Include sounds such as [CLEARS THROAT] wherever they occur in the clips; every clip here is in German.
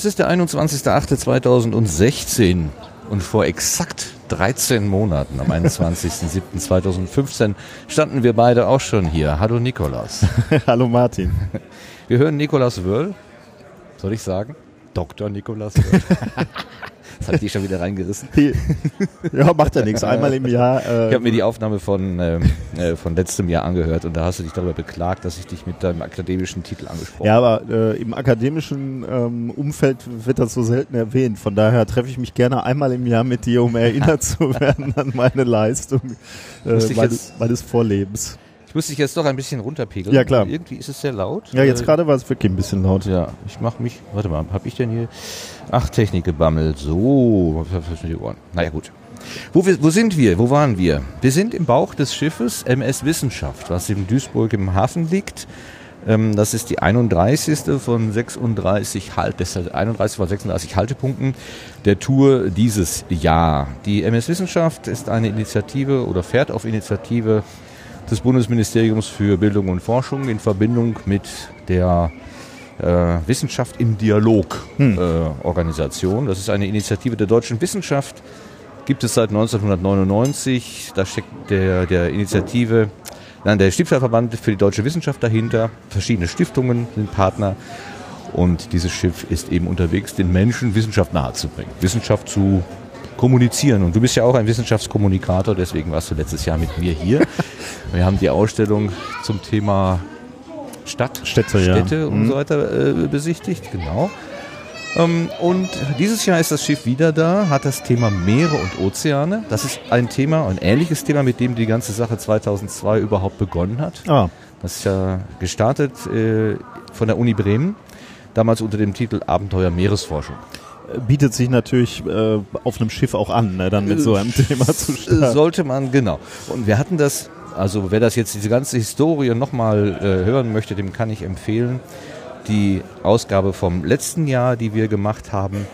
Es ist der 21.08.2016 und vor exakt 13 Monaten, am 21.07.2015, standen wir beide auch schon hier. Hallo Nikolas. [LAUGHS] Hallo Martin. Wir hören Nikolas Wöll. Soll ich sagen? Dr. Nikolas Wöll. [LAUGHS] Das [LAUGHS] hat die schon wieder reingerissen. ja, macht ja nichts. Einmal im Jahr. Äh, ich habe mir die Aufnahme von, ähm, äh, von letztem Jahr angehört und da hast du dich darüber beklagt, dass ich dich mit deinem akademischen Titel angesprochen habe. Ja, aber äh, im akademischen ähm, Umfeld wird das so selten erwähnt. Von daher treffe ich mich gerne einmal im Jahr mit dir, um [LAUGHS] erinnert zu werden an meine Leistung äh, meines, meines Vorlebens. Ich muss dich jetzt doch ein bisschen runterpegeln. Ja, klar. Irgendwie ist es sehr laut. Ja, jetzt gerade war es wirklich ein bisschen laut. Ja, ich mache mich, warte mal, habe ich denn hier, ach, Technik gebammelt, so, die Ohren. Naja, gut. Wo, wo sind wir? Wo waren wir? Wir sind im Bauch des Schiffes MS Wissenschaft, was in Duisburg im Hafen liegt. Ähm, das ist die 31. von 36 Halt, 31 von 36 Haltepunkten der Tour dieses Jahr. Die MS Wissenschaft ist eine Initiative oder fährt auf Initiative des Bundesministeriums für Bildung und Forschung in Verbindung mit der äh, Wissenschaft im Dialog hm. äh, Organisation. Das ist eine Initiative der deutschen Wissenschaft, gibt es seit 1999. Da steckt der, der Initiative, nein, der Stifterverband für die deutsche Wissenschaft dahinter. Verschiedene Stiftungen sind Partner. Und dieses Schiff ist eben unterwegs, den Menschen Wissenschaft nahezubringen. Wissenschaft zu kommunizieren. Und du bist ja auch ein Wissenschaftskommunikator, deswegen warst du letztes Jahr mit mir hier. [LAUGHS] Wir haben die Ausstellung zum Thema Stadt, Städte, Städte ja. und mhm. so weiter äh, besichtigt, genau. Ähm, und dieses Jahr ist das Schiff wieder da, hat das Thema Meere und Ozeane. Das ist ein Thema, ein ähnliches Thema, mit dem die ganze Sache 2002 überhaupt begonnen hat. Ah. Das ist ja gestartet äh, von der Uni Bremen, damals unter dem Titel Abenteuer Meeresforschung bietet sich natürlich äh, auf einem Schiff auch an, ne, dann mit so einem Thema zu starten. Sollte man, genau. Und wir hatten das, also wer das jetzt diese ganze Historie nochmal äh, hören möchte, dem kann ich empfehlen, die Ausgabe vom letzten Jahr, die wir gemacht haben.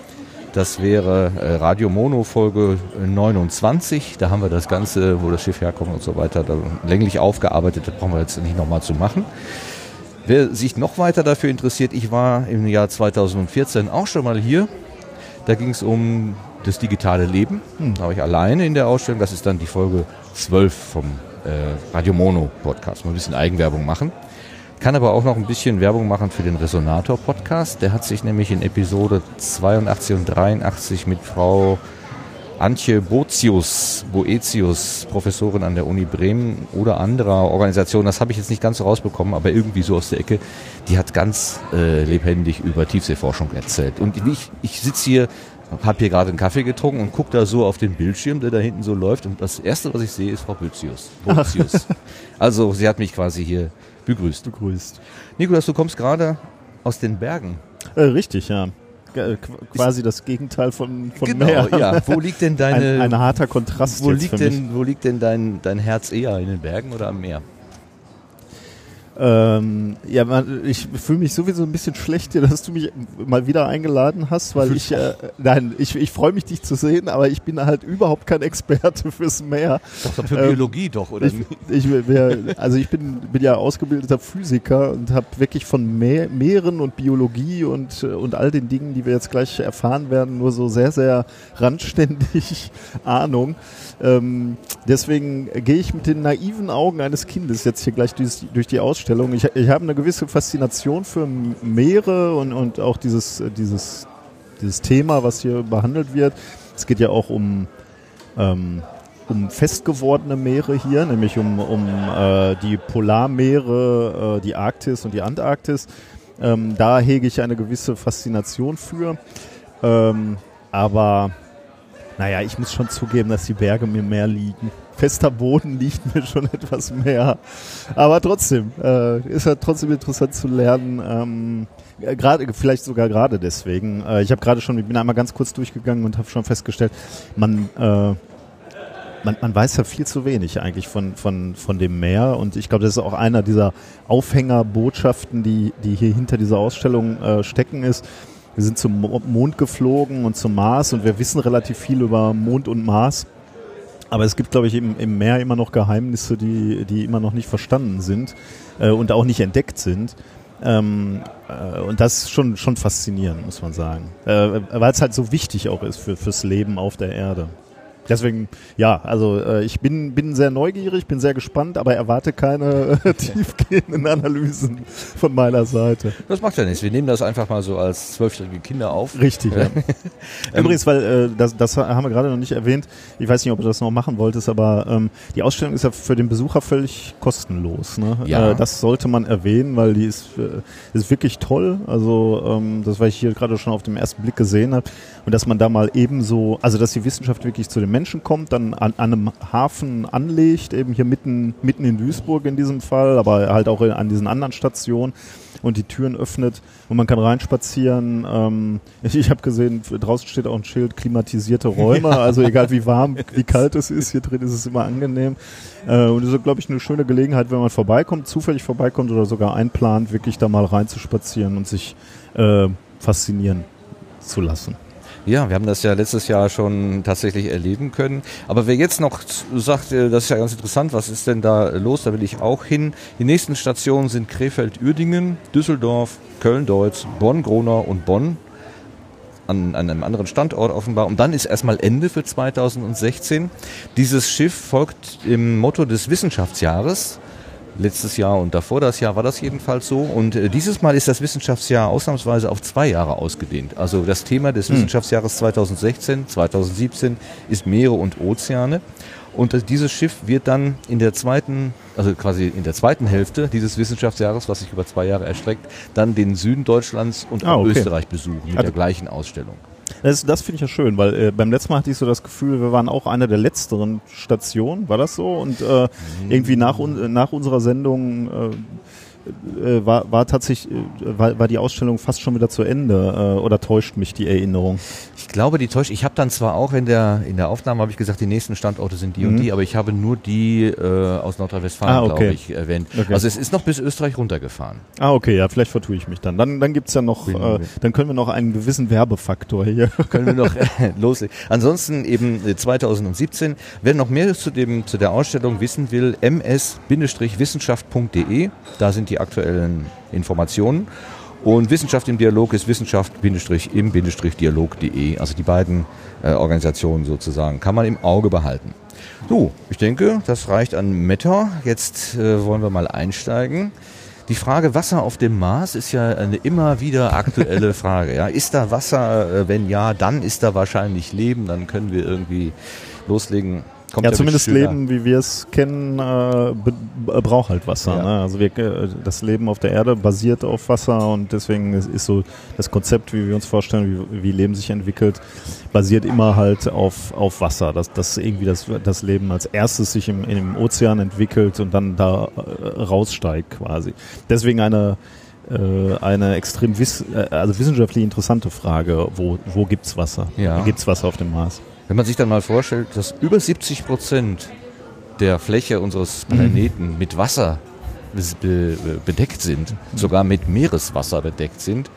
Das wäre äh, Radio Mono Folge 29. Da haben wir das Ganze, wo das Schiff herkommt und so weiter, länglich aufgearbeitet. Das brauchen wir jetzt nicht nochmal zu machen. Wer sich noch weiter dafür interessiert, ich war im Jahr 2014 auch schon mal hier da ging es um das digitale Leben. Hm. Da war ich alleine in der Ausstellung. Das ist dann die Folge 12 vom äh, Radio Mono Podcast. Mal ein bisschen Eigenwerbung machen. Kann aber auch noch ein bisschen Werbung machen für den Resonator Podcast. Der hat sich nämlich in Episode 82 und 83 mit Frau Antje Boetius, Boetius, Professorin an der Uni Bremen oder anderer Organisationen, das habe ich jetzt nicht ganz so rausbekommen, aber irgendwie so aus der Ecke, die hat ganz äh, lebendig über Tiefseeforschung erzählt. Und ich, ich sitze hier, habe hier gerade einen Kaffee getrunken und gucke da so auf den Bildschirm, der da hinten so läuft und das Erste, was ich sehe, ist Frau Boetius. Boetius. also sie hat mich quasi hier begrüßt. Begrüßt. Nikolas, du kommst gerade aus den Bergen. Äh, richtig, ja. Äh, quasi das Gegenteil von, von genau, Meer. Ja. Wo [LAUGHS] liegt denn deine. Ein, ein harter Kontrast. Wo liegt denn, wo liegt denn dein, dein Herz eher? In den Bergen oder am Meer? Ähm, ja, man, ich fühle mich sowieso ein bisschen schlecht, dass du mich mal wieder eingeladen hast, weil ich, äh, nein, ich, ich freue mich, dich zu sehen, aber ich bin halt überhaupt kein Experte [LAUGHS] fürs Meer. Doch, für ähm, Biologie doch, oder? Ich, ich, also ich bin, bin ja ausgebildeter Physiker und habe wirklich von Meer, Meeren und Biologie und, und all den Dingen, die wir jetzt gleich erfahren werden, nur so sehr, sehr randständig [LAUGHS] Ahnung. Ähm, deswegen gehe ich mit den naiven Augen eines Kindes jetzt hier gleich durch, durch die Ausstellung. Ich, ich habe eine gewisse Faszination für Meere und, und auch dieses, dieses, dieses Thema, was hier behandelt wird. Es geht ja auch um, ähm, um festgewordene Meere hier, nämlich um, um äh, die Polarmeere, äh, die Arktis und die Antarktis. Ähm, da hege ich eine gewisse Faszination für. Ähm, aber naja, ich muss schon zugeben, dass die Berge mir mehr liegen. Fester Boden liegt mir schon [LAUGHS] etwas mehr. Aber trotzdem, äh, ist ja trotzdem interessant zu lernen. Ähm, gerade, vielleicht sogar gerade deswegen. Äh, ich habe gerade schon, ich bin einmal ganz kurz durchgegangen und habe schon festgestellt, man, äh, man, man weiß ja viel zu wenig eigentlich von, von, von dem Meer. Und ich glaube, das ist auch einer dieser Aufhängerbotschaften, die, die hier hinter dieser Ausstellung äh, stecken ist wir sind zum Mond geflogen und zum Mars und wir wissen relativ viel über Mond und Mars. Aber es gibt, glaube ich, im, im Meer immer noch Geheimnisse, die, die immer noch nicht verstanden sind äh, und auch nicht entdeckt sind. Ähm, äh, und das ist schon, schon faszinierend, muss man sagen. Äh, Weil es halt so wichtig auch ist für, fürs Leben auf der Erde. Deswegen, ja, also äh, ich bin, bin sehr neugierig, bin sehr gespannt, aber erwarte keine äh, [LAUGHS] tiefgehenden Analysen von meiner Seite. Das macht ja nichts. Wir nehmen das einfach mal so als zwölfjährige Kinder auf. Richtig, ja. [LAUGHS] Übrigens, weil äh, das, das haben wir gerade noch nicht erwähnt, ich weiß nicht, ob du das noch machen wolltest, aber ähm, die Ausstellung ist ja für den Besucher völlig kostenlos. Ne? Ja. Äh, das sollte man erwähnen, weil die ist, äh, ist wirklich toll. Also ähm, das, was ich hier gerade schon auf dem ersten Blick gesehen habe. Und dass man da mal ebenso, also dass die Wissenschaft wirklich zu den Menschen kommt, dann an, an einem Hafen anlegt, eben hier mitten, mitten in Duisburg in diesem Fall, aber halt auch in, an diesen anderen Stationen und die Türen öffnet und man kann reinspazieren. Ähm, ich [LAUGHS] ich habe gesehen, draußen steht auch ein Schild, klimatisierte Räume, [LAUGHS] also egal wie warm, [LAUGHS] wie kalt es ist, hier drin ist es immer angenehm. Äh, und das ist, glaube ich, eine schöne Gelegenheit, wenn man vorbeikommt, zufällig vorbeikommt oder sogar einplant, wirklich da mal reinzuspazieren und sich äh, faszinieren zu lassen. Ja, wir haben das ja letztes Jahr schon tatsächlich erleben können. Aber wer jetzt noch sagt, äh, das ist ja ganz interessant, was ist denn da los, da will ich auch hin. Die nächsten Stationen sind Krefeld-Uerdingen, Düsseldorf, Köln-Deutz, Bonn, Gronau und Bonn. An, an einem anderen Standort offenbar. Und dann ist erstmal Ende für 2016. Dieses Schiff folgt im Motto des Wissenschaftsjahres. Letztes Jahr und davor das Jahr war das jedenfalls so. Und äh, dieses Mal ist das Wissenschaftsjahr ausnahmsweise auf zwei Jahre ausgedehnt. Also das Thema des Wissenschaftsjahres 2016, 2017 ist Meere und Ozeane. Und äh, dieses Schiff wird dann in der zweiten, also quasi in der zweiten Hälfte dieses Wissenschaftsjahres, was sich über zwei Jahre erstreckt, dann den Süden Deutschlands und Ah, okay. Österreich besuchen mit Also- der gleichen Ausstellung. Das, das finde ich ja schön, weil äh, beim letzten Mal hatte ich so das Gefühl, wir waren auch eine der letzteren Stationen, war das so? Und äh, irgendwie nach, un nach unserer Sendung äh, äh, war, war tatsächlich äh, war, war die Ausstellung fast schon wieder zu Ende äh, oder täuscht mich die Erinnerung? Ich glaube, die täuscht. Ich habe dann zwar auch in der in der Aufnahme habe ich gesagt, die nächsten Standorte sind die und Mhm. die, aber ich habe nur die äh, aus Nordrhein-Westfalen, Ah, okay. glaube ich, erwähnt. Okay. Also es ist noch bis Österreich runtergefahren. Ah, okay, ja, vielleicht vertue ich mich dann. Dann, dann gibt's ja noch, äh, dann können wir noch einen gewissen Werbefaktor hier. [LAUGHS] Können wir noch äh, loslegen. Ansonsten eben äh, 2017. Wer noch mehr zu dem zu der Ausstellung wissen will, ms-wissenschaft.de. Da sind die aktuellen Informationen. Und Wissenschaft im Dialog ist wissenschaft-im-dialog.de. Also die beiden äh, Organisationen sozusagen. Kann man im Auge behalten. So, ich denke, das reicht an Meta. Jetzt äh, wollen wir mal einsteigen. Die Frage Wasser auf dem Mars ist ja eine immer wieder aktuelle [LAUGHS] Frage. Ja. Ist da Wasser? Äh, Wenn ja, dann ist da wahrscheinlich Leben. Dann können wir irgendwie loslegen. Kommt Ja, der zumindest. Leben, wie wir es kennen, äh, b- braucht halt Wasser. Ja. Ne? Also wir, äh, das Leben auf der Erde basiert auf Wasser und deswegen ist, ist so das Konzept, wie wir uns vorstellen, wie, wie Leben sich entwickelt, basiert immer halt auf, auf Wasser. Dass, dass irgendwie das, das Leben als erstes sich im, im Ozean entwickelt und dann da äh, raussteigt quasi. Deswegen eine äh, eine extrem wiss äh, also wissenschaftlich interessante Frage, wo, wo gibt's Wasser? Ja. Gibt's Wasser auf dem Mars? Wenn man sich dann mal vorstellt, dass über 70 Prozent der Fläche unseres Mhm. Planeten mit Wasser be bedeckt sind, sogar mit Meereswasser bedeckt sind,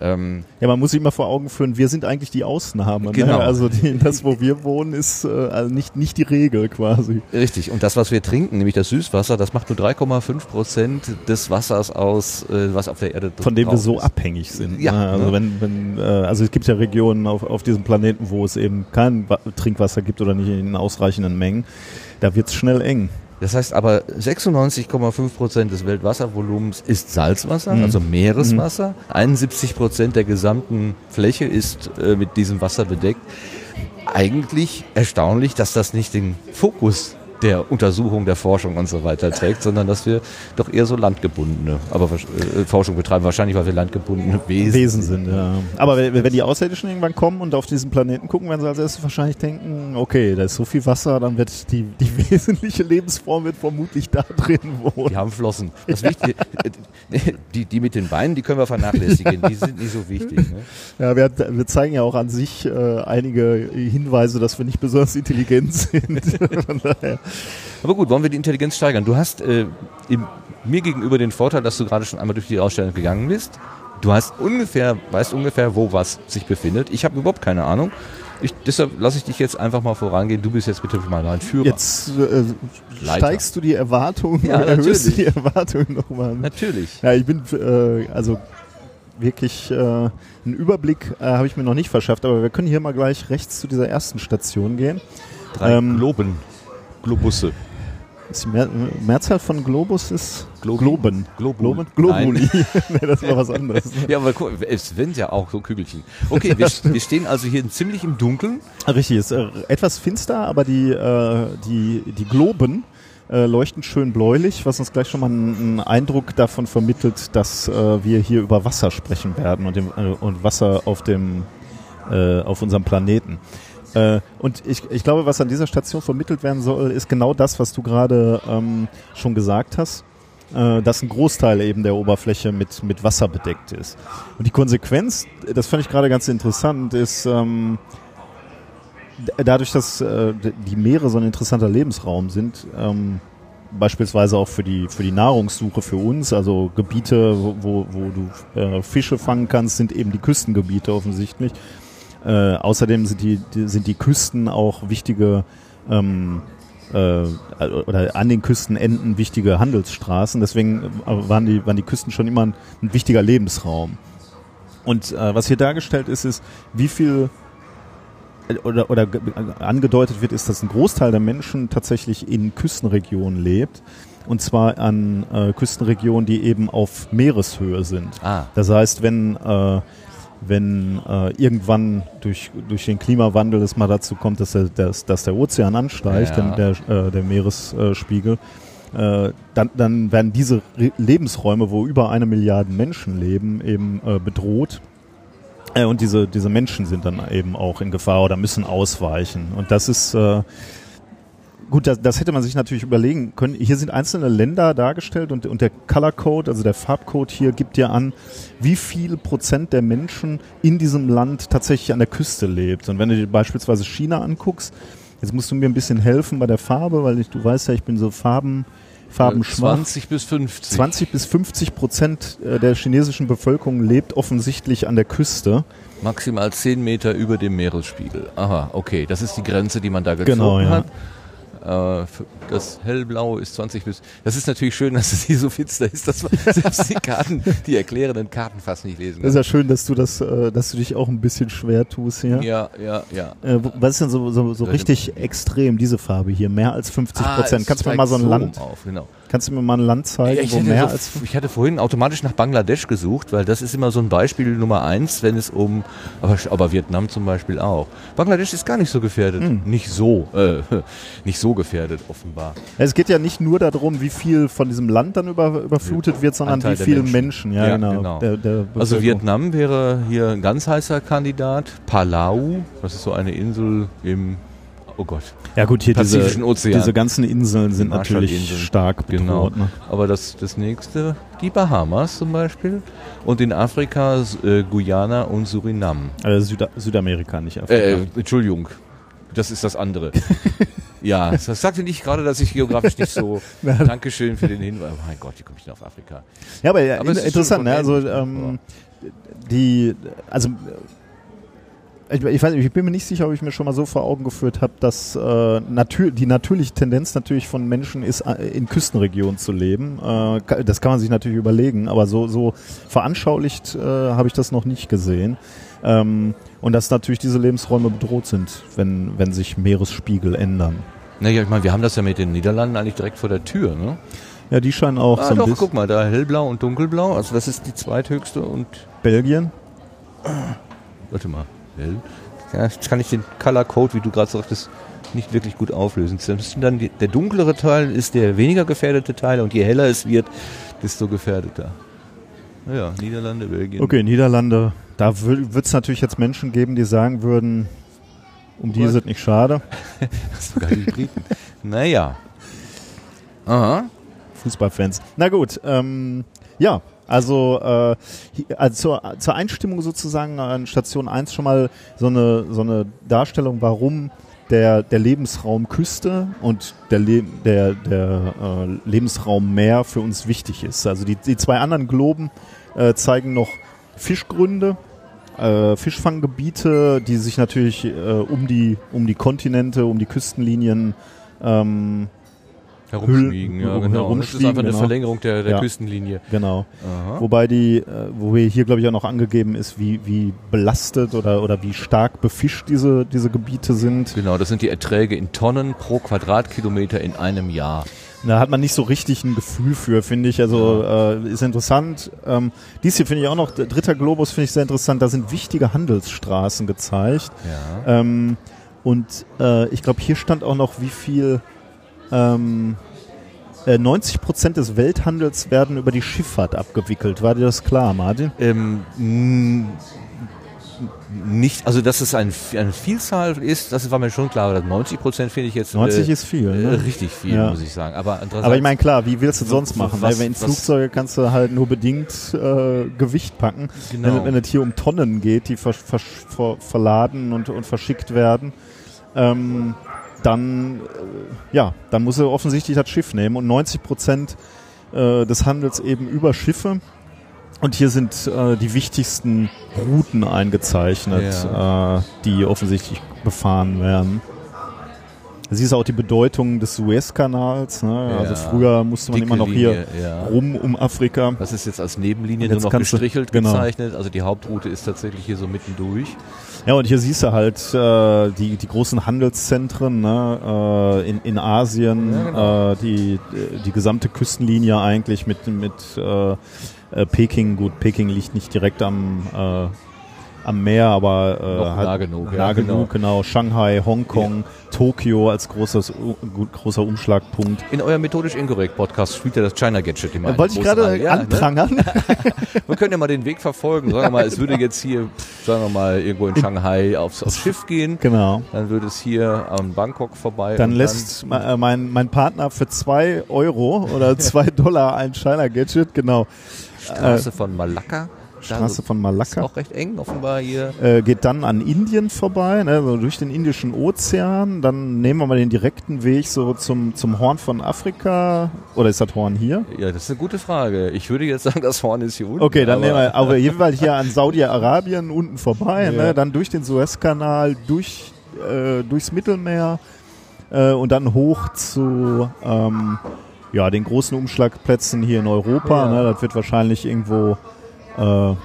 ähm, Ja, man muss sich immer vor Augen führen, wir sind eigentlich die Ausnahme. Genau. Ne? Also die, das, wo wir wohnen, ist äh, also nicht, nicht die Regel quasi. Richtig. Und das, was wir trinken, nämlich das Süßwasser, das macht nur 3,5 Prozent des Wassers aus, äh, was auf der Erde Von dem wir drauf so ist. abhängig sind. Ja, ne? Also ne? wenn, wenn, äh, also es gibt ja Regionen auf, auf diesem Planeten, wo es eben kein Wa Trinkwasser gibt oder nicht in ausreichenden Mengen. Da wird's schnell eng. Das heißt aber, 96,5 Prozent des Weltwasservolumens ist Salzwasser, Mhm. also Meereswasser. 71 Prozent der gesamten Fläche ist äh, mit diesem Wasser bedeckt. Eigentlich erstaunlich, dass das nicht den Fokus der Untersuchung, der Forschung und so weiter trägt, sondern dass wir doch eher so landgebundene, aber äh, Forschung betreiben, wahrscheinlich weil wir landgebundene Wesen, Wesen sind, ja. Aber wenn, wenn die Außerirdischen irgendwann kommen und auf diesen Planeten gucken, werden sie als erstes wahrscheinlich denken, okay, da ist so viel Wasser, dann wird die, die [LAUGHS] wesentliche Lebensform wird vermutlich da drin wohnen. Die haben Flossen. [LAUGHS] Das Wichtige, äh, die, die mit den Beinen, die können wir vernachlässigen. Die [LAUGHS] sind nicht so wichtig. Ne? Ja, wir, wir zeigen ja auch an sich äh, einige Hinweise, dass wir nicht besonders intelligent sind. Von daher. Aber gut, wollen wir die Intelligenz steigern? Du hast äh, im, mir gegenüber den Vorteil, dass du gerade schon einmal durch die Ausstellung gegangen bist. Du hast ungefähr, weißt ungefähr, wo was sich befindet. Ich habe überhaupt keine Ahnung. Ich, deshalb lasse ich dich jetzt einfach mal vorangehen. Du bist jetzt bitte mal mein Führer. Jetzt äh, steigst du die Erwartungen Ja, oder erhöhst du natürlich. die Erwartungen nochmal? Natürlich. Ja, ich bin äh, also wirklich äh, einen Überblick äh, habe ich mir noch nicht verschafft, aber wir können hier mal gleich rechts zu dieser ersten Station gehen. Drei Ähm, Globen. Globusse. Die Mehr Mehrzahl von Globus ist? Globen. Globul. Globen? Globuli. [LAUGHS] nee, das war was anderes. Ja, aber guck, es sind ja auch so Kügelchen. Okay, wir, [LAUGHS] wir stehen also hier ziemlich im Dunkeln. Richtig, ist äh, etwas finster, aber die, äh, die, die Globen äh, leuchten schön bläulich, was uns gleich schon mal einen, Eindruck davon vermittelt, dass wir hier über Wasser sprechen werden und, dem, und Wasser auf dem auf unserem Planeten. Äh, und ich, ich glaube, was an dieser Station vermittelt werden soll, ist genau das, was du gerade ähm, schon gesagt hast, äh, dass ein Großteil eben der Oberfläche mit, mit Wasser bedeckt ist. Und die Konsequenz, das fand ich gerade ganz interessant, ist, ähm, dadurch, dass äh, die Meere so ein interessanter Lebensraum sind, ähm, beispielsweise auch für die für die Nahrungssuche für uns, also Gebiete, wo, wo, wo du äh, Fische fangen kannst, sind eben die Küstengebiete offensichtlich. Äh, außerdem sind die, die sind die Küsten auch wichtige ähm, äh, oder an den Küstenenden wichtige Handelsstraßen. Deswegen äh, waren die waren die Küsten schon immer ein, ein wichtiger Lebensraum. Und äh, was hier dargestellt ist, ist, wie viel oder, oder ge- angedeutet wird, ist, dass ein Großteil der Menschen tatsächlich in Küstenregionen lebt. Und zwar an äh, Küstenregionen, die eben auf Meereshöhe sind. Ah. Das heißt, wenn, äh, wenn äh, irgendwann durch, durch den Klimawandel es mal dazu kommt, dass der, dass, dass der Ozean ansteigt, Ja. der, äh, der Meeresspiegel, äh, dann, dann werden diese Re Lebensräume, wo über eine Milliarde Menschen leben, eben äh, bedroht. Äh, und diese, diese Menschen sind dann eben auch in Gefahr oder müssen ausweichen. Und das ist äh, gut, das, das hätte man sich natürlich überlegen können. Hier sind einzelne Länder dargestellt und, und der Color Code, also der Farbcode hier, gibt dir an, wie viel Prozent der Menschen in diesem Land tatsächlich an der Küste lebt. Und wenn du dir beispielsweise China anguckst, jetzt musst du mir ein bisschen helfen bei der Farbe, weil ich, du weißt ja, ich bin so Farben, farbenschwach. 20 bis 50. 20 bis 50 Prozent äh, der chinesischen Bevölkerung lebt offensichtlich an der Küste. Maximal 10 Meter über dem Meeresspiegel. Aha, okay. Das ist die Grenze, die man da gezogen Genau, ja. hat. Äh, Das hellblaue ist 20 bis. Das ist natürlich schön, [LAUGHS] dass es hier so finster ist, dass man [LAUGHS] selbst die Karten, die erklärenden Karten fast nicht lesen Das ist kann. ja schön, dass du das, äh, dass du dich auch ein bisschen schwer tust hier. Ja, ja, ja. Äh, was ist denn so, so, so richtig extrem, diese Farbe hier? Mehr als 50 Prozent. Ah, es kannst du mir mal so ein Land, Auf, genau. Kannst du mir mal ein Land zeigen, ich, wo mehr so, als ich hatte vorhin automatisch nach Bangladesch gesucht, weil das ist immer so ein Beispiel Nummer eins, wenn es um, aber, aber Vietnam zum Beispiel auch. Bangladesch ist gar nicht so gefährdet. Hm. Nicht so, äh, [LAUGHS] nicht so gefährdet, offenbar. Es geht ja nicht nur darum, wie viel von diesem Land dann über, überflutet wird, sondern Anteil wie viele Menschen. Menschen. Ja, Ja, genau. genau. Der, der Also. Vietnam wäre hier ein ganz heißer Kandidat. Palau, das ist so eine Insel im, oh Gott, Ja gut, hier diese, Pazifischen Ozean. diese ganzen Inseln sind natürlich stark genau. bedroht. Ne? Aber das, das nächste, die Bahamas zum Beispiel. Und in Afrika äh, Guyana und Surinam. Also Süda Südamerika, nicht Afrika. Äh, Entschuldigung, das ist das andere. [LAUGHS] ja, das sagte nicht gerade, dass ich geografisch nicht so. [LAUGHS] Dankeschön für den Hinweis. Oh mein Gott, wie komme ich denn auf Afrika? Ja, aber, ja, Aber ist interessant, ne? Also ähm, die, also äh, ich, ich, weiß, ich bin mir nicht sicher, ob ich mir schon mal so vor Augen geführt habe, dass äh, natür die natürliche Tendenz natürlich von Menschen ist, äh, in Küstenregionen zu leben. Äh, das kann man sich natürlich überlegen, aber so, so veranschaulicht äh, habe ich das noch nicht gesehen. Ähm, und dass natürlich diese Lebensräume bedroht sind, wenn, wenn sich Meeresspiegel ändern. Naja, ich meine, wir haben das ja mit den Niederlanden eigentlich direkt vor der Tür, ne? Ja, die scheinen auch Ah, so ein doch, bisschen. guck mal, da hellblau und dunkelblau. Also das ist die zweithöchste und Belgien? warte mal, hell. Ja, jetzt kann ich den Color Code, wie du gerade sagtest, nicht wirklich gut auflösen. Dann die, der dunklere Teil ist der weniger gefährdete Teil und je heller es wird, desto gefährdeter. Naja, Niederlande, Belgien. Okay, Niederlande. Da wird es natürlich jetzt Menschen geben, die sagen würden, um die ist es nicht schade. [LAUGHS] Sogar die Briten. naja. Aha. Fußballfans. Na gut, ähm, ja, also, äh, also zur, zur Einstimmung sozusagen an Station 1 schon mal so eine, so eine Darstellung, warum der, der Lebensraum Küste und der, Le der, der äh, Lebensraum Meer für uns wichtig ist. Also die, die zwei anderen Globen äh, zeigen noch Fischgründe, äh, Fischfanggebiete, die sich natürlich äh, um die um die Kontinente, um die Küstenlinien ähm, Herumschmiegen, ja, genau. Das ist herumschmiegen, einfach eine genau. Verlängerung der, der Ja. Küstenlinie. Genau. Aha. Wobei die, äh, wo hier glaube ich auch noch angegeben ist, wie, wie belastet oder, oder wie stark befischt diese, diese Gebiete sind. Genau, das sind die Erträge in Tonnen pro Quadratkilometer in einem Jahr. Da hat man nicht so richtig ein Gefühl für, finde ich. Also äh, ist interessant. Ähm, dies hier finde ich auch noch, dritter Globus finde ich sehr interessant. Da sind wichtige Handelsstraßen gezeigt. Ja. Ähm, und äh, ich glaube, hier stand auch noch, wie viel ähm, äh, 90 Prozent des Welthandels werden über die Schifffahrt abgewickelt. War dir das klar, Martin? Ähm, nicht, also dass es ein, eine Vielzahl ist, das war mir schon klar, aber 90 Prozent finde ich jetzt 90 äh, ist viel. äh, Ne? richtig viel, Ja. muss ich sagen. Aber, Aber ich meine, klar, wie willst du So- sonst so machen? was- Weil in Flugzeuge kannst du halt nur bedingt äh, Gewicht packen. Genau. Wenn, wenn es hier um Tonnen geht, die ver, ver, ver, verladen und, und verschickt werden, ähm, dann, äh, ja, dann muss er offensichtlich das Schiff nehmen. Und 90 Prozent äh, des Handels eben über Schiffe. Und hier sind äh, die wichtigsten Routen eingezeichnet, äh, die offensichtlich befahren werden. Du siehst auch die Bedeutung des Suezkanals. Ne? Ja. Also früher musste man Dicke immer noch hier Linie, ja. rum um Afrika. Das ist jetzt als Nebenlinie jetzt nur noch kannst du- gestrichelt genau. gezeichnet. Also die Hauptroute ist tatsächlich hier so mittendurch. Ja, und hier siehst du halt äh, die, die großen Handelszentren ne? äh, in, in Asien, Ja, genau. äh, die, die gesamte Küstenlinie eigentlich mit, mit äh, äh, Peking. Gut, Peking liegt nicht direkt am, äh, am Meer, aber äh, nah genug, ja, nah genug, genau. Shanghai, Hongkong, Tokio als großes, großer Umschlagpunkt. In eurem methodisch inkorrekt Podcast spielt ja das China Gadget immer eine Wollte ich gerade. Ja, ne? anprangern. [LAUGHS] [LAUGHS] Wir können ja mal den Weg verfolgen. Sagen wir mal, es würde jetzt hier, sagen wir mal, irgendwo in Shanghai aufs, aufs [LAUGHS] Schiff gehen. genau. Dann würde es hier an Bangkok vorbei. Dann lässt ma- äh, mein, mein Partner für zwei Euro oder zwei Dollar ein China Gadget, genau. Straße von Malakka. Straße von Ist Malakka. auch recht eng, offenbar hier. Äh, geht dann an Indien vorbei, ne, so durch den Indischen Ozean. Dann nehmen wir mal den direkten Weg so zum, zum Horn von Afrika. Oder ist das Horn hier? Ja, das ist eine gute Frage. Ich würde jetzt sagen, das Horn ist hier unten. Okay, dann aber- nehmen wir aber jeweils hier an Saudi-Arabien unten vorbei, Ja. ne, dann durch den Suezkanal, durch, äh, durchs Mittelmeer äh, und dann hoch zu ähm, ja, den großen Umschlagplätzen hier in Europa. Ja. Ne, das wird wahrscheinlich irgendwo äh, Ja,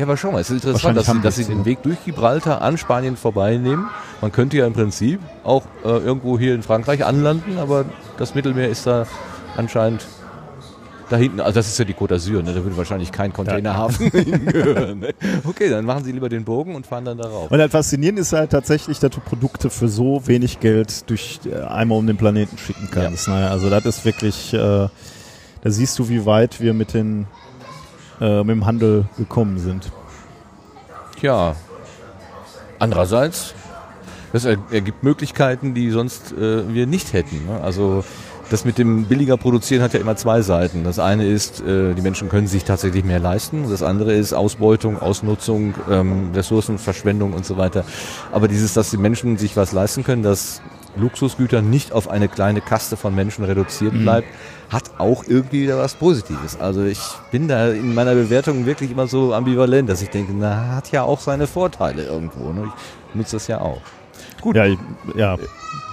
aber schau mal, es ist interessant, dass sie, dass sie den Weg durch Gibraltar an Spanien vorbeinehmen. Man könnte ja im Prinzip auch äh, irgendwo hier in Frankreich anlanden, aber das Mittelmeer ist da anscheinend da hinten. Also das ist ja die Côte d'Azur, ne? da würde wahrscheinlich kein Containerhafen [LAUGHS] hingehören. Ne? Okay, dann machen sie lieber den Bogen und fahren dann darauf. Und halt faszinierend ist halt tatsächlich, dass du Produkte für so wenig Geld durch äh, einmal um den Planeten schicken kannst. Naja, also das ist wirklich, äh, da siehst du, wie weit wir mit den äh, mit dem Handel gekommen sind. Tja, andererseits, das er- ergibt Möglichkeiten, die sonst äh, wir nicht hätten. Ne? Also das mit dem billiger produzieren hat ja immer zwei Seiten. Das eine ist, äh, die Menschen können sich tatsächlich mehr leisten. Das andere ist Ausbeutung, Ausnutzung, ähm, Ressourcenverschwendung und so weiter. Aber dieses, dass die Menschen sich was leisten können, dass Luxusgüter nicht auf eine kleine Kaste von Menschen reduziert bleibt, hat auch irgendwie wieder was Positives. Also ich bin da in meiner Bewertung wirklich immer so ambivalent, dass ich denke, na, hat ja auch seine Vorteile irgendwo. Ne? Ich nutze das ja auch. Gut, Ja, ich, ja.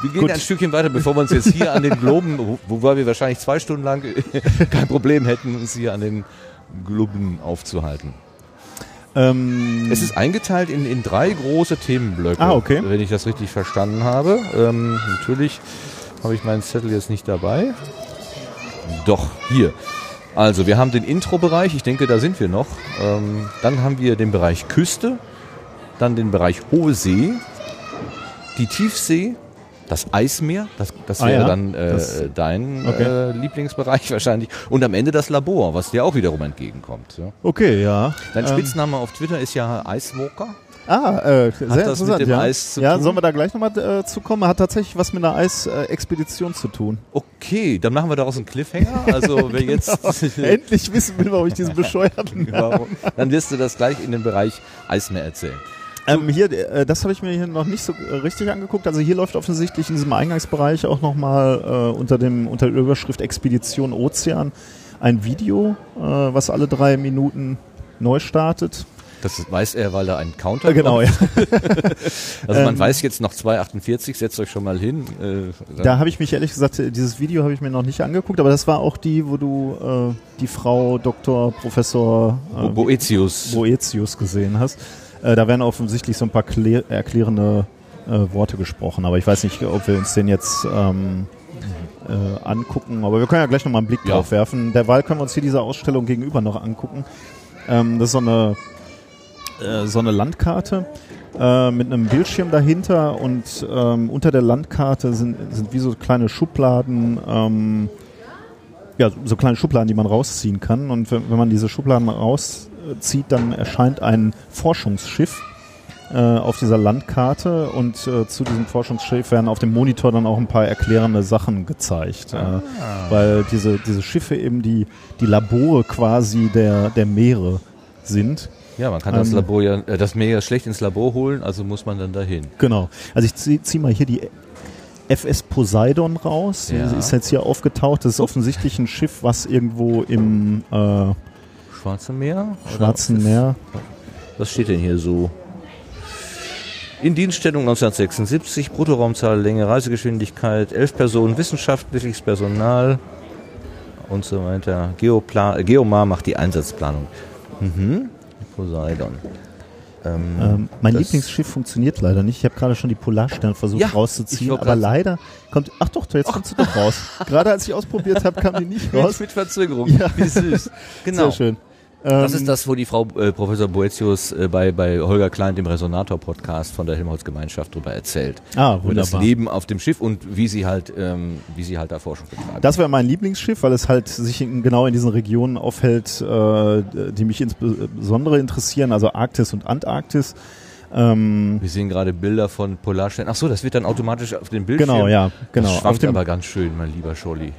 wir gehen gut. ein Stückchen weiter, bevor wir uns jetzt hier an den Globen, wo- wobei wir wahrscheinlich zwei Stunden lang [LAUGHS] kein Problem hätten, uns hier an den Globen aufzuhalten. Ähm, Es ist eingeteilt in, in drei große Themenblöcke, Ah, okay. wenn ich das richtig verstanden habe. Ähm, natürlich habe ich meinen Zettel jetzt nicht dabei. Doch, hier. Also, wir haben den Intro-Bereich, ich denke, da sind wir noch. Ähm, dann haben wir den Bereich Küste, dann den Bereich Hohe See, die Tiefsee, das Eismeer, das, das Ah, wäre ja. dann äh, Das- dein okay. äh, Lieblingsbereich [LAUGHS] wahrscheinlich. Und am Ende das Labor, was dir auch wiederum entgegenkommt. Ja. okay, ja. Dein Ähm, Spitzname auf Twitter ist ja Icewalker. Ah, äh, sehr das mit interessant, dem ja. Eis zu ja, tun? sollen wir da gleich nochmal äh, zu kommen? Hat tatsächlich was mit einer Eisexpedition zu tun. Okay, dann machen wir daraus einen Cliffhanger. Also [LAUGHS] wer jetzt Endlich wissen will, warum ich diesen [LAUGHS] bescheuerten Warum? dann wirst du das gleich in den Bereich Eismeer erzählen. Ähm, hier, äh, das habe ich mir hier noch nicht so äh, richtig angeguckt. Also hier läuft offensichtlich in diesem Eingangsbereich auch nochmal äh, unter dem unter der Überschrift Expedition Ozean ein Video, äh, was alle drei Minuten neu startet. Das weiß er, weil er einen Counter Äh, genau, ja. [LAUGHS] Also man Ähm, weiß jetzt noch 2,48, setzt euch schon mal hin. Äh, Da habe ich mich ehrlich gesagt, äh, dieses Video habe ich mir noch nicht angeguckt, aber das war auch die, wo du äh, die Frau Dr. Professor äh, Boetius. Boetius gesehen hast. Äh, da werden offensichtlich so ein paar klär erklärende äh, Worte gesprochen, aber ich weiß nicht, ob wir uns den jetzt ähm, äh, angucken, aber wir können ja gleich nochmal einen Blick Ja. drauf werfen. Derweil können wir uns hier diese Ausstellung gegenüber noch angucken. Ähm, das ist so eine, äh, so eine Landkarte äh, mit einem Bildschirm dahinter und ähm, unter der Landkarte sind, sind wie so kleine Schubladen, ähm, ja, so kleine Schubladen, die man rausziehen kann. Und wenn, wenn man diese Schubladen rauszieht, dann erscheint ein Forschungsschiff äh, auf dieser Landkarte und äh, zu diesem Forschungsschiff werden auf dem Monitor dann auch ein paar erklärende Sachen gezeigt. Äh, weil diese, diese Schiffe eben die, die Labore quasi der, der Meere sind. Ja, man kann das Ähm, Labor ja, äh, das Meer schlecht ins Labor holen, also muss man dann dahin. Genau. Also ich ziehe zieh mal hier die FS Poseidon raus. Ja. Sie ist jetzt hier aufgetaucht. Das ist offensichtlich ein Schiff, was irgendwo im äh, Schwarze Meer? Oder Schwarzen ist- Meer. Was steht denn hier so? In Dienststellung 1976, Bruttoraumzahl, Länge, Reisegeschwindigkeit, 11 Personen, wissenschaftliches Personal und so weiter. Geopla äh, Geomar macht die Einsatzplanung. Mhm. Poseidon. Ähm, Ähm, mein Lieblingsschiff funktioniert leider nicht. Ich habe gerade schon die Polarstern versucht Ja, rauszuziehen, aber leider kommt. Ach doch, jetzt kommst du doch raus. [LAUGHS] gerade als ich ausprobiert habe, kam die nicht raus. mit Verzögerung. Ja. Wie süß. [LAUGHS] Genau. Sehr schön. Das Ähm, ist das, wo die Frau äh, Professor Boetius äh, bei, bei Holger Klein, dem Resonator-Podcast von der Helmholtz-Gemeinschaft, darüber erzählt. Ah, Über das wunderbar. Leben auf dem Schiff und wie sie halt, ähm, wie sie halt da Forschung betreiben. Das wäre mein Lieblingsschiff, weil es halt sich in, genau in diesen Regionen aufhält, äh, die mich insbesondere interessieren, also Arktis und Antarktis. Ähm, Wir sehen gerade Bilder von Polarstern. Ach so, das wird dann automatisch auf dem Bildschirm. genau, ja, genau. Das Auf schwankt dem, aber ganz schön, mein lieber Scholli.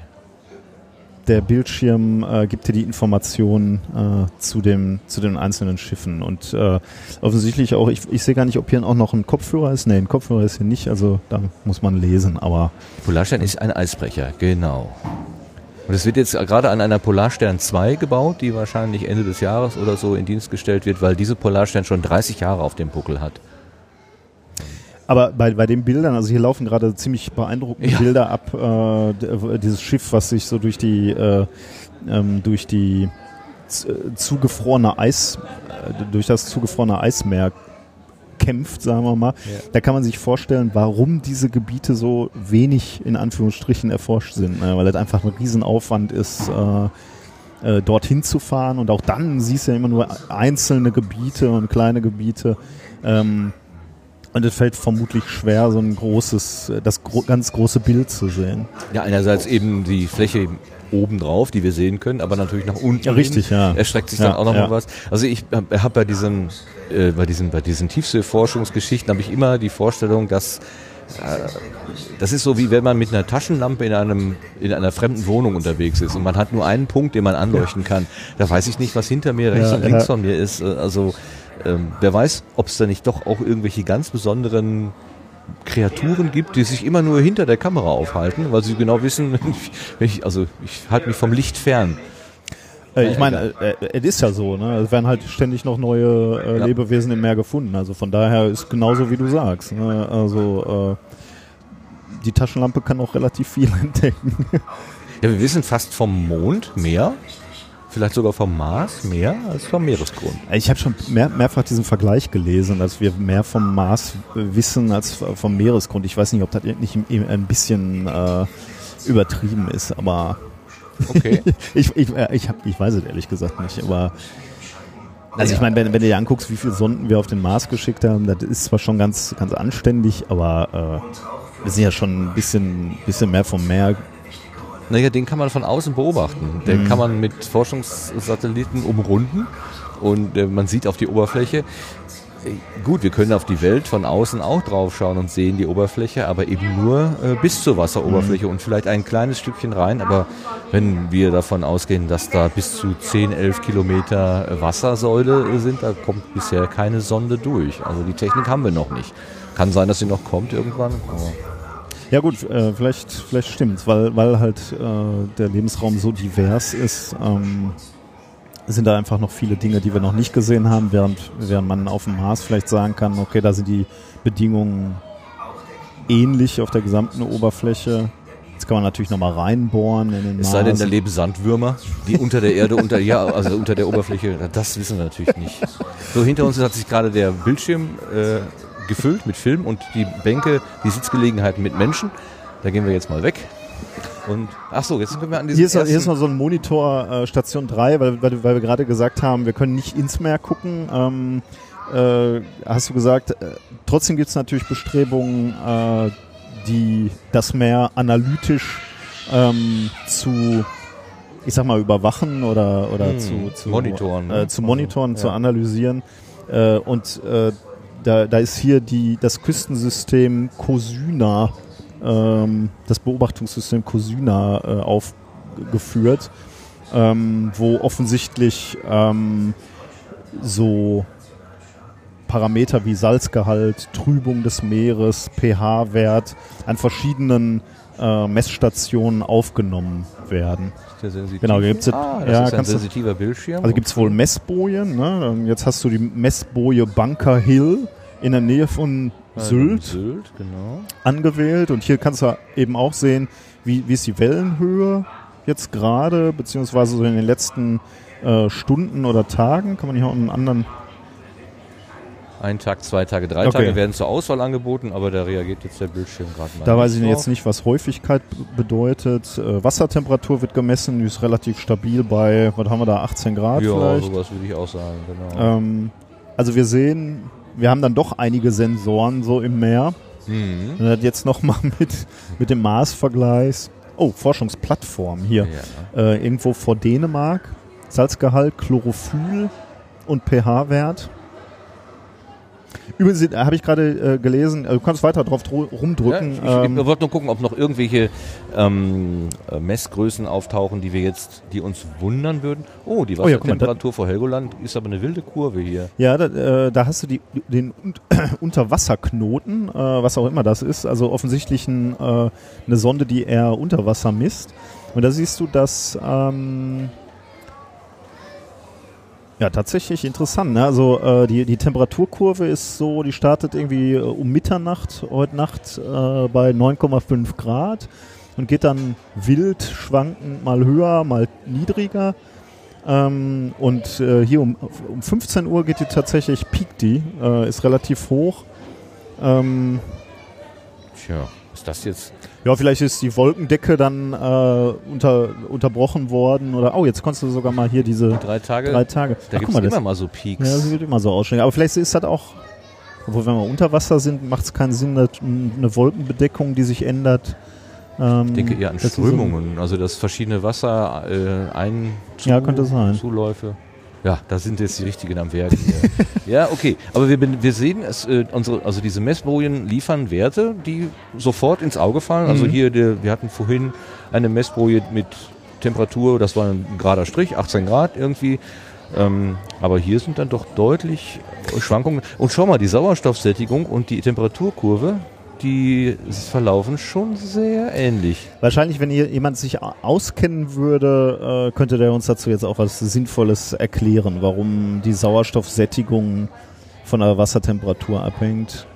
Der Bildschirm äh, gibt dir die Informationen äh, zu dem zu den einzelnen Schiffen und äh, offensichtlich auch. Ich, ich sehe gar nicht, ob hier auch noch ein Kopfhörer ist. Nee, ein Kopfhörer ist hier nicht. Also da muss man lesen. Aber Polarstern ist ein Eisbrecher, genau. Und es wird jetzt gerade an einer Polarstern 2 gebaut, die wahrscheinlich Ende des Jahres oder so in Dienst gestellt wird, weil diese Polarstern schon 30 Jahre auf dem Buckel hat. Aber bei, bei den Bildern, also hier laufen gerade ziemlich beeindruckende Ja. Bilder ab, äh, d- dieses Schiff, was sich so durch die äh, ähm, durch die äh, zugefrorene Eis, äh, durch das zugefrorene Eismeer kämpft, sagen wir mal. Ja. Da kann man sich vorstellen, warum diese Gebiete so wenig in Anführungsstrichen erforscht sind, ne? weil das einfach ein Riesenaufwand ist. Äh, äh, dorthin zu fahren und auch dann siehst du ja immer nur einzelne Gebiete und kleine Gebiete. Ähm, und es fällt vermutlich schwer, so ein großes, äh, das gro ganz große Bild zu sehen. Ja, einerseits eben die Fläche oben drauf, die wir sehen können, aber natürlich nach unten. Ja, richtig, hin ja. Erstreckt sich Ja, dann auch noch ja. mal was. Also ich habe hab bei diesen, äh, bei diesen, bei diesen Tiefseeforschungsgeschichten habe ich immer die Vorstellung, dass äh, das ist so wie wenn man mit einer Taschenlampe in einem in einer fremden Wohnung unterwegs ist und man hat nur einen Punkt, den man anleuchten kann. Da weiß ich nicht, was hinter mir, rechts Ja, und links ja. von mir ist. Äh, Also ähm, wer weiß, ob es da nicht doch auch irgendwelche ganz besonderen Kreaturen gibt, die sich immer nur hinter der Kamera aufhalten, weil sie genau wissen, [LAUGHS] ich, also ich halte mich vom Licht fern. Äh, ich meine, äh, äh, es ist ja so, ne? Es werden halt ständig noch neue äh, Ja. Lebewesen im Meer gefunden. Also von daher ist genauso wie du sagst. Ne? Also äh, die Taschenlampe kann auch relativ viel [LAUGHS] entdecken. Ja, wir wissen fast vom Mond mehr, vielleicht sogar vom Mars mehr als vom Meeresgrund. Ich habe schon mehr, mehrfach diesen Vergleich gelesen, dass wir mehr vom Mars wissen als vom Meeresgrund. Ich weiß nicht, ob das nicht ein bisschen äh, übertrieben ist, aber Okay. [LAUGHS] ich, ich, äh, ich, hab, ich weiß es ehrlich gesagt nicht. Aber also ich meine, wenn, wenn du dir anguckst, wie viele Sonden wir auf den Mars geschickt haben, das ist zwar schon ganz, ganz anständig, aber äh, wir sind ja schon ein bisschen, bisschen mehr vom Meer. Naja, den kann man von außen beobachten. Den Mhm. kann man mit Forschungssatelliten umrunden und äh, man sieht auf die Oberfläche. Äh, Gut, wir können auf die Welt von außen auch draufschauen und sehen die Oberfläche, aber eben nur äh, bis zur Wasseroberfläche und vielleicht ein kleines Stückchen rein. Aber wenn wir davon ausgehen, dass da bis zu 10, 11 Kilometer äh, Wassersäule sind, da kommt bisher keine Sonde durch. Also die Technik haben wir noch nicht. Kann sein, dass sie noch kommt irgendwann. Aber Ja gut, äh, vielleicht, vielleicht stimmt's, weil, weil halt äh, der Lebensraum so divers ist, ähm, sind da einfach noch viele Dinge, die wir noch nicht gesehen haben, während, während man auf dem Mars vielleicht sagen kann, okay, da sind die Bedingungen ähnlich auf der gesamten Oberfläche. Jetzt kann man natürlich nochmal reinbohren in den Es Mars. sei denn, da leben Sandwürmer, die unter der Erde, unter, ja, also unter der Oberfläche, das wissen wir natürlich nicht. So, hinter uns hat sich gerade der Bildschirm äh, gefüllt mit Film und die Bänke, die Sitzgelegenheiten mit Menschen. Da gehen wir jetzt mal weg. Und, ach so, jetzt können wir an diesem Hier ist, hier ist noch so ein Monitor äh, Station 3, weil, weil, weil wir gerade gesagt haben, wir können nicht ins Meer gucken. Ähm, äh, hast du gesagt, äh, trotzdem gibt es natürlich Bestrebungen, äh, die das Meer analytisch ähm, zu, ich sag mal, überwachen oder, oder Hm, zu, zu monitoren, ne? äh, zu monitoren, Also, zu ja. analysieren. Äh, und da, da ist hier die, das Küstensystem COSYNA, ähm, das Beobachtungssystem COSYNA äh, aufgeführt, ähm, wo offensichtlich ähm, so Parameter wie Salzgehalt, Trübung des Meeres, pH-Wert an verschiedenen äh, Messstationen aufgenommen werden. Genau, da gibt's jetzt- ah, das ja, ist ein sensitiver Bildschirm. Also gibt es wohl Messbojen. Ne? Jetzt hast du die Messboje Bunker Hill in der Nähe von Sylt Sylt, genau. angewählt. Und hier kannst du eben auch sehen, wie, wie ist die Wellenhöhe jetzt gerade, beziehungsweise so in den letzten äh, Stunden oder Tagen. Kann man hier auch einen anderen... Ein Tag, zwei Tage, drei Okay. Tage werden zur Auswahl angeboten, aber da reagiert jetzt der Bildschirm gerade mal. Da weiß ich jetzt nicht, was Häufigkeit bedeutet. Äh, Wassertemperatur wird gemessen, die ist relativ stabil bei, was haben wir da, 18 Grad Ja, vielleicht. sowas würde ich auch sagen, genau. Ähm, also wir sehen, wir haben dann doch einige Sensoren so im Meer. Mhm. Und jetzt nochmal [LAUGHS] mit, mit dem Mars-Vergleich. Oh, Forschungsplattform hier. Ja. Äh, irgendwo vor Dänemark. Salzgehalt, Chlorophyll und pH-Wert. Übrigens äh, habe ich gerade äh, gelesen, äh, du kannst weiter drauf dro- Ja, rumdrücken. ich, ich, ähm, ich wollte nur gucken, ob noch irgendwelche ähm, äh, Messgrößen auftauchen, die wir jetzt, die uns wundern würden. Oh, die Oh ja, Wassertemperatur vor Helgoland ist aber eine wilde Kurve hier. Ja, da, äh, da hast du die, den Un [CLEARS THROAT] Unterwasserknoten, äh, was auch immer das ist. Also offensichtlich ein, eine Sonde, die eher unter Wasser misst. Und da siehst du, dass ähm, ja tatsächlich interessant. Ne? Also äh, die, die Temperaturkurve ist so, die startet irgendwie äh, um Mitternacht heute Nacht äh, bei 9,5 Grad und geht dann wild schwankend mal höher, mal niedriger. Ähm, und äh, hier um, um 15 Uhr geht die tatsächlich, piekt die, äh, ist relativ hoch. Ähm, Tja, ist das jetzt? Ja, vielleicht ist die Wolkendecke dann äh, unter, unterbrochen worden oder, oh, jetzt konntest du sogar mal hier diese Drei Tage? drei Tage. da gibt es immer mal so ja, Peaks. das wird immer so ausschauen. Aber vielleicht ist das auch, obwohl wenn wir unter Wasser sind, macht es keinen Sinn, dass eine Wolkenbedeckung, die sich ändert. Ähm, ich denke eher an ist so- Strömungen, also dass verschiedene Wasser äh, ein Ja, könnte sein. Zuläufe. Ja, da sind jetzt die richtigen am Werk. [LAUGHS] Ja, okay. Aber wir, wir sehen, es, äh, unsere, also diese Messbojen liefern Werte, die sofort ins Auge fallen. Also Mhm. hier, der, wir hatten vorhin eine Messboje mit Temperatur, das war ein gerader Strich, 18 Grad irgendwie. Ähm, aber hier sind dann doch deutlich Schwankungen. Und schau mal, die Sauerstoffsättigung und die Temperaturkurve, die verlaufen schon sehr ähnlich. Wahrscheinlich, wenn hier jemand sich auskennen würde, äh, könnte der uns dazu jetzt auch was Sinnvolles erklären, warum die Sauerstoffsättigung von der Wassertemperatur abhängt.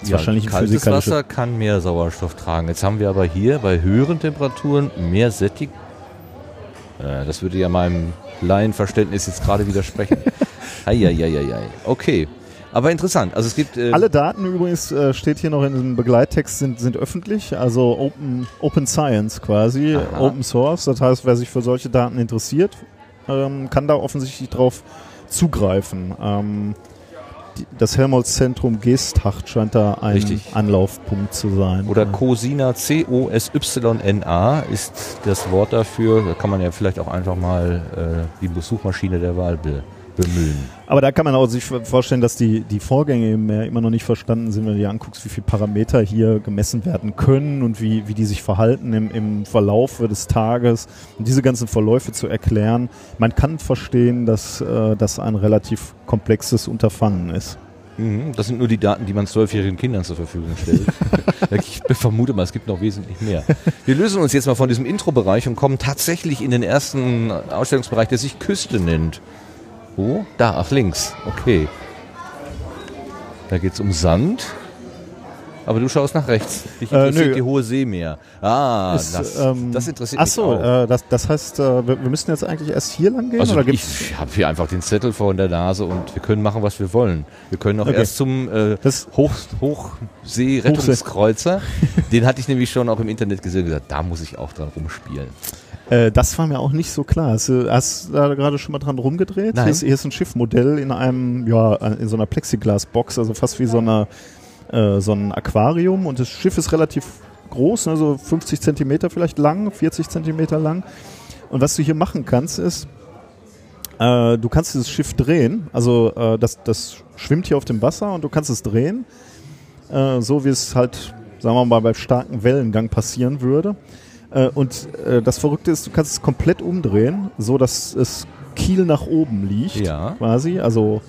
Das ist wahrscheinlich ein kaltes. Wasser kann mehr Sauerstoff tragen. Jetzt haben wir aber hier bei höheren Temperaturen mehr Sättigung. Äh, das würde ja meinem Laienverständnis jetzt gerade widersprechen. [LAUGHS] Eieieiei. Okay. Aber interessant. Also es gibt. Äh, Alle Daten übrigens, äh, steht hier noch in dem Begleittext, sind, sind öffentlich, also Open, Open Science quasi, Aha. Open Source. Das heißt, wer sich für solche Daten interessiert, ähm, kann da offensichtlich drauf zugreifen. Ähm, die, das Helmholtz-Zentrum Geesthacht scheint da ein Richtig. Anlaufpunkt zu sein. Oder. COSINA, C-O-S-Y-N-A ist das Wort dafür. Da kann man ja vielleicht auch einfach mal äh, die Suchmaschine der Wahl be bemühen. Aber da kann man auch sich vorstellen, dass die, die Vorgänge im Meer immer noch nicht verstanden sind, wenn du dir anguckst, wie viele Parameter hier gemessen werden können und wie, wie die sich verhalten im, im Verlauf des Tages. Und diese ganzen Verläufe zu erklären, man kann verstehen, dass äh, das ein relativ komplexes Unterfangen ist. Mhm, Das sind nur die Daten, die man zwölfjährigen Kindern zur Verfügung stellt. [LAUGHS] ich vermute mal, es gibt noch wesentlich mehr. Wir lösen uns jetzt mal von diesem Intro-Bereich und kommen tatsächlich in den ersten Ausstellungsbereich, der sich Küste nennt. Wo? Da, ach links. Okay. Da geht es um Sand. Aber du schaust nach rechts. Dich Äh, interessiert nö. die hohe See mehr. Ah, Ist, das, ähm, das interessiert Ach mich so, auch. äh, das, das heißt, äh, wir, wir müssen jetzt eigentlich erst hier lang gehen? Also oder ich habe hier einfach den Zettel vor der Nase und wir können machen, was wir wollen. Wir können auch Okay. erst zum äh, Hoch, Hochsee-Rettungskreuzer. den hatte ich nämlich schon auch im Internet gesehen und gesagt, da muss ich auch dran rumspielen. Äh, das war mir auch nicht so klar. Hast du hast du da gerade schon mal dran rumgedreht? Nein. Hier ist, hier ist ein Schiffmodell in einem, ja, in so einer Plexiglasbox, also fast wie so, eine, äh, so ein Aquarium. Und das Schiff ist relativ groß, ne, so 50 Zentimeter vielleicht lang, 40 Zentimeter lang. Und was du hier machen kannst, ist, äh, du kannst dieses Schiff drehen. Also äh, das, das schwimmt hier auf dem Wasser und du kannst es drehen, äh, so wie es halt, sagen wir mal, bei starkem Wellengang passieren würde. Äh, und äh, das Verrückte ist, du kannst es komplett umdrehen, so dass es Kiel nach oben liegt, Ja. quasi, also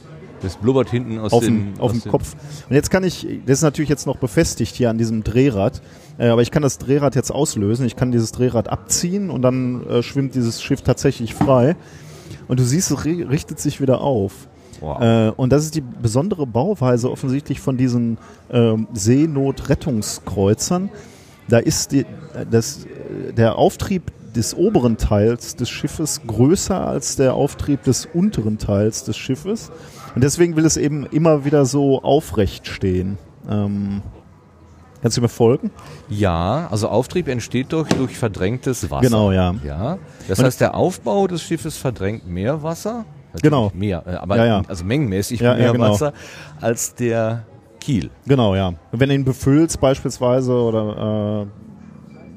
Das blubbert hinten aus auf dem, auf dem Kopf. Und jetzt kann ich, das ist natürlich jetzt noch befestigt hier an diesem Drehrad, äh, aber ich kann das Drehrad jetzt auslösen, ich kann dieses Drehrad abziehen und dann äh, schwimmt dieses Schiff tatsächlich frei. Und du siehst, es ri- richtet sich wieder auf. Wow. Äh, und das ist die besondere Bauweise offensichtlich von diesen ähm, Seenotrettungskreuzern. Da ist die, das, der Auftrieb des oberen Teils des Schiffes größer als der Auftrieb des unteren Teils des Schiffes. Und deswegen will es eben immer wieder so aufrecht stehen. Ähm, kannst du mir folgen? Ja, also Auftrieb entsteht durch, durch verdrängtes Wasser. Genau, ja. Ja, das Und- heißt, der Aufbau des Schiffes verdrängt mehr Wasser. Natürlich Genau. Mehr, äh, aber Ja, ja. also mengenmäßig Ja, mehr genau. Wasser als der Kiel. Genau, ja. Und wenn du ihn befüllst beispielsweise oder äh,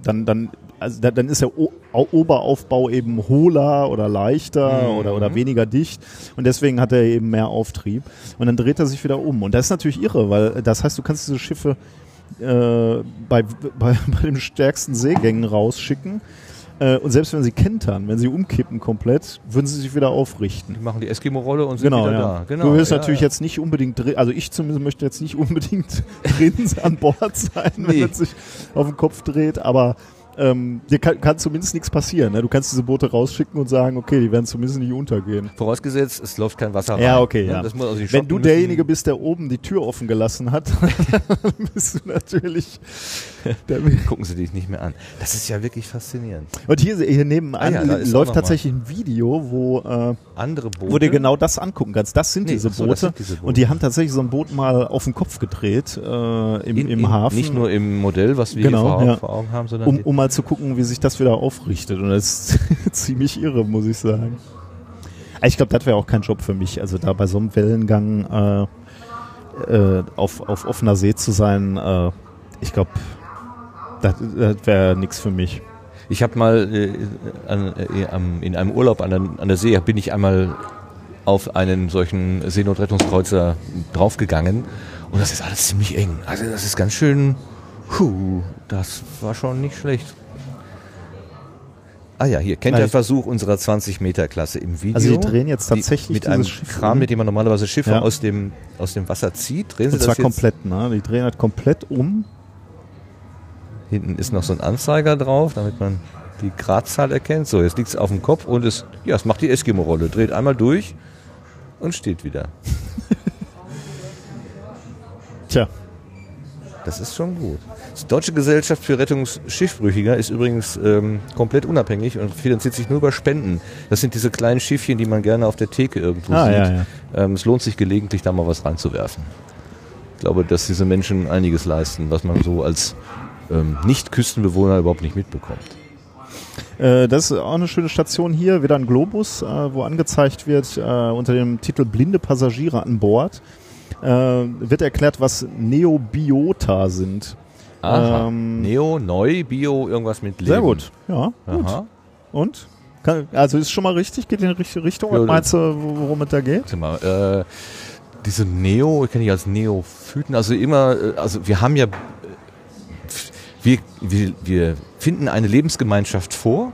dann, dann, also da, dann ist der o Au- Oberaufbau eben hohler oder leichter Mhm. oder, oder weniger dicht und deswegen hat er eben mehr Auftrieb und dann dreht er sich wieder um. Und das ist natürlich irre, weil das heißt, du kannst diese Schiffe äh, bei, [LAUGHS] bei, bei den stärksten Seegängen rausschicken äh, und selbst wenn sie kentern, wenn sie umkippen komplett, würden sie sich wieder aufrichten. Die machen die Eskimo-Rolle und sind Genau, wieder ja. da. Genau, du willst ja, natürlich ja. jetzt nicht unbedingt drin, also ich zumindest möchte jetzt nicht [LAUGHS] unbedingt drin an Bord sein, wenn Nee. es sich auf den Kopf dreht, aber ähm, dir kann, kann zumindest nichts passieren. Ne? Du kannst diese Boote rausschicken und sagen, okay, die werden zumindest nicht untergehen. Vorausgesetzt, es läuft kein Wasser rein. Ja, okay, Ne, ja. Das muss also Wenn du derjenige bist, der oben die Tür offen gelassen hat, [LAUGHS] dann bist du natürlich. [LAUGHS] Gucken sie dich nicht mehr an. Das ist ja wirklich faszinierend. und hier, hier nebenan Ah ja, läuft tatsächlich ein Video, wo äh, Andere Boote. wo du genau das angucken kannst. Das sind Nee, diese ach so, Boote. das sind diese Boote. Und die haben tatsächlich so ein Boot mal auf den Kopf gedreht äh, im, in, im in, Hafen. Nicht nur im Modell, was wir Genau, hier vor, Augen- ja. vor Augen haben, sondern um, um mal zu gucken, wie sich das wieder aufrichtet. Und das ist [LAUGHS] ziemlich irre, muss ich sagen. Aber Ich glaube, das wäre auch kein Job für mich. Also da bei so einem Wellengang äh, äh, auf, auf offener See zu sein, äh, ich glaube, das, das wäre nichts für mich. Ich habe mal äh, an, äh, in einem Urlaub an der, an der See, bin ich einmal auf einen solchen Seenotrettungskreuzer draufgegangen und das ist alles ziemlich eng. Also das ist ganz schön, puh, das war schon nicht schlecht. Ah ja, hier, kennt Nein. der Versuch unserer 20-Meter-Klasse im Video. Also die drehen jetzt tatsächlich die, mit einem Schiff Kran, um. mit dem man normalerweise Schiffe Ja. aus, dem, aus dem Wasser zieht. Drehen Sie Und zwar das jetzt? komplett, ne? Die drehen halt komplett um. Hinten ist noch so ein Anzeiger drauf, damit man die Gradzahl erkennt. So, jetzt liegt es auf dem Kopf und es, ja, es macht die Eskimo-Rolle. Dreht einmal durch und steht wieder. [LAUGHS] Tja, Das ist schon gut. Die Deutsche Gesellschaft für Rettungsschiffbrüchiger ist übrigens ähm, komplett unabhängig und finanziert sich nur über Spenden. Das sind diese kleinen Schiffchen, die man gerne auf der Theke irgendwo Ah, sieht. ja, ja. Ähm, es lohnt sich gelegentlich, da mal was reinzuwerfen. Ich glaube, dass diese Menschen einiges leisten, was man so als ähm, Nicht-Küstenbewohner überhaupt nicht mitbekommt. Äh, das ist auch eine schöne Station hier, wieder ein Globus, äh, wo angezeigt wird äh, unter dem Titel Blinde Passagiere an Bord. Wird erklärt, was Neobiota sind. Aha. Ähm, Neo, neu, Bio, irgendwas mit Leben. Sehr gut. Ja, gut. Und? Kann, also ist schon mal richtig, geht in die richtige Richtung. Ja, meinst du, worum es da geht? Warte mal, äh, diese Neo, ich kenne die als Neophyten, also immer, äh, also wir haben ja, äh, wir, wir, wir finden eine Lebensgemeinschaft vor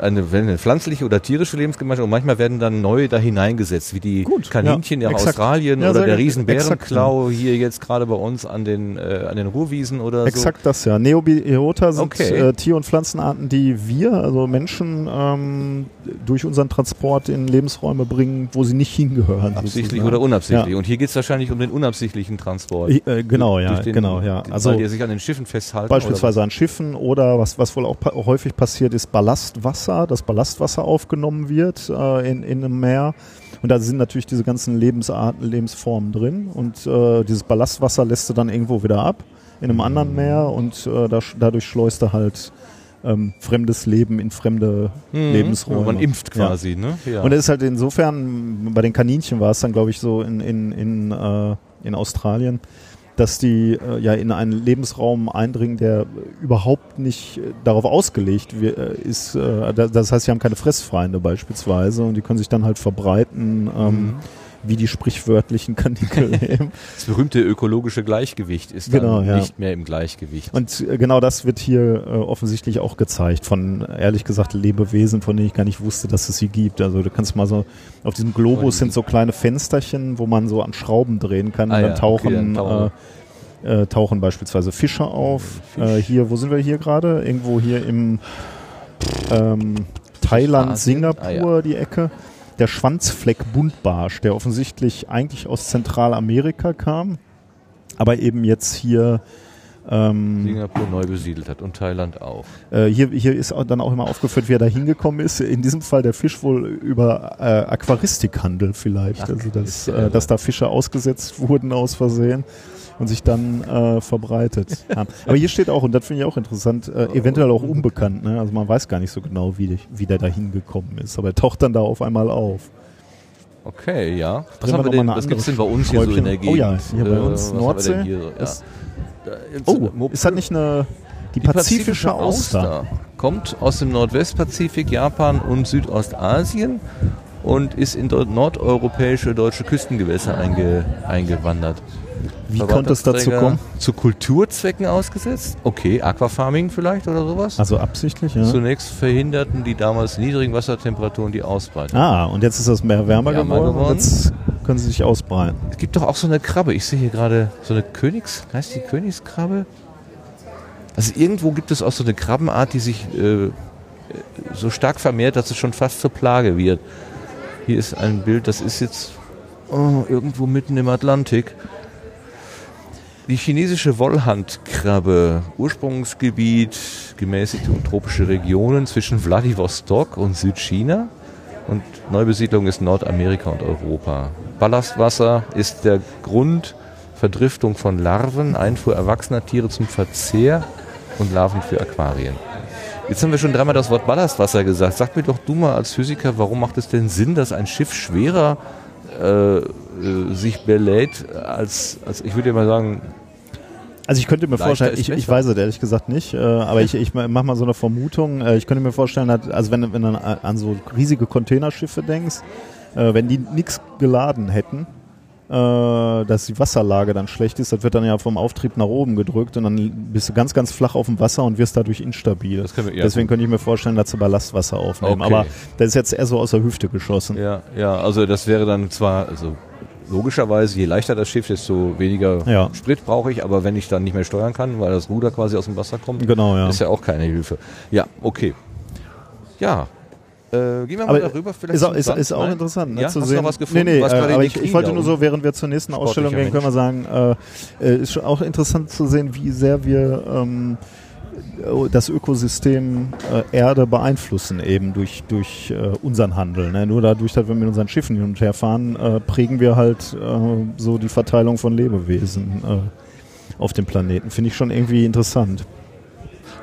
eine, eine pflanzliche oder tierische Lebensgemeinschaft und manchmal werden dann neue da hineingesetzt, wie die Gut, Kaninchen ja, in exakt. Australien Ja, oder der. Riesenbärenklau hier jetzt gerade bei uns an den, äh, an den Ruhrwiesen oder Exakt das, ja. Neobiota sind Okay. äh, Tier- und Pflanzenarten, die wir, also Menschen, ähm, durch unseren Transport in Lebensräume bringen, wo sie nicht hingehören. so. Absichtlich sozusagen. oder unabsichtlich. Ja. Und hier geht es wahrscheinlich um den unabsichtlichen Transport. Ich, äh, genau, ja, den- genau, ja. Also weil die sich an den Schiffen festhalten. beispielsweise an Schiffen oder was, was wohl auch pa häufig passiert ist, Ballastwasser, dass Ballastwasser aufgenommen wird äh, in, in einem Meer. Und da sind natürlich diese ganzen Lebensarten, Lebensformen drin. Und äh, dieses Ballastwasser lässt du dann irgendwo wieder ab in einem anderen Meer und äh, da, dadurch schleust du halt ähm, fremdes Leben in fremde? Mhm. Lebensräume. Man impft Ja. quasi, ne? Ja. Und es ist halt insofern, bei den Kaninchen war es dann, glaube ich, so in, in, in, äh, in Australien, dass die äh, ja in einen Lebensraum eindringen, der überhaupt nicht äh, darauf ausgelegt äh, ist. Äh, da- das heißt, sie haben keine Fressfeinde beispielsweise und die können sich dann halt verbreiten, ähm, Mhm. Wie die sprichwörtlichen Kaninchen [LAUGHS] eben. Das berühmte ökologische Gleichgewicht ist dann Genau, ja. nicht mehr im Gleichgewicht. Und äh, genau das wird hier äh, offensichtlich auch gezeigt von, ehrlich gesagt, Lebewesen, von denen ich gar nicht wusste, dass es sie gibt. Also du kannst mal so, auf diesem Globus sind so kleine Fensterchen, wo man so an Schrauben drehen kann Ah und ja, dann tauchen, okay, dann tauchen- äh, äh, tauchen beispielsweise Fische auf. Fisch. Äh, hier, wo sind wir hier gerade? Irgendwo hier im ähm, Thailand, Asien? Singapur, Ah, die Ecke. Der Schwanzfleck-Buntbarsch, der offensichtlich eigentlich aus Zentralamerika kam, aber eben jetzt hier ähm, Singapur neu besiedelt hat und Thailand auch. äh, hier, hier ist auch dann auch immer aufgeführt, wie er da hingekommen ist. In diesem Fall der Fisch wohl über äh, Aquaristikhandel vielleicht. Ach, also, dass, äh, dass da Fische ausgesetzt wurden aus Versehen und sich dann äh, verbreitet [LAUGHS] haben. Aber hier steht auch, und das finde ich auch interessant, äh, eventuell auch unbekannt. Ne? Also man weiß gar nicht so genau, wie, wie der da hingekommen ist. Aber er taucht dann da auf einmal auf. Okay, ja. Was, Drehen haben wir wir noch mal denn, eine was gibt's denn bei uns hier so in Schräubchen? der Oh Gegend? ja, hier bei Äh, uns was haben wir Nordsee. hier? Ja. Oh, ist das nicht eine die, pazifische Auster? Kommt aus dem Nordwestpazifik, Japan und Südostasien und ist in nordeuropäische deutsche Küstengewässer einge, eingewandert. Wie konnte es dazu kommen? Zu Kulturzwecken ausgesetzt? Okay, Aquafarming vielleicht oder sowas? Also absichtlich, ja. Zunächst verhinderten die damals niedrigen Wassertemperaturen die Ausbreitung. Ah, und jetzt ist das Meer wärmer, Wärmer geworden, geworden. Können sie sich ausbreiten. Es gibt doch auch so eine Krabbe. Ich sehe hier gerade so eine Königs... Heißt die Königskrabbe? Also irgendwo gibt es auch so eine Krabbenart, die sich äh, so stark vermehrt, dass es schon fast zur Plage wird. Hier ist ein Bild, das ist jetzt oh, irgendwo mitten im Atlantik. Die chinesische Wollhandkrabbe, Ursprungsgebiet gemäßigte und tropische Regionen zwischen Vladivostok und Südchina und Neubesiedlung ist Nordamerika und Europa. Ballastwasser ist der Grund, Verdriftung von Larven, Einfuhr erwachsener Tiere zum Verzehr und Larven für Aquarien. Jetzt haben wir schon dreimal das Wort Ballastwasser gesagt. Sag mir doch du mal als Physiker, warum macht es denn Sinn, dass ein Schiff schwerer äh, äh, sich belädt als, als, ich würde ja mal sagen, Also ich könnte mir Leichter vorstellen, ich, ich weiß es ehrlich gesagt nicht, äh, aber ich, ich mache mal so eine Vermutung. Äh, ich könnte mir vorstellen, also wenn, wenn du an so riesige Containerschiffe denkst, äh, wenn die nichts geladen hätten, dass die Wasserlage dann schlecht ist, das wird dann ja vom Auftrieb nach oben gedrückt und dann bist du ganz, ganz flach auf dem Wasser und wirst dadurch instabil. Wir- ja, Deswegen könnte ich mir vorstellen, dass sie Ballastwasser aufnehmen. Okay. Aber das ist jetzt eher so aus der Hüfte geschossen. ja, ja, also das wäre dann zwar, also logischerweise, je leichter das Schiff, desto weniger Ja. Sprit brauche ich, aber wenn ich dann nicht mehr steuern kann, weil das Ruder quasi aus dem Wasser kommt, Genau, ja. ist ja auch keine Hilfe. Ja, okay. Ja. Äh, gehen wir mal Aber darüber vielleicht ist auch, ist, ist auch interessant, ne, ja? zu Hast sehen. du noch was gefunden? Nee, nee, hast äh, aber ich, ich wollte nur so, während wir zur nächsten Ausstellung gehen, können wir sagen, äh, ist schon auch interessant zu sehen, wie sehr wir ähm, das Ökosystem äh, Erde beeinflussen, eben durch, durch äh, unseren Handel. Ne? Nur dadurch, dass wir mit unseren Schiffen hin und her fahren, äh, prägen wir halt äh, so die Verteilung von Lebewesen äh, auf dem Planeten. Finde ich schon irgendwie interessant.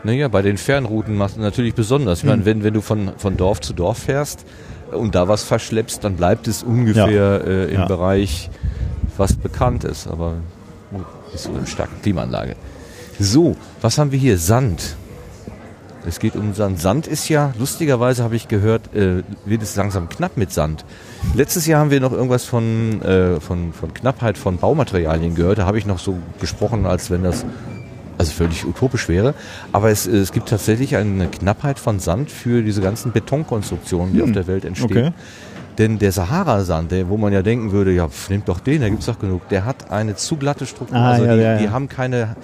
Naja, bei den Fernrouten machst du natürlich besonders. Ich Hm. meine, wenn, wenn du von, von Dorf zu Dorf fährst und da was verschleppst, dann bleibt es ungefähr äh, im Ja. Bereich, was bekannt ist. Aber oh, ist so eine starke Klimaanlage. So, was haben wir hier? Sand. Es geht um Sand. Sand ist ja, lustigerweise habe ich gehört, äh, wird es langsam knapp mit Sand. Letztes Jahr haben wir noch irgendwas von, äh, von, von Knappheit von Baumaterialien gehört. Da habe ich noch so gesprochen, als wenn das also völlig utopisch wäre. Aber es, es gibt tatsächlich eine Knappheit von Sand für diese ganzen Betonkonstruktionen, die Hm, auf der Welt entstehen. Okay. Denn der Sahara-Sand, wo man ja denken würde, ja, pf, nehmt doch den, da gibt's doch genug, der hat eine zu glatte Struktur. Ah, also ja, die, ja, ja. die haben keine,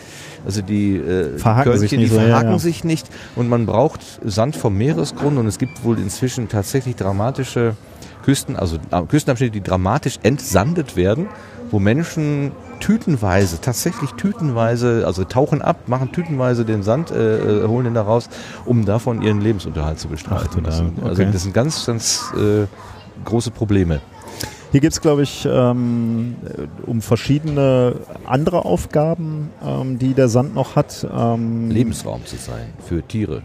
also die, äh, Verhaken die sich Körnchen, nicht die so, ja, verhaken sich nicht und man braucht Sand vom Meeresgrund und es gibt wohl inzwischen tatsächlich dramatische Küsten, also äh, Küstenabschnitte, die dramatisch entsandet werden, wo Menschen tütenweise, tatsächlich tütenweise, also tauchen ab, machen tütenweise den Sand, äh, äh, holen den da raus, um davon ihren Lebensunterhalt zu bestreiten. Ach, Also okay. das sind ganz, ganz äh, große Probleme. Hier gibt es, glaube ich, ähm, um verschiedene andere Aufgaben, ähm, die der Sand noch hat. Ähm, Lebensraum zu sein für Tiere.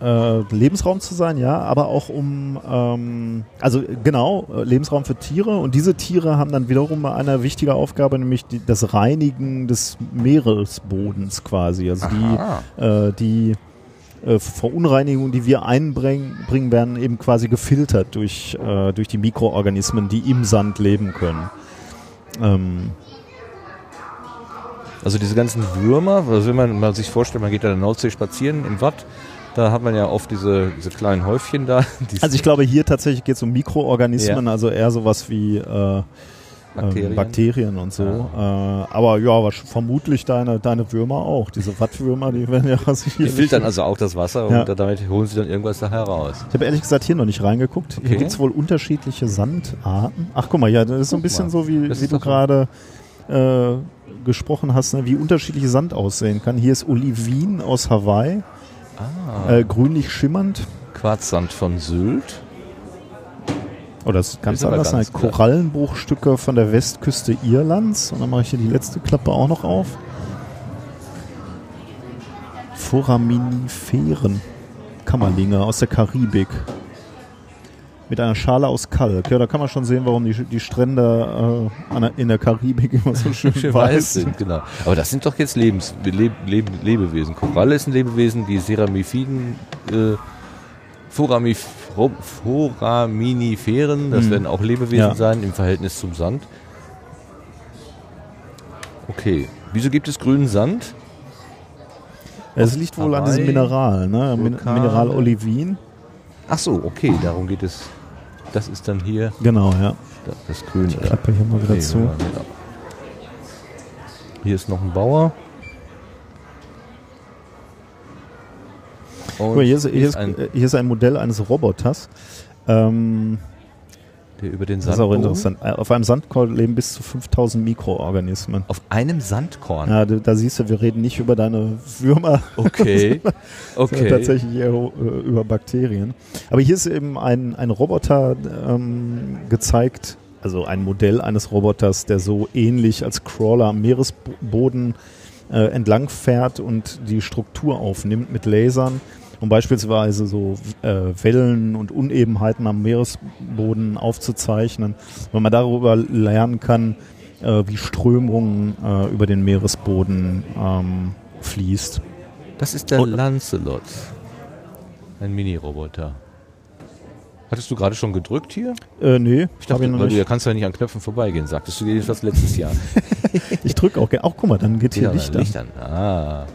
äh, Lebensraum zu sein, ja, aber auch um, ähm, also genau, äh, Lebensraum für Tiere und diese Tiere haben dann wiederum eine wichtige Aufgabe, nämlich die, das Reinigen des Meeresbodens quasi. Also Aha. die, äh, die äh, Verunreinigungen, die wir einbringen, bringen, werden eben quasi gefiltert durch, äh, durch die Mikroorganismen, die im Sand leben können. Ähm, Also diese ganzen Würmer, also wenn man mal sich vorstellt, man geht an der Nordsee spazieren im Watt, da hat man ja oft diese, diese kleinen Häufchen da. [LAUGHS] Also ich glaube, hier tatsächlich geht es um Mikroorganismen, also eher sowas wie äh, Bakterien. Bakterien, Bakterien und so. Äh, aber ja, sch- vermutlich deine, deine Würmer auch. Diese Wattwürmer, die werden ja [LAUGHS] Die sicherlich- filtern also auch das Wasser Ja. und damit holen sie dann irgendwas da heraus. Ich habe ehrlich gesagt hier noch nicht reingeguckt. Hier Okay. gibt es wohl unterschiedliche Sandarten. Ach guck mal, ja, das ist so ein bisschen mal. so, wie, Das wie du gerade äh, gesprochen hast, ne, wie unterschiedliche Sand aussehen kann. Hier ist Olivin aus Hawaii, Ah. äh, grünlich schimmernd. Quarzsand von Sylt. Oh, das ist ganz anders. ganz. Korallenbruchstücke von der Westküste Irlands. Und dann mache ich hier die letzte Klappe auch noch auf. Foraminiferen. Kammerlinge aus der Karibik. Mit einer Schale aus Kalk. Ja, da kann man schon sehen, warum die, die Strände äh, in der Karibik [LAUGHS] immer so schön, Schön weiß weiß sind, genau. Aber das sind doch jetzt Lebens, Leb, Leb, Lebewesen. Koralle ist ein Lebewesen, die Ceramifiden, äh, Foramif, Foraminiferen, das Mhm. werden auch Lebewesen Ja. sein im Verhältnis zum Sand. Okay. Wieso gibt es grünen Sand? Es liegt wohl an diesem Hawaii, Mineral, ne? Min Vulkane. Mineral Olivin. Ach so, okay, darum geht es. Das ist dann hier Genau, ja. da- das Grüne. Ich klappe hier mal wieder Okay, zu. Hier ist noch ein Bauer. Und Guck mal, hier, ist, hier, ist, ein, äh, hier ist ein Modell eines Roboters. Ähm, der über den das ist Sand auch interessant. Äh, Auf einem Sandkorn leben bis zu 5000 Mikroorganismen. Auf einem Sandkorn. Ja, da, da siehst du, wir reden nicht über deine Würmer, Okay. [LAUGHS] Okay. tatsächlich eher äh, über Bakterien. Aber hier ist eben ein, ein Roboter ähm, gezeigt, also ein Modell eines Roboters, der so ähnlich als Crawler am Meeresboden äh, entlang fährt und die Struktur aufnimmt mit Lasern, um beispielsweise so äh, Wellen und Unebenheiten am Meeresboden aufzuzeichnen, weil man darüber lernen kann, äh, wie Strömungen äh, über den Meeresboden ähm, fließt. Das ist der Und- Lancelot. Ein Mini-Roboter. Hattest du gerade schon gedrückt hier? Äh, nee, Ich dachte, ich noch weil du nicht. kannst ja nicht an Knöpfen vorbeigehen, sagtest du dir das letztes Jahr. [LAUGHS] Ich drücke auch gerne. Auch guck mal, dann geht hier Ja, Licht an. Licht an. Ah.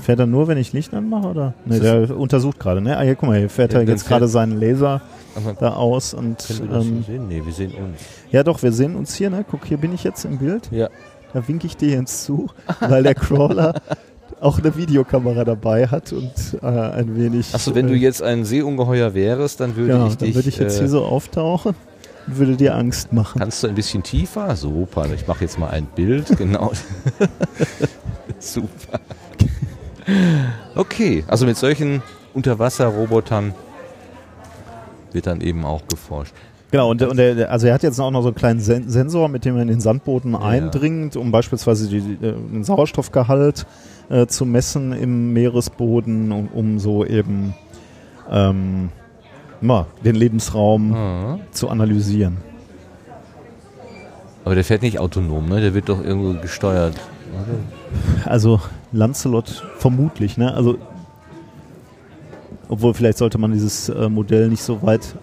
Fährt er nur, wenn ich Licht anmache, oder? Nee, Ist der untersucht gerade, ne? Ah, hier, guck mal, hier fährt Ja, er dann jetzt gerade seinen Laser da aus und können wir das ähm, sehen? Nee, wir sehen uns. ja doch, wir sehen uns hier, ne? Guck, hier bin ich jetzt im Bild. Ja. Da winke ich dir jetzt zu, weil der Crawler [LAUGHS] auch eine Videokamera dabei hat und äh, ein wenig. Achso, wenn du äh, jetzt ein Seeungeheuer wärst, dann würde genau, ich dann dich. würde ich jetzt äh, hier so auftauchen und würde dir Angst machen. Kannst du ein bisschen tiefer? Super, ich mache jetzt mal ein Bild. Genau. [LAUGHS] [LAUGHS] Super. Okay, also mit solchen Unterwasserrobotern wird dann eben auch geforscht. Genau, und, und der, also er hat jetzt auch noch so einen kleinen Sen Sensor, mit dem er in den Sandboden eindringt, um beispielsweise die, äh, den Sauerstoffgehalt äh, zu messen im Meeresboden, um, um so eben ähm, ja, den Lebensraum Ah. zu analysieren. Aber der fährt nicht autonom, ne? Der wird doch irgendwo gesteuert. Also Lancelot vermutlich, ne? Also obwohl vielleicht sollte man dieses äh, Modell nicht so weit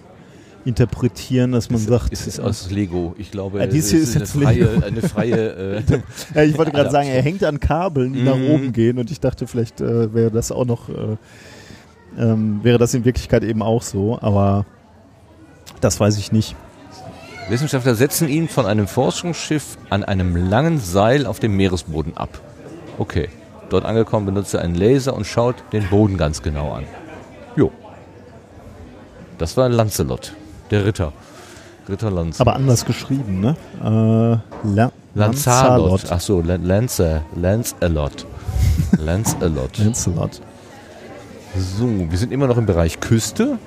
interpretieren, dass man es, sagt. Es ist aus Lego. Ich glaube, Ja, dies hier ist eine jetzt freie, Lego. eine freie. Äh, [LAUGHS] ja, ich wollte gerade sagen, er hängt an Kabeln, die nach Mhm. oben gehen und ich dachte, vielleicht äh, wäre das auch noch, äh, ähm, wäre das in Wirklichkeit eben auch so, aber das weiß ich nicht. Wissenschaftler setzen ihn von einem Forschungsschiff an einem langen Seil auf dem Meeresboden ab. Okay. Dort angekommen benutzt er einen Laser und schaut den Boden ganz genau an. Jo. Das war Lancelot, der Ritter. Ritter Lancelot. Aber anders geschrieben, ne? Äh, La Lanzalot. Ach so, Lan- Lancer. Lancelot. [LAUGHS] Lancelot. Lancelot. So, wir sind immer noch im Bereich Küste.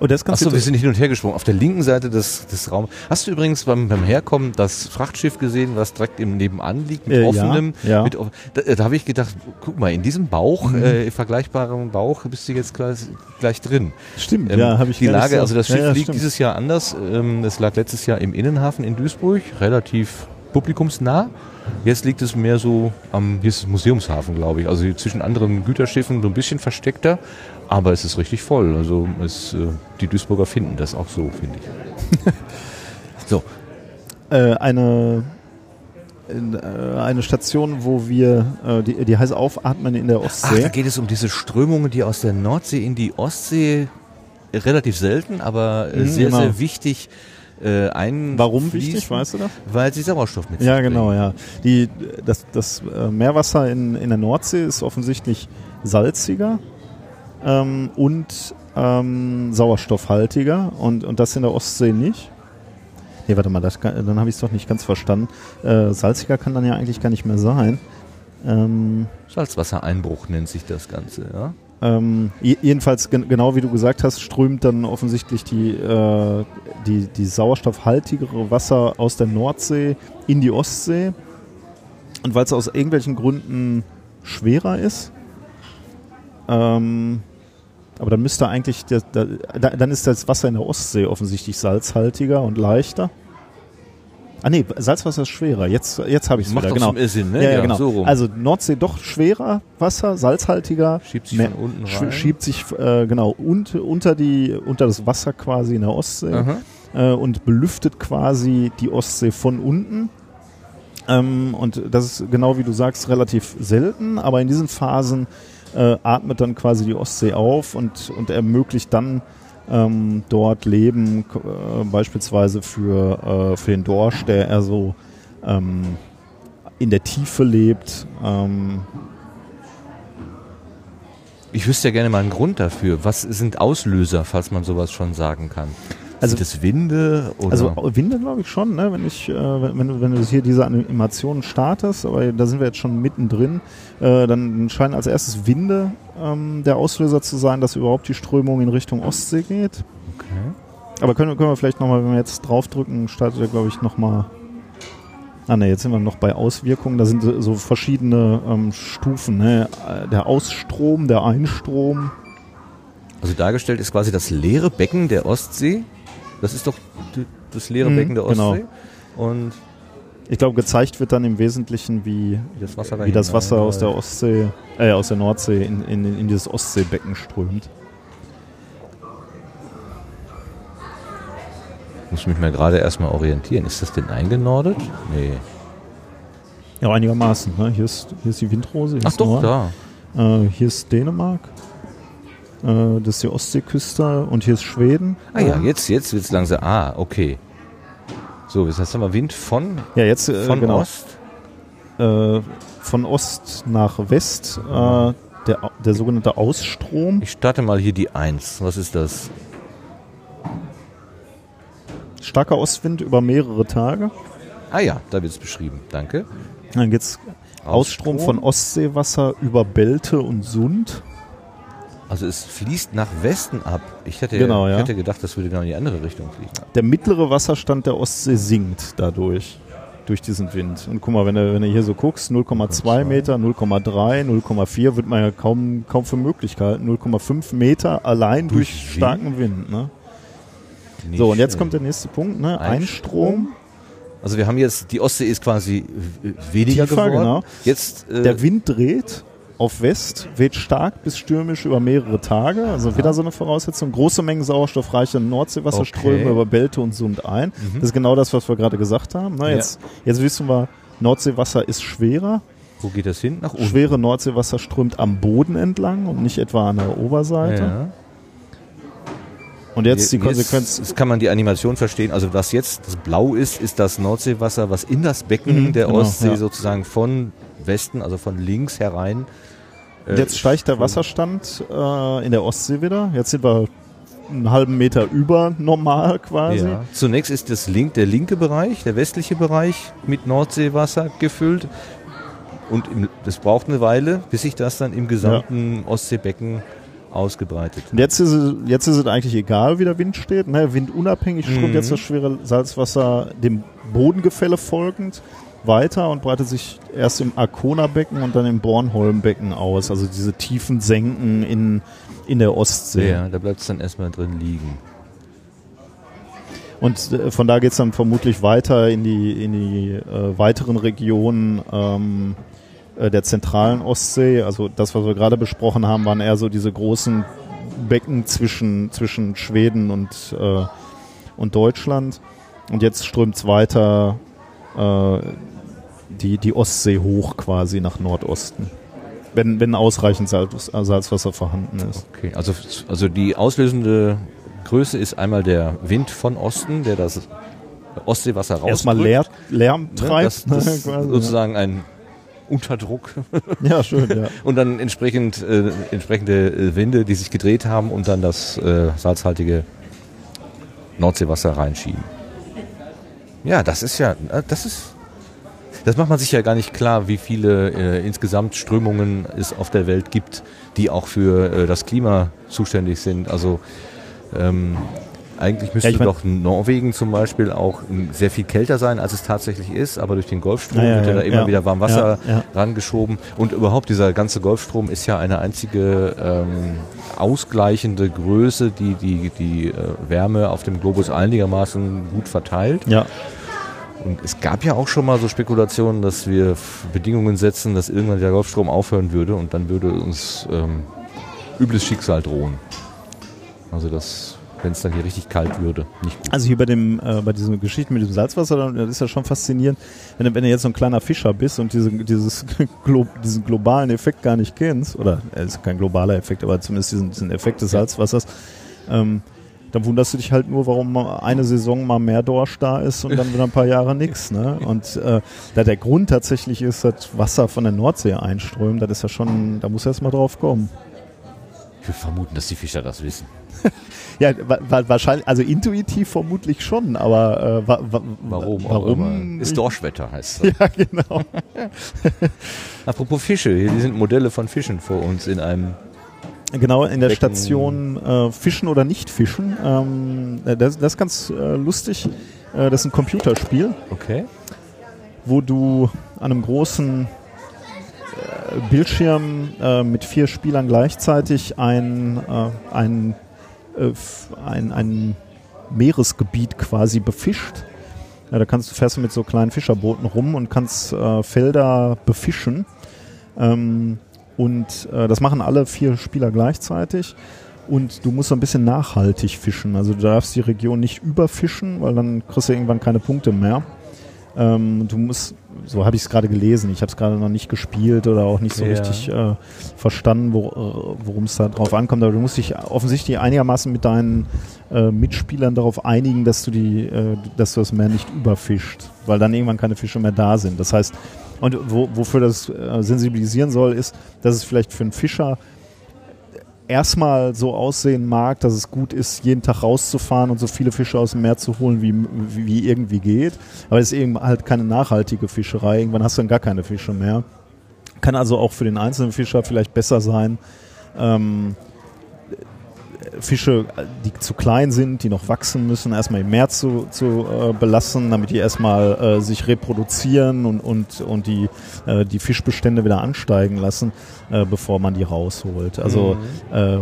Und das Achso, wir sind hin und her gesprungen. Auf der linken Seite des, des Raums. Hast du übrigens beim, beim Herkommen das Frachtschiff gesehen, was direkt im Nebenan liegt, mit Äh, ja, offenem? ja. Mit, off- da da habe ich gedacht, guck mal, in diesem Bauch, Mhm. äh, vergleichbaren Bauch, bist du jetzt gleich, gleich drin. Stimmt, Ähm, ja, habe ich Die Lage, so- also das Schiff ja, ja, liegt stimmt. dieses Jahr anders. Ähm, es lag letztes Jahr im Innenhafen in Duisburg, relativ publikumsnah. Jetzt liegt es mehr so am, hier ist Museumshafen, glaube ich. Also zwischen anderen Güterschiffen so ein bisschen versteckter, aber es ist richtig voll. Also es, äh, die Duisburger finden das auch so, finde ich. [LAUGHS] so, äh, eine in, äh, eine Station, wo wir äh, die, die heißt Aufatmen in der Ach, da Ostsee. geht es um diese Strömungen, die aus der Nordsee in die Ostsee relativ selten, aber Mhm, sehr, genau. sehr wichtig äh, ein. Warum wichtig, weißt du das? Weil sie Sauerstoff mit sich Ja, genau, bringen. ja. Die, das das Meerwasser in, in der Nordsee ist offensichtlich salziger ähm, und ähm, sauerstoffhaltiger und, und das in der Ostsee nicht. Nee, warte mal, kann, dann habe ich es doch nicht ganz verstanden. Äh, salziger kann dann ja eigentlich gar nicht mehr sein. Ähm, Salzwassereinbruch nennt sich das Ganze, ja. Ähm, je- jedenfalls, gen genau wie du gesagt hast, strömt dann offensichtlich die, äh, die, die sauerstoffhaltigere Wasser aus der Nordsee in die Ostsee. Und weil es aus irgendwelchen Gründen schwerer ist, ähm, aber dann müsste eigentlich, der, der, da- dann ist das Wasser in der Ostsee offensichtlich salzhaltiger und leichter. Ah nee, Salzwasser ist schwerer. Jetzt, jetzt habe ich es Macht wieder. Genau. Sinn, ne? Ja, ja, Ja, genau. so. Also Nordsee doch schwerer Wasser, salzhaltiger. Schiebt sich mehr- von unten rein. Schiebt sich äh, genau und, unter die unter das Wasser quasi in der Ostsee äh, und belüftet quasi die Ostsee von unten. Ähm, und das ist genau wie du sagst relativ selten, aber in diesen Phasen äh, atmet dann quasi die Ostsee auf und, und ermöglicht dann ähm, dort Leben, äh, beispielsweise für, äh, für den Dorsch, der eher so ähm, in der Tiefe lebt. Ähm, Ich wüsste ja gerne mal einen Grund dafür. Was sind Auslöser, falls man sowas schon sagen kann? Also- es Winde oder? Also Winde glaube ich schon, ne? wenn, ich, äh, wenn, wenn, du- wenn du hier diese Animationen startest, aber da sind wir jetzt schon mittendrin, äh, dann scheinen als erstes Winde ähm, der Auslöser zu sein, dass überhaupt die Strömung in Richtung Ostsee geht. okay. Aber können, wir- können wir vielleicht nochmal, wenn wir jetzt draufdrücken, startet er glaube ich nochmal... Ah ne, jetzt sind wir noch bei Auswirkungen. Da sind so- so verschiedene ähm, Stufen. Ne? Äh, Der Ausstrom, der Einstrom. Also dargestellt ist quasi das leere Becken der Ostsee. Das ist doch das leere Mhm, Becken der genau. Ostsee. Und Ich glaube, gezeigt wird dann im Wesentlichen, wie, wie das Wasser, wie das Wasser aus der. Ostsee, äh, aus der Nordsee in, in, in dieses Ostseebecken strömt. Muss mich mal gerade erstmal orientieren. Ist das denn eingenordet? Nee. Ja, einigermaßen. Ne? Hier, ist, hier ist die Windrose. Hier Ach ist doch, Nord. da. Äh, hier ist Dänemark. Äh, das ist die Ostseeküste und hier ist Schweden. Ah ja, jetzt, jetzt wird es langsam. Ah, okay. So, jetzt haben wir Wind von, Ja, jetzt äh, von genau. Ost. Äh, von Ost nach West. Äh, der, der sogenannte Ausstrom. Ich starte mal hier die 1. Was ist das? Starker Ostwind über mehrere Tage. Ah ja, da wird es beschrieben. Danke. Dann geht's Ausstrom von Ostseewasser über Belte und Sund. Also es fließt nach Westen ab. Ich hätte, Genau, ich ja. hätte gedacht, das würde genau in die andere Richtung fliegen. Der mittlere Wasserstand der Ostsee sinkt dadurch, durch diesen Wind. Und guck mal, wenn du, wenn du hier so guckst, 0,2 Meter, 0,3, 0,4 wird man ja kaum, kaum für möglich gehalten. 0,5 Meter allein durch, Durch starken Wind. Ne? Nicht So, und jetzt kommt der nächste Punkt. Ne? Einstrom. Also wir haben jetzt, die Ostsee ist quasi weniger Tiefer, geworden. genau. Jetzt, äh, Der Wind dreht. Auf West weht stark bis stürmisch über mehrere Tage. Also wieder so eine Voraussetzung. Große Mengen sauerstoffreiche Nordseewasserströme Okay. über Belte und Sund ein. Mhm. Das ist genau das, was wir gerade gesagt haben. Na, Ja. jetzt, jetzt wissen wir, Nordseewasser ist schwerer. Wo geht das hin? Nach unten. Schwere Nordseewasser strömt am Boden entlang und nicht etwa an der Oberseite. Ja. Und jetzt die Konsequenz. Jetzt kann man die Animation verstehen. Also was jetzt das Blau ist, ist das Nordseewasser, was in das Becken Mhm, der genau, Ostsee ja. sozusagen von Westen, also von links herein. Äh, Jetzt steigt der Wasserstand äh, in der Ostsee wieder. Jetzt sind wir einen halben Meter über normal [LAUGHS] quasi. Ja. Zunächst ist das link, der linke Bereich, der westliche Bereich mit Nordseewasser gefüllt. Und im, das braucht eine Weile, bis sich das dann im gesamten Ostseebecken ausgebreitet. Und jetzt ist, es, jetzt ist es eigentlich egal, wie der Wind steht. Ne? Windunabhängig strömt Mhm. jetzt das schwere Salzwasser dem Bodengefälle folgend weiter und breitet sich erst im Arkona-Becken und dann im Bornholm-Becken aus. Also diese tiefen Senken in, in der Ostsee. Ja, da bleibt es dann erstmal drin liegen. Und äh, von da geht es dann vermutlich weiter in die, in die äh, weiteren Regionen ähm, äh, der zentralen Ostsee. Also das, was wir gerade besprochen haben, waren eher so diese großen Becken zwischen, zwischen Schweden und, äh, und Deutschland. Und jetzt strömt es weiter äh, die, die Ostsee hoch quasi nach Nordosten. Wenn, wenn ausreichend Salz, Salzwasser vorhanden ist. Okay, also, also die auslösende Größe ist einmal der Wind von Osten, der das Ostseewasser rausdrückt. Erstmal Leer, Lärm ne, treibt. das, das quasi, sozusagen ein Unterdruck ja. [LAUGHS] ja, schön, ja. und dann entsprechend äh, entsprechende äh, Winde, die sich gedreht haben und dann das äh, salzhaltige Nordseewasser reinschieben. Ja, das ist ja, äh, das ist, das macht man sich ja gar nicht klar, wie viele äh, insgesamt Strömungen es auf der Welt gibt, die auch für äh, das Klima zuständig sind. Also ähm, eigentlich müsste Ja, ich mein- doch Norwegen zum Beispiel auch sehr viel kälter sein, als es tatsächlich ist, aber durch den Golfstrom Ja, ja, wird ja da immer wieder warm Wasser rangeschoben. Und überhaupt dieser ganze Golfstrom ist ja eine einzige ähm, ausgleichende Größe, die die, die äh, Wärme auf dem Globus einigermaßen gut verteilt. Ja, Und es gab ja auch schon mal so Spekulationen, dass wir Bedingungen setzen, dass irgendwann der Golfstrom aufhören würde und dann würde uns ähm, übles Schicksal drohen. Also das, wenn es dann hier richtig kalt würde, nicht gut. Also hier bei dem, äh, bei dieser Geschichte mit dem Salzwasser, dann- das ist ja schon faszinierend, wenn, du- wenn du jetzt so ein kleiner Fischer bist und diese, dieses [LAUGHS] Glo diesen globalen Effekt gar nicht kennst, oder äh, es ist kein globaler Effekt, aber zumindest diesen, diesen Effekt des Salzwassers, ähm, dann wunderst du dich halt nur, warum eine Saison mal mehr Dorsch da ist und dann wieder ein paar Jahre nix. Ne? Und äh, da der Grund tatsächlich ist, dass Wasser von der Nordsee einströmt, das ist ja schon, da muss erst mal drauf kommen. Ich würde vermuten, dass die Fischer das wissen. [LAUGHS] Ja, wa wa wahrscheinlich, also intuitiv vermutlich schon, aber äh, wa wa Warum? warum. Ist Dorschwetter, heißt [LAUGHS] es. Ja, genau. [LAUGHS] Apropos Fische, hier die sind Modelle von Fischen vor uns in einem. Genau, in der Becken. Station äh, Fischen oder nicht Fischen. Ähm, äh, das, das ist ganz äh, lustig. Äh, das ist ein Computerspiel, Okay. wo du an einem großen äh, Bildschirm äh, mit vier Spielern gleichzeitig ein, äh, ein, ein, ein Meeresgebiet quasi befischt. Ja, da kannst du fährst du mit so kleinen Fischerbooten rum und kannst äh, Felder befischen. Ähm, und äh, das machen alle vier Spieler gleichzeitig. Und du musst so ein bisschen nachhaltig fischen. Also du darfst die Region nicht überfischen, weil dann kriegst du irgendwann keine Punkte mehr. Ähm, du musst, so habe ich es gerade gelesen, ich habe es gerade noch nicht gespielt oder auch nicht so Ja. richtig äh, verstanden, wo, äh, worum es da drauf ankommt. Aber du musst dich offensichtlich einigermaßen mit deinen äh, Mitspielern darauf einigen, dass du die, äh, dass du das Meer nicht überfischt, weil dann irgendwann keine Fische mehr da sind. Das heißt, und wo, wofür das äh, sensibilisieren soll, ist, dass es vielleicht für einen Fischer erstmal so aussehen mag, dass es gut ist, jeden Tag rauszufahren und so viele Fische aus dem Meer zu holen, wie, wie, wie irgendwie geht. Aber es ist eben halt keine nachhaltige Fischerei. Irgendwann hast du dann gar keine Fische mehr. Kann also auch für den einzelnen Fischer vielleicht besser sein, ähm, Fische, die zu klein sind, die noch wachsen müssen, erstmal im Meer zu, zu äh, belassen, damit die erstmal äh, sich reproduzieren und, und, und die, äh, die Fischbestände wieder ansteigen lassen, äh, bevor man die rausholt. Also äh,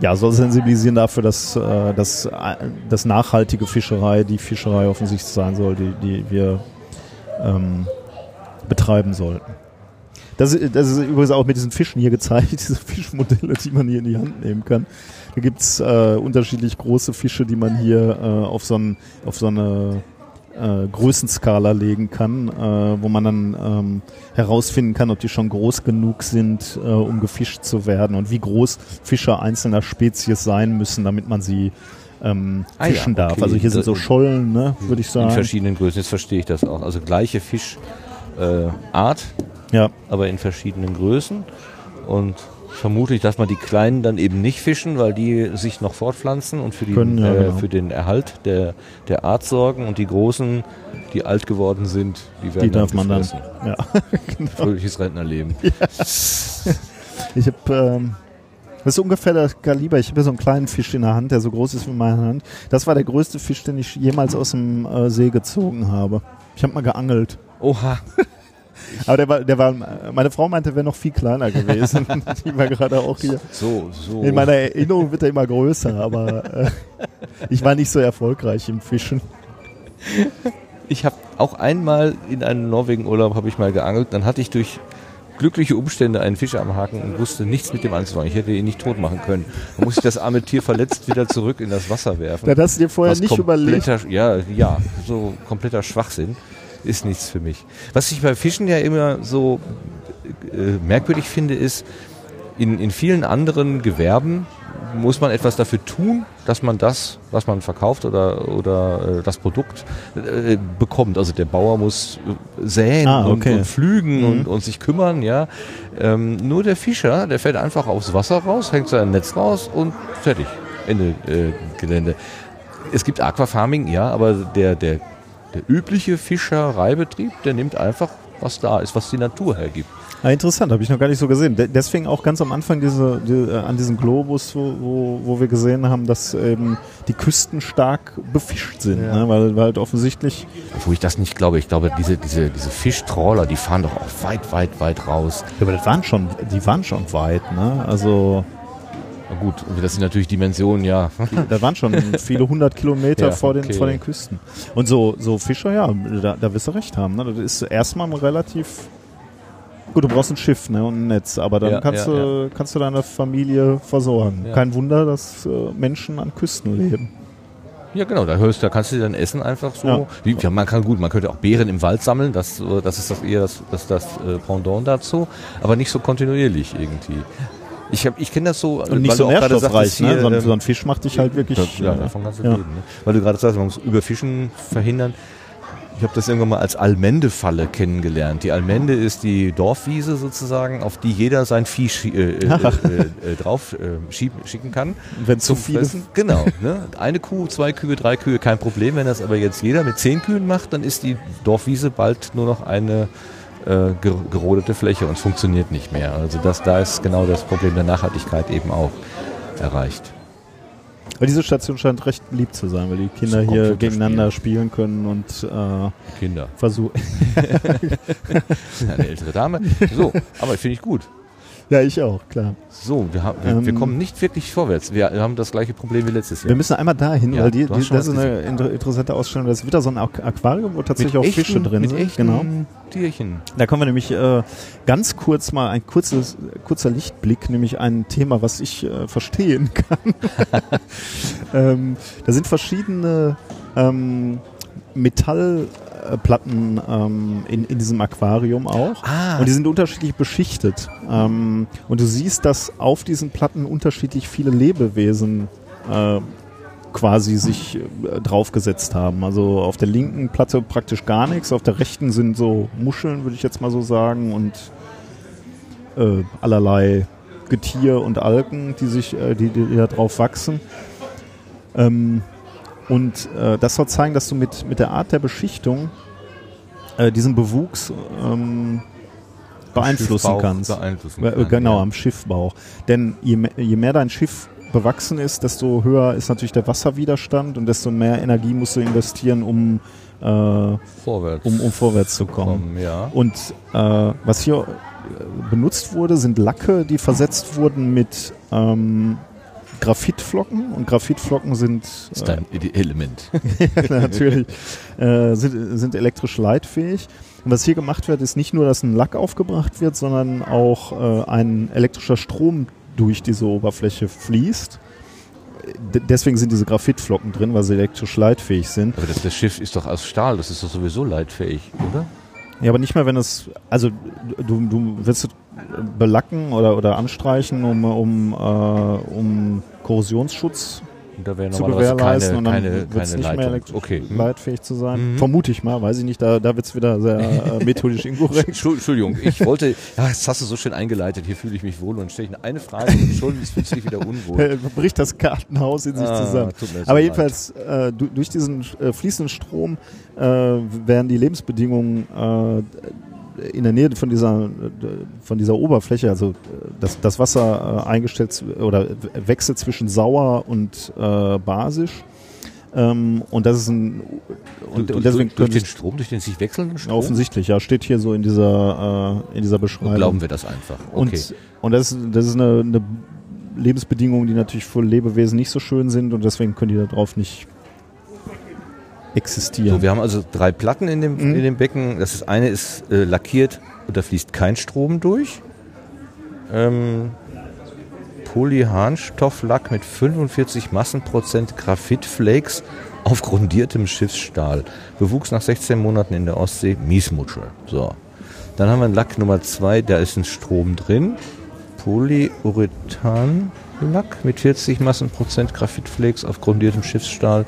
ja, soll sensibilisieren dafür, dass, äh, dass, äh, dass nachhaltige Fischerei die Fischerei offensichtlich sein soll, die, die wir ähm, betreiben sollten. Das, das ist übrigens auch mit diesen Fischen hier gezeigt, [LAUGHS] diese Fischmodelle, die man hier in die Hand nehmen kann. Da gibt's äh, unterschiedlich große Fische, die man hier äh, auf, so ein, auf so eine äh, Größenskala legen kann, äh, wo man dann ähm, herausfinden kann, ob die schon groß genug sind, äh, um gefischt zu werden und wie groß Fische einzelner Spezies sein müssen, damit man sie ähm, Ah ja, fischen darf. okay. Also hier sind so Das- Schollen, ne, würde ich In sagen. verschiedenen Größen, jetzt verstehe ich das auch. Also gleiche Fischart, äh, Art, Ja, aber in verschiedenen Größen. Und vermutlich, dass man die Kleinen dann eben nicht fischen, weil die sich noch fortpflanzen und für, die, Können, ja, äh, genau. für den Erhalt der, der Art sorgen. Und die Großen, die alt geworden sind, die werden die darf man dann. Ja. [LAUGHS] Fröhliches Rentnerleben. [LAUGHS] Ich habe, ähm, das ist ungefähr das Kaliber. Ich habe so einen kleinen Fisch in der Hand, der so groß ist wie meine Hand. Das war der größte Fisch, den ich jemals aus dem äh, See gezogen habe. Ich habe mal geangelt. Oha. Aber der war, der war, meine Frau meinte, der wäre noch viel kleiner gewesen. [LAUGHS] Die war gerade auch hier. So, so. In meiner Erinnerung wird er immer größer, aber äh, ich war nicht so erfolgreich im Fischen. Ich habe auch einmal in einem Norwegen-Urlaub habe ich mal geangelt. Dann hatte ich durch glückliche Umstände einen Fisch am Haken und wusste nichts mit dem anzufangen. Ich hätte ihn nicht tot machen können. Dann musste ich das arme Tier verletzt wieder zurück in das Wasser werfen. Das hast du dir vorher Was nicht überlegt. Ja, ja, so kompletter Schwachsinn ist nichts für mich. Was ich bei Fischen ja immer so äh, merkwürdig finde, ist, in, in vielen anderen Gewerben muss man etwas dafür tun, dass man das, was man verkauft oder, oder äh, das Produkt äh, bekommt. Also der Bauer muss äh, säen Ah, okay. und, und pflügen Mhm. und, und sich kümmern, ja. Ähm, nur der Fischer, der fährt einfach aufs Wasser raus, hängt sein Netz raus und fertig. Ende äh, Gelände. Es gibt Aquafarming, ja, aber der, der, der übliche Fischereibetrieb, der nimmt einfach, was da ist, was die Natur hergibt. Ja, interessant, habe ich noch gar nicht so gesehen. De deswegen auch ganz am Anfang diese, die, äh, an diesem Globus, wo, wo, wo wir gesehen haben, dass eben die Küsten stark befischt sind, Ja. ne? weil, weil halt offensichtlich Wo ich das nicht glaube. Ich glaube, diese, diese, diese Fischtrawler, die fahren doch auch weit, weit, weit raus. Ja, aber das waren schon, die waren schon weit, ne? Also Na gut, das sind natürlich Dimensionen, ja. da waren schon viele hundert Kilometer [LAUGHS] Ja, vor, den, okay. vor den Küsten. Und so, so Fischer, ja, da, da wirst du recht haben. Ne? Das ist erstmal relativ. Gut, du brauchst ein Schiff ne, und ein Netz, aber dann Ja, kannst, ja, du, kannst du deine Familie versorgen. Kein Wunder, dass äh, Menschen an Küsten leben. Ja, genau, da hörst, da kannst du dann essen einfach so. Ja. Wie, ja, man kann gut, man könnte auch Beeren im Wald sammeln, das, äh, das ist das eher das, das, das äh, Pendant dazu, aber nicht so kontinuierlich irgendwie. Ich, hab- ich kenne das so, Und nicht so nährstoffreich, ne? hier, so, ein, ähm, so ein Fisch macht dich halt wirklich. Das, ja, äh, davon kannst du ja. leben. Ne? Weil du gerade sagst, man muss Überfischen verhindern. Ich habe das irgendwann mal als Almende-Falle kennengelernt. Die Almende ist die Dorfwiese sozusagen, auf die jeder sein Vieh schie äh, äh, [LAUGHS] äh, äh, drauf äh, schieb, schicken kann. Wenn zu viele Fressen. Genau. Ne? Eine Kuh, zwei Kühe, drei Kühe, kein Problem. Wenn das aber jetzt jeder mit zehn Kühen macht, dann ist die Dorfwiese bald nur noch eine äh, ger- gerodete Fläche und es funktioniert nicht mehr. Also das, da ist genau das Problem der Nachhaltigkeit eben auch erreicht. Aber diese Station scheint recht beliebt zu sein, weil die Kinder So hier gegeneinander spielen können und äh, Kinder. versuchen. [LAUGHS] Eine ältere Dame. So, aber finde ich gut. Ja, ich auch, klar. So, wir, haben, wir, wir Ähm, kommen nicht wirklich vorwärts. Wir haben das gleiche Problem wie letztes Wir Jahr. müssen einmal dahin, Ja, weil die, die, das ist eine inter interessante Ausstellung. Das ist wieder so ein Aqu- Aquarium, wo tatsächlich auch Mit Fische echten- drin mit sind. echten Genau. Tierchen. Da kommen wir nämlich äh, ganz kurz mal ein kurzes, kurzer Lichtblick, nämlich ein Thema, was ich äh, verstehen [LAUGHS] kann. [LAUGHS] ähm, da sind verschiedene ähm, Metallplatten ähm, in, in diesem Aquarium auch. Ah, Und die sind unterschiedlich beschichtet. Ähm, und du siehst, dass auf diesen Platten unterschiedlich viele Lebewesen äh, quasi sich äh, draufgesetzt haben. Also auf der linken Platte praktisch gar nichts, auf der rechten sind so Muscheln, würde ich jetzt mal so sagen, und äh, allerlei Getier und Algen, die sich, äh, die, die da drauf wachsen. Ähm, und äh, das soll zeigen, dass du mit, mit der Art der Beschichtung äh, diesen Bewuchs ähm, beeinflussen kannst. Beeinflussen kann, Genau, ja. am Schiffbauch. Denn je, je mehr dein Schiff bewachsen ist, desto höher ist natürlich der Wasserwiderstand und desto mehr Energie musst du investieren, um, äh, um, Vorwärts. um vorwärts zu kommen. kommen, ja. Und äh, was hier äh, benutzt wurde, sind Lacke, die versetzt wurden mit, ähm, Graphitflocken und Graphitflocken sind Das ist dein Element. [LAUGHS] ja, natürlich äh, sind, sind elektrisch leitfähig. Und was hier gemacht wird, ist nicht nur, dass ein Lack aufgebracht wird, sondern auch äh, ein elektrischer Strom durch diese Oberfläche fließt. D deswegen sind diese Graphitflocken drin, weil sie elektrisch leitfähig sind. Aber das, das Schiff ist doch aus Stahl, das ist doch sowieso leitfähig, oder? Ja, aber nicht mehr, wenn es, also du, du willst es belacken oder, oder anstreichen, um, um, äh, um Korrosionsschutz Und da wäre zu gewährleisten keine, und dann keine, wird es keine nicht mehr elektrisch Okay. leitfähig zu sein. Mhm. Vermute ich mal, weiß ich nicht, da, da wird es wieder sehr äh, [LAUGHS] methodisch inkorrekt. Entschuld- Entschuldigung, ich wollte, ja, das hast du so schön eingeleitet, hier fühle ich mich wohl und stelle ich eine Frage und schon fühlt sich wieder unwohl. [LAUGHS] Bricht das Kartenhaus in sich Ah, zusammen. Aber jedenfalls, äh, du, durch diesen äh, fließenden Strom äh, werden die Lebensbedingungen äh, in der Nähe von dieser, von dieser Oberfläche, also äh, das, das Wasser äh, eingestellt oder wechselt zwischen sauer und äh, basisch. Ähm, und das ist ein und, durch, und deswegen durch, den Strom, durch den sich wechselnden Strom? offensichtlich, ja, steht hier so in dieser äh, in dieser Beschreibung. glauben wir das einfach. Okay. Und, und das, ist- das ist eine, eine Lebensbedingung, die natürlich für Lebewesen nicht so schön sind und deswegen können die da drauf nicht existieren. So, wir haben also drei Platten in dem, Mhm. in dem Becken. Das ist, eine ist äh, lackiert und da fließt kein Strom durch. Ähm, Polyharnstofflack mit 45 Massenprozent Graphitflakes auf grundiertem Schiffsstahl. Bewuchs nach 16 Monaten in der Ostsee, Miesmuschel. So. Dann haben wir Lack Nummer 2, da ist ein Strom drin. Polyurethanlack mit 40 Massenprozent Graphitflakes auf grundiertem Schiffsstahl.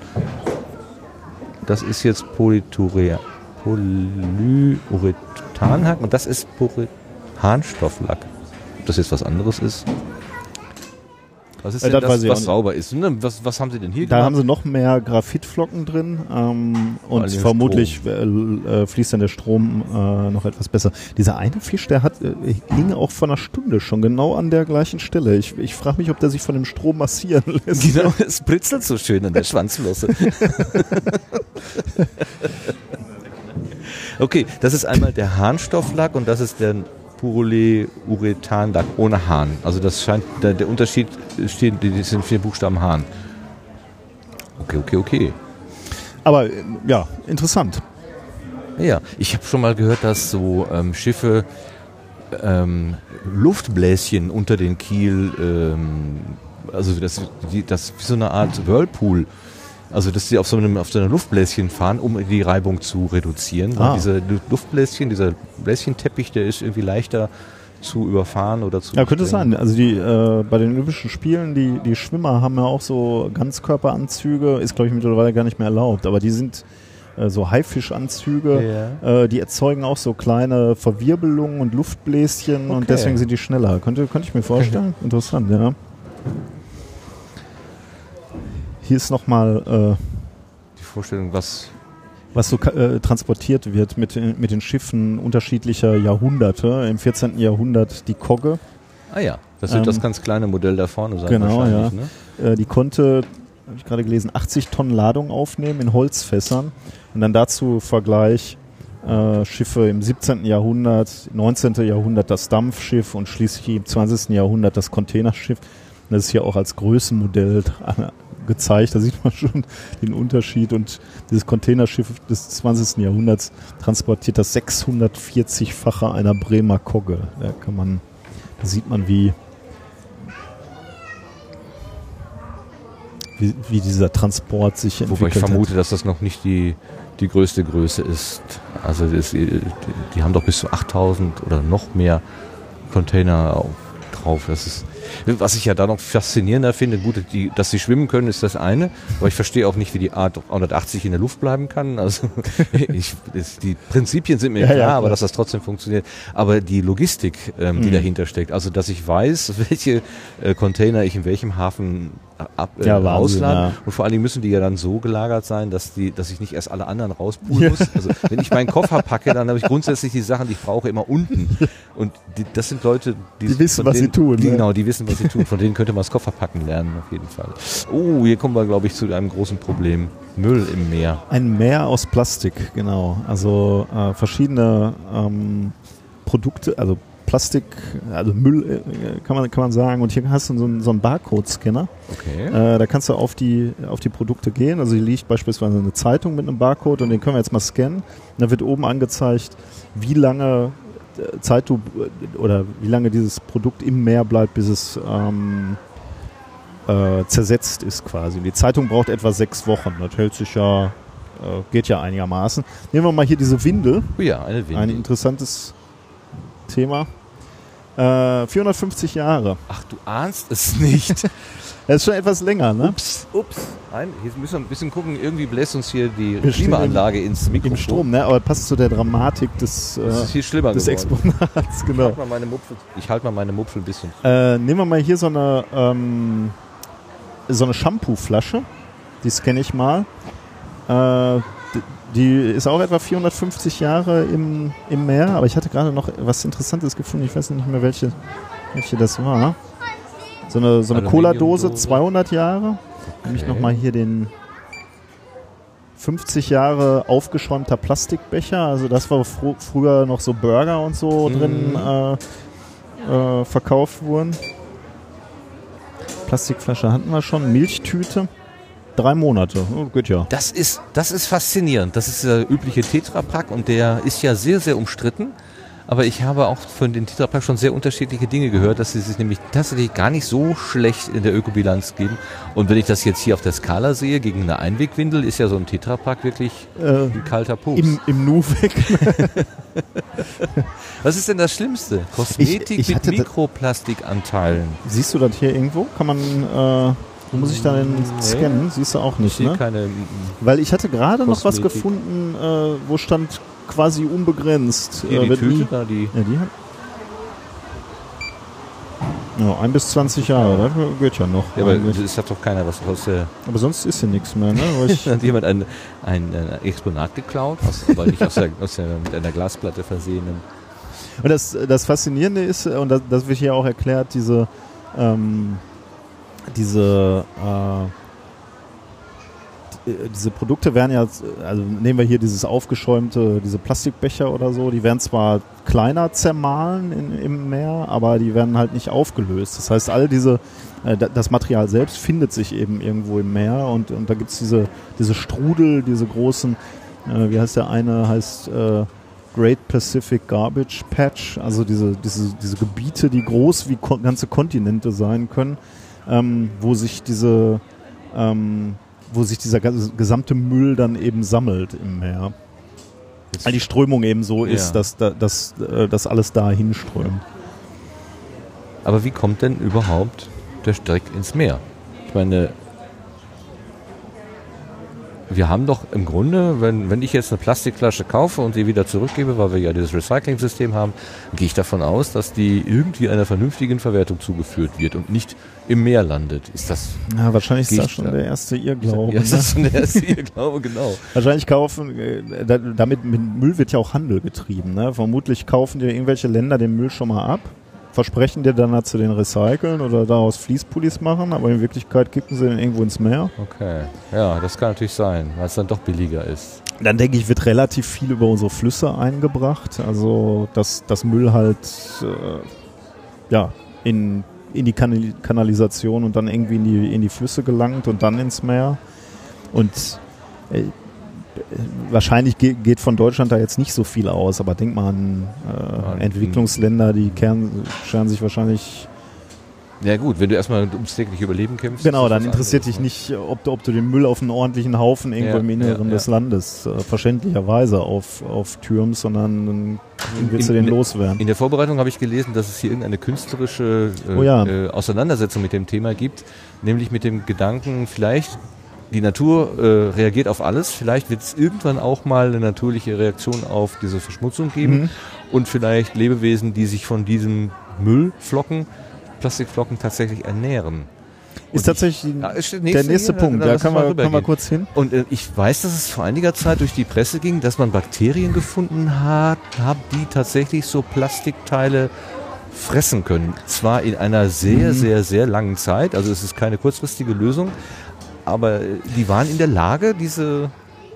Das ist jetzt Polyurethanlack und das ist Polyharnstofflack. Ob das jetzt was anderes ist? Was ist denn das was sauber ist? Ne, Was, was haben Sie denn hier da haben gemacht? sie noch mehr Graphitflocken drin ähm, und vermutlich äh, äh, fließt dann der Strom äh, noch etwas besser. Dieser eine Fisch, der hat äh, hing auch vor einer Stunde schon genau an der gleichen Stelle. Ich, ich frage mich, ob der sich von dem Strom massieren [LAUGHS] lässt. Genau, es britzelt so schön an der Schwanzflosse. [LAUGHS] okay, das ist einmal der Harnstofflack und das ist der Polyurethanlack ohne Hahn. Also das scheint, der, der Unterschied steht, die sind vier Buchstaben Hahn. Okay, okay, okay. Aber äh, ja, interessant. Ja, ich habe schon mal gehört, dass so ähm, Schiffe ähm, Luftbläschen unter den Kiel, ähm, also das, die, das wie so eine Art Whirlpool, also dass sie auf so einem auf so einer Luftbläschen fahren, um die Reibung zu reduzieren. Ah. Und diese Lu- Luftbläschen, dieser Bläschenteppich, der ist irgendwie leichter zu überfahren oder zu Ja, könnte durchdringen. sein. Also die äh, bei den Olympischen Spielen, die, die Schwimmer haben ja auch so Ganzkörperanzüge, ist glaube ich mittlerweile gar nicht mehr erlaubt, aber die sind äh, so Haifischanzüge, äh, die erzeugen auch so kleine Verwirbelungen und Luftbläschen und Okay. deswegen sind die schneller. Könnte, könnte ich mir vorstellen. [LAUGHS] Interessant, ja. Hier ist nochmal, Die Vorstellung, was äh, was so äh, transportiert wird mit, den- mit den Schiffen unterschiedlicher Jahrhunderte. Im 14. Jahrhundert die Kogge. Ah ja, das wird Ähm, das ganz kleine Modell da vorne sein genau, wahrscheinlich. ja. Ne? Äh, die konnte, habe ich gerade gelesen, 80 Tonnen Ladung aufnehmen in Holzfässern. Und dann dazu Vergleich äh, Schiffe im 17. Jahrhundert, 19. Jahrhundert das Dampfschiff und schließlich im 20. Jahrhundert das Containerschiff. Und das ist hier auch als Größenmodell [LAUGHS] dran- gezeigt. Da sieht man schon den Unterschied. Und dieses Containerschiff des 20. Jahrhunderts transportiert das 640-fache einer Bremer Kogge. Da kann man, da sieht man, wie wie, wie dieser Transport sich entwickelt Wobei ich vermute, hat. dass das noch nicht die, die größte Größe ist. Also das, die, die haben doch bis zu 8000 oder noch mehr Container auf, drauf. Das ist, was ich ja da noch faszinierender finde, gut, die, dass sie schwimmen können, ist das eine, aber ich verstehe auch nicht, wie die Art 180 in der Luft bleiben kann. Also [LAUGHS] ich, das, die Prinzipien sind mir Ja, klar, ja, aber dass das trotzdem funktioniert. Aber die Logistik, ähm, die Mhm. dahinter steckt, also dass ich weiß, [LAUGHS] welche äh, Container ich in welchem Hafen ab, äh, Ja, Wahnsinn, ausladen ja. und vor allen Dingen müssen die ja dann so gelagert sein, dass die, dass ich nicht erst alle anderen rauspulen muss. Also wenn ich meinen Koffer packe, dann habe ich grundsätzlich die Sachen, die ich brauche, immer unten. Und die, das sind Leute, die, Die wissen, was sie denen, tun, Die, ne? Genau, die wissen, was sie tun. Von denen könnte man das Kofferpacken lernen, auf jeden Fall. Oh, hier kommen wir, glaube ich, zu einem großen Problem. Müll im Meer. Ein Meer aus Plastik, genau. Also äh, verschiedene ähm, Produkte, also Plastik, also Müll äh, kann man, kann man sagen. Und hier hast du so einen, so einen Barcode-Scanner. Okay. Äh, da kannst du auf die, auf die Produkte gehen. Also hier liegt beispielsweise eine Zeitung mit einem Barcode und den können wir jetzt mal scannen. Und da wird oben angezeigt, wie lange äh, Zeit du oder wie lange dieses Produkt im Meer bleibt, bis es ähm, äh, zersetzt ist quasi. Und die Zeitung braucht etwa sechs Wochen. Das hält sich ja, äh, geht ja einigermaßen. Nehmen wir mal hier diese Windel. Oh ja, eine Ein Windel. interessantes Thema. Äh, 450 Jahre. Ach, du ahnst es nicht. [LAUGHS] Das ist schon etwas länger, ne? Ups, ups. Nein, jetzt müssen wir ein bisschen gucken. Irgendwie bläst uns hier die Klimaanlage ins Mikrofon. Im Strom, ne? Aber passt zu der Dramatik des, äh, des geworden. Exponats, Ich genau. halte mal ich halte mal meine Mupfel ein bisschen. Äh, nehmen wir mal hier so eine, ähm, so eine Shampoo-Flasche. Die scanne ich mal. Äh, die ist auch etwa 450 Jahre im, im Meer, aber ich hatte gerade noch was Interessantes gefunden. Ich weiß nicht mehr, welche, welche das war. So eine, so eine Cola-Dose, Aluminiumdose. 200 Jahre. Okay. nochmal hier den 50 Jahre aufgeschäumter Plastikbecher. Also das war fr früher noch so Burger und so Mhm. drin äh, äh, verkauft wurden. Plastikflasche hatten wir schon. Milchtüte. Drei Monate. Oh, geht ja. Das ist, das ist faszinierend. Das ist der übliche Tetrapack und der ist ja sehr, sehr umstritten. Aber ich habe auch von den Tetrapack schon sehr unterschiedliche Dinge gehört, dass sie sich nämlich tatsächlich gar nicht so schlecht in der Ökobilanz geben. Und wenn ich das jetzt hier auf der Skala sehe, gegen eine Einwegwindel, ist ja so ein Tetrapack wirklich Äh, ein kalter Pups. Im, Im Nu weg. [LAUGHS] Was ist denn das Schlimmste? Kosmetik ich mit hatte da- Mikroplastikanteilen. Siehst du das hier irgendwo? Kann man, äh, wo muss ich da denn Nee. scannen? Siehst du auch Ich nicht, sehe ne? keine. Weil ich hatte gerade noch was gefunden, äh, wo stand quasi unbegrenzt. Hier äh, die Tüte, nie- da die. Ja, die hat. Ja, ein bis 20 Jahre, das geht ja noch. Ja, aber es hat doch keiner was aus der. aber sonst ist hier nichts mehr, ne? Ich, [LAUGHS] Hat jemand ein, ein, ein Exponat geklaut, aus, aber nicht aus der, aus der, mit einer Glasplatte versehenen. Und das, das Faszinierende ist, äh, und das, das wird hier auch erklärt, diese, ähm, diese, äh, die- diese Produkte werden ja, also nehmen wir hier dieses aufgeschäumte, diese Plastikbecher oder so, die werden zwar kleiner zermahlen in, im Meer, aber die werden halt nicht aufgelöst. Das heißt, all diese, äh, da- das Material selbst findet sich eben irgendwo im Meer und, und da gibt's diese, diese Strudel, diese großen, äh, wie heißt der eine, heißt äh, Great Pacific Garbage Patch, also diese, diese, diese Gebiete, die groß wie ganze Kontinente sein können, ähm, wo sich diese, ähm, wo sich dieser gesamte Müll dann eben sammelt im Meer. Weil die Strömung eben so ist, Ja. dass, da- dass, äh, dass alles da hinströmt. Aber wie kommt denn überhaupt der Dreck ins Meer? Ich meine, wir haben doch im Grunde, wenn, wenn ich jetzt eine Plastikflasche kaufe und sie wieder zurückgebe, weil wir ja dieses Recycling-System haben, gehe ich davon aus, dass die irgendwie einer vernünftigen Verwertung zugeführt wird und nicht im Meer landet. Ist das, Ja, wahrscheinlich ist das schon da- der erste Irrglaube. ja, ist ne? das schon der erste Glaube, genau. [LAUGHS] Wahrscheinlich kaufen, äh, da, damit mit Müll wird ja auch Handel getrieben. Ne? Vermutlich kaufen dir irgendwelche Länder den Müll schon mal ab, versprechen dir dann dazu den recyceln oder daraus Fließpullis machen, aber in Wirklichkeit kippen sie den irgendwo ins Meer. Okay. Ja, das kann natürlich sein, weil es dann doch billiger ist. Dann denke ich, wird relativ viel über unsere Flüsse eingebracht. Also, dass das Müll halt äh, ja, in, in die Kanal Kanalisation und dann irgendwie in die, in die Flüsse gelangt und dann ins Meer. Und äh, wahrscheinlich ge geht von Deutschland da jetzt nicht so viel aus, aber denk mal an äh, Entwicklungsländer, die kehren, scheren sich wahrscheinlich. Ja gut, wenn du erstmal ums tägliche Überleben kämpfst. Genau, dann interessiert dich nicht, ob du, ob du den Müll auf einen ordentlichen Haufen irgendwo Ja, im Inneren ja, des ja. Landes äh, verständlicherweise auf, auf türmst, sondern dann willst du In- den in- loswerden. In der Vorbereitung habe ich gelesen, dass es hier irgendeine künstlerische äh, Oh äh, Auseinandersetzung mit dem Thema gibt, nämlich mit dem Gedanken, vielleicht die Natur äh, reagiert auf alles, vielleicht wird es irgendwann auch mal eine natürliche Reaktion auf diese Verschmutzung geben Mhm. und vielleicht Lebewesen, die sich von diesem Müllflocken, Plastikflocken tatsächlich ernähren. Ist Und tatsächlich Ja, ist der der nächste nächste hier, Punkt. Da mal man, kann man rübergehen. kurz hin. Und äh, ich weiß, dass es vor einiger Zeit durch die Presse ging, dass man Bakterien gefunden hat, hat die tatsächlich so Plastikteile fressen können. Zwar in einer sehr, Mhm. sehr, sehr langen Zeit, also es ist keine kurzfristige Lösung, aber äh, die waren in der Lage, diese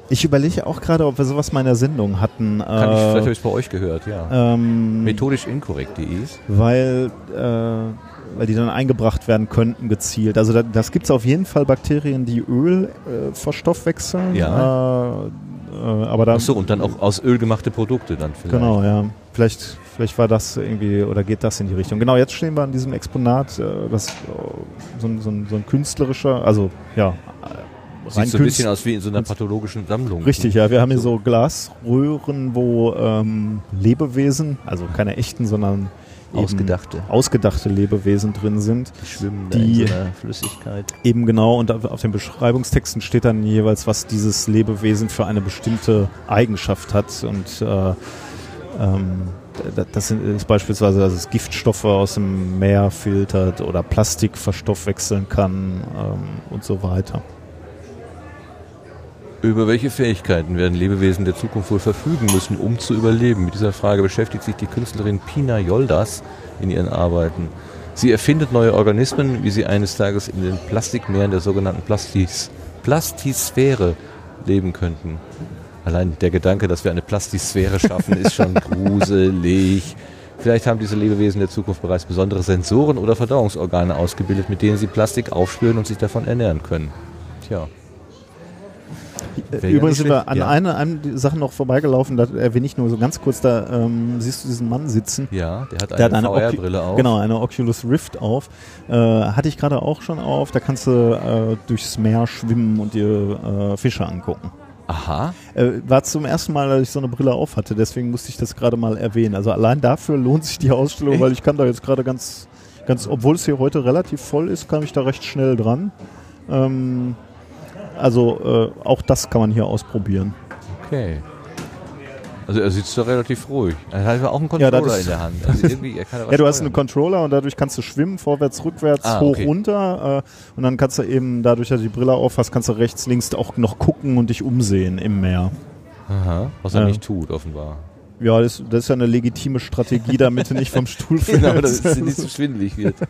Ich überlege auch gerade, ob wir sowas mal in der Sendung hatten. Kann ich, vielleicht habe ich es bei euch gehört, ja. ähm, Methodisch inkorrekt.de. weil, äh, weil die dann eingebracht werden könnten gezielt. Also da, das gibt es auf jeden Fall Bakterien, die Öl äh, verstoffwechseln. Ja. Äh, äh, aber dann, Achso, und dann auch aus Öl gemachte Produkte dann vielleicht. Genau, ja. Vielleicht, vielleicht war das irgendwie oder geht das in die Richtung. Genau, jetzt stehen wir an diesem Exponat, äh, das äh, so, ein- so, ein- so ein künstlerischer, also ja, Sieht so ein bisschen aus wie in so einer pathologischen Sammlung. Richtig, ja. Wir haben hier so Glasröhren, wo ähm, Lebewesen, also keine echten, sondern Ausgedachte. ausgedachte Lebewesen drin sind. Die schwimmen Die- in so einer Flüssigkeit. Eben genau, und auf den Beschreibungstexten steht dann jeweils, was dieses Lebewesen für eine bestimmte Eigenschaft hat. Und äh, ähm, das sind- ist beispielsweise, dass es Giftstoffe aus dem Meer filtert oder Plastik verstoffwechseln kann ähm, und so weiter. Über welche Fähigkeiten werden Lebewesen der Zukunft wohl verfügen müssen, um zu überleben? Mit dieser Frage beschäftigt sich die Künstlerin Pina Yoldas in ihren Arbeiten. Sie erfindet neue Organismen, wie sie eines Tages in den Plastikmeeren der sogenannten Plastis Plastisphäre leben könnten. Allein der Gedanke, dass wir eine Plastisphäre schaffen, ist schon [LAUGHS] gruselig. Vielleicht haben diese Lebewesen der Zukunft bereits besondere Sensoren oder Verdauungsorgane ausgebildet, mit denen sie Plastik aufspüren und sich davon ernähren können. Tja. Wäre ja Übrigens nicht sind wir an ja. einer, einer Sache noch vorbeigelaufen, da erwähne ich nur so ganz kurz, da ähm, siehst du diesen Mann sitzen. Ja, der hat Der hat eine, eine VR-Brille auf. Genau, eine Oculus Rift auf. Äh, hatte ich gerade auch schon auf. Da kannst du äh, durchs Meer schwimmen und dir äh, Fische angucken. Aha. Äh, war zum ersten Mal, dass ich so eine Brille auf hatte, deswegen musste ich das gerade mal erwähnen. Also allein dafür lohnt sich die Ausstellung, Echt? weil ich kam da jetzt gerade ganz, ganz, obwohl es hier heute relativ voll ist, kam ich da recht schnell dran. Ähm, also äh, auch das kann man hier ausprobieren. Okay. Also er sitzt da relativ ruhig. Er hat auch einen Ja, Controller ist- in der Hand. [LAUGHS] Also Ja, du hast einen Controller und dadurch kannst du schwimmen, vorwärts, rückwärts, Ah, hoch, okay. runter. Äh, und dann kannst du eben, dadurch, dass du die Brille auf hast, kannst du rechts, links auch noch gucken und dich umsehen im Meer. Aha, was er Ja. nicht tut, offenbar. Ja, das, das ist ja eine legitime Strategie, damit du nicht vom Stuhl [LAUGHS] fällst. Genau, dass es nicht so schwindelig wird. [LAUGHS]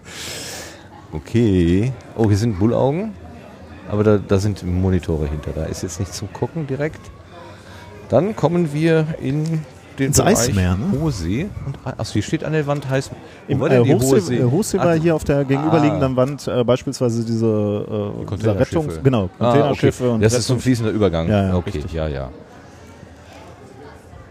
Okay. Oh, hier sind Bullaugen. Aber da, da sind Monitore hinter. Da ist jetzt nicht zum Gucken direkt. Dann kommen wir in den Ins Bereich Eismeer, ne? Hohsee. Und, achso, hier steht an der Wand heiß. Wo Im war äh, Hochsee, Hohe See? äh, Hochsee Ah, war hier auf der gegenüberliegenden ah. Wand äh, beispielsweise diese äh, Containerschiffe. Rettungs... Genau, Ah, Containerschiffe okay. und Das ist so ein Rettungs- fließender Übergang. Ja, ja, okay, richtig. ja, ja.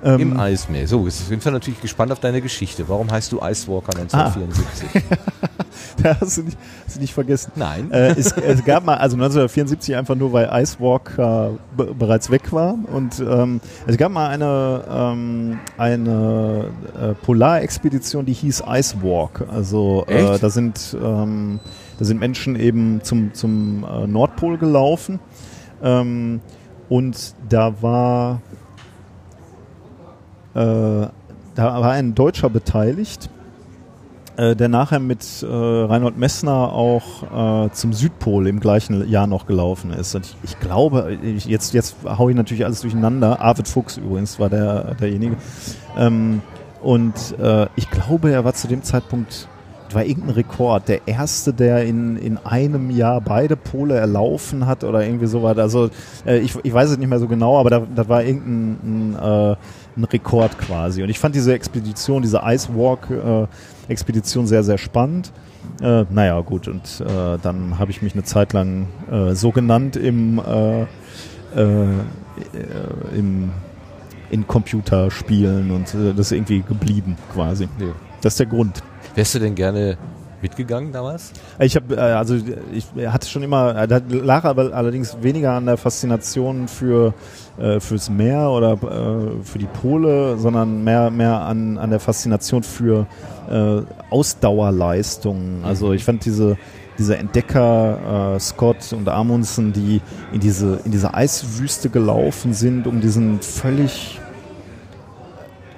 ähm, Im Eismeer. So, jetzt sind wir natürlich gespannt auf deine Geschichte. Warum heißt du Icewalker 1974? [LAUGHS] Da [LAUGHS] hast du nicht, hast du nicht vergessen. Nein. Äh, es, es gab mal, also 1974 einfach nur, weil Icewalk be bereits weg war. Und ähm, es gab mal eine, ähm, eine äh, Polarexpedition, die hieß Icewalk. Also äh, da sind ähm, da sind Menschen eben zum, zum äh, Nordpol gelaufen. Ähm, und da war äh, da war ein Deutscher beteiligt äh, der nachher mit äh, Reinhold Messner auch äh, zum Südpol im gleichen Jahr noch gelaufen ist. Und ich, ich glaube, ich, jetzt, jetzt hau ich natürlich alles durcheinander. Arvid Fuchs übrigens war der, derjenige. Ähm, und äh, ich glaube, er war zu dem Zeitpunkt, war irgendein Rekord, der erste, der in, in einem Jahr beide Pole erlaufen hat oder irgendwie so was. Also äh, ich, ich weiß es nicht mehr so genau, aber da, das war irgendein ein, äh, ein Rekord quasi. Und ich fand diese Expedition, diese Icewalk-Expedition sehr, sehr spannend. Äh, naja, gut, und äh, dann habe ich mich eine Zeit lang äh, so genannt im, äh, äh, im in Computerspielen und äh, das ist irgendwie geblieben quasi. Nee. Das ist der Grund. Wärst du denn gerne mitgegangen damals? Ich habe äh, also ich hatte schon immer äh, da lag aber allerdings weniger an der Faszination für äh, fürs Meer oder äh, für die Pole, sondern mehr mehr an an der Faszination für äh, Ausdauerleistungen. Also ich fand diese diese Entdecker äh, Scott und Amundsen, die in diese in diese Eiswüste gelaufen sind, um diesen völlig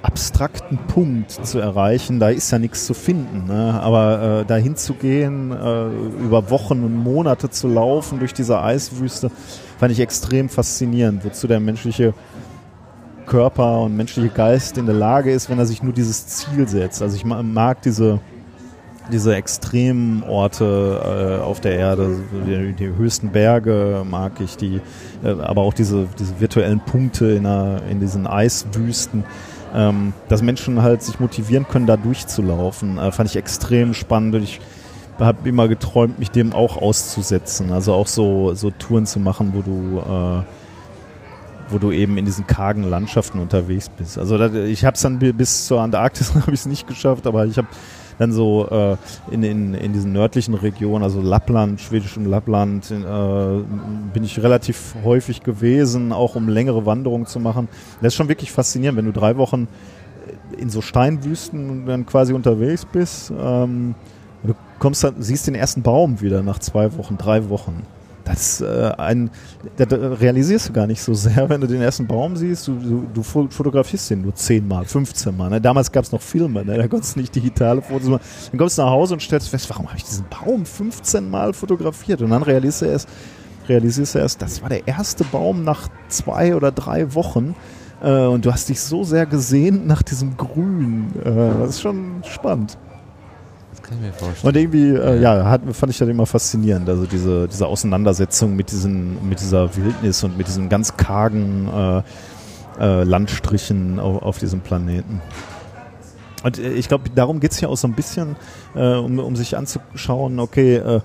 abstrakten Punkt zu erreichen, da ist ja nichts zu finden. Ne? Aber äh, dahin zu gehen, äh, über Wochen und Monate zu laufen durch diese Eiswüste, fand ich extrem faszinierend, wozu der menschliche Körper und menschliche Geist in der Lage ist, wenn er sich nur dieses Ziel setzt. Also ich ma- mag diese, diese extremen Orte äh, auf der Erde, die, die, höchsten Berge mag ich, die, äh, aber auch diese, diese virtuellen Punkte in, einer, in diesen Eiswüsten, ähm, dass Menschen halt sich motivieren können, da durchzulaufen, äh, fand ich extrem spannend. Ich habe immer geträumt, mich dem auch auszusetzen, also auch so, so Touren zu machen, wo du äh, wo du eben in diesen kargen Landschaften unterwegs bist. Also da, ich habe es dann bis zur Antarktis [LAUGHS] habe ich es nicht geschafft, aber ich habe dann so äh, in, in, in diesen nördlichen Regionen, also Lappland, schwedischem Lappland, in, äh, bin ich relativ häufig gewesen, auch um längere Wanderungen zu machen. Das ist schon wirklich faszinierend, wenn du drei Wochen in so Steinwüsten dann quasi unterwegs bist. Ähm, du kommst dann, siehst den ersten Baum wieder nach zwei Wochen, drei Wochen das, äh, ein, das realisierst du gar nicht so sehr, wenn du den ersten Baum siehst. Du, du, du fotografierst den nur 10 Mal, 15 Mal. Ne? Damals gab es noch Filme, ne? da konntest du nicht digitale Fotos machen. Dann kommst du nach Hause und stellst fest, warum habe ich diesen Baum 15 Mal fotografiert? Und dann realisierst du erst, realisierst du erst, das war der erste Baum nach zwei oder drei Wochen. Äh, und du hast dich so sehr gesehnt nach diesem Grün. Äh, das ist schon spannend kann ich mir vorstellen. Und irgendwie, äh, ja, hat, fand ich das immer faszinierend, also diese, diese Auseinandersetzung mit, diesen, mit dieser Wildnis und mit diesen ganz kargen äh, äh, Landstrichen auf, auf diesem Planeten. Und äh, ich glaube, darum geht es hier auch so ein bisschen, äh, um, um sich anzuschauen, okay, äh,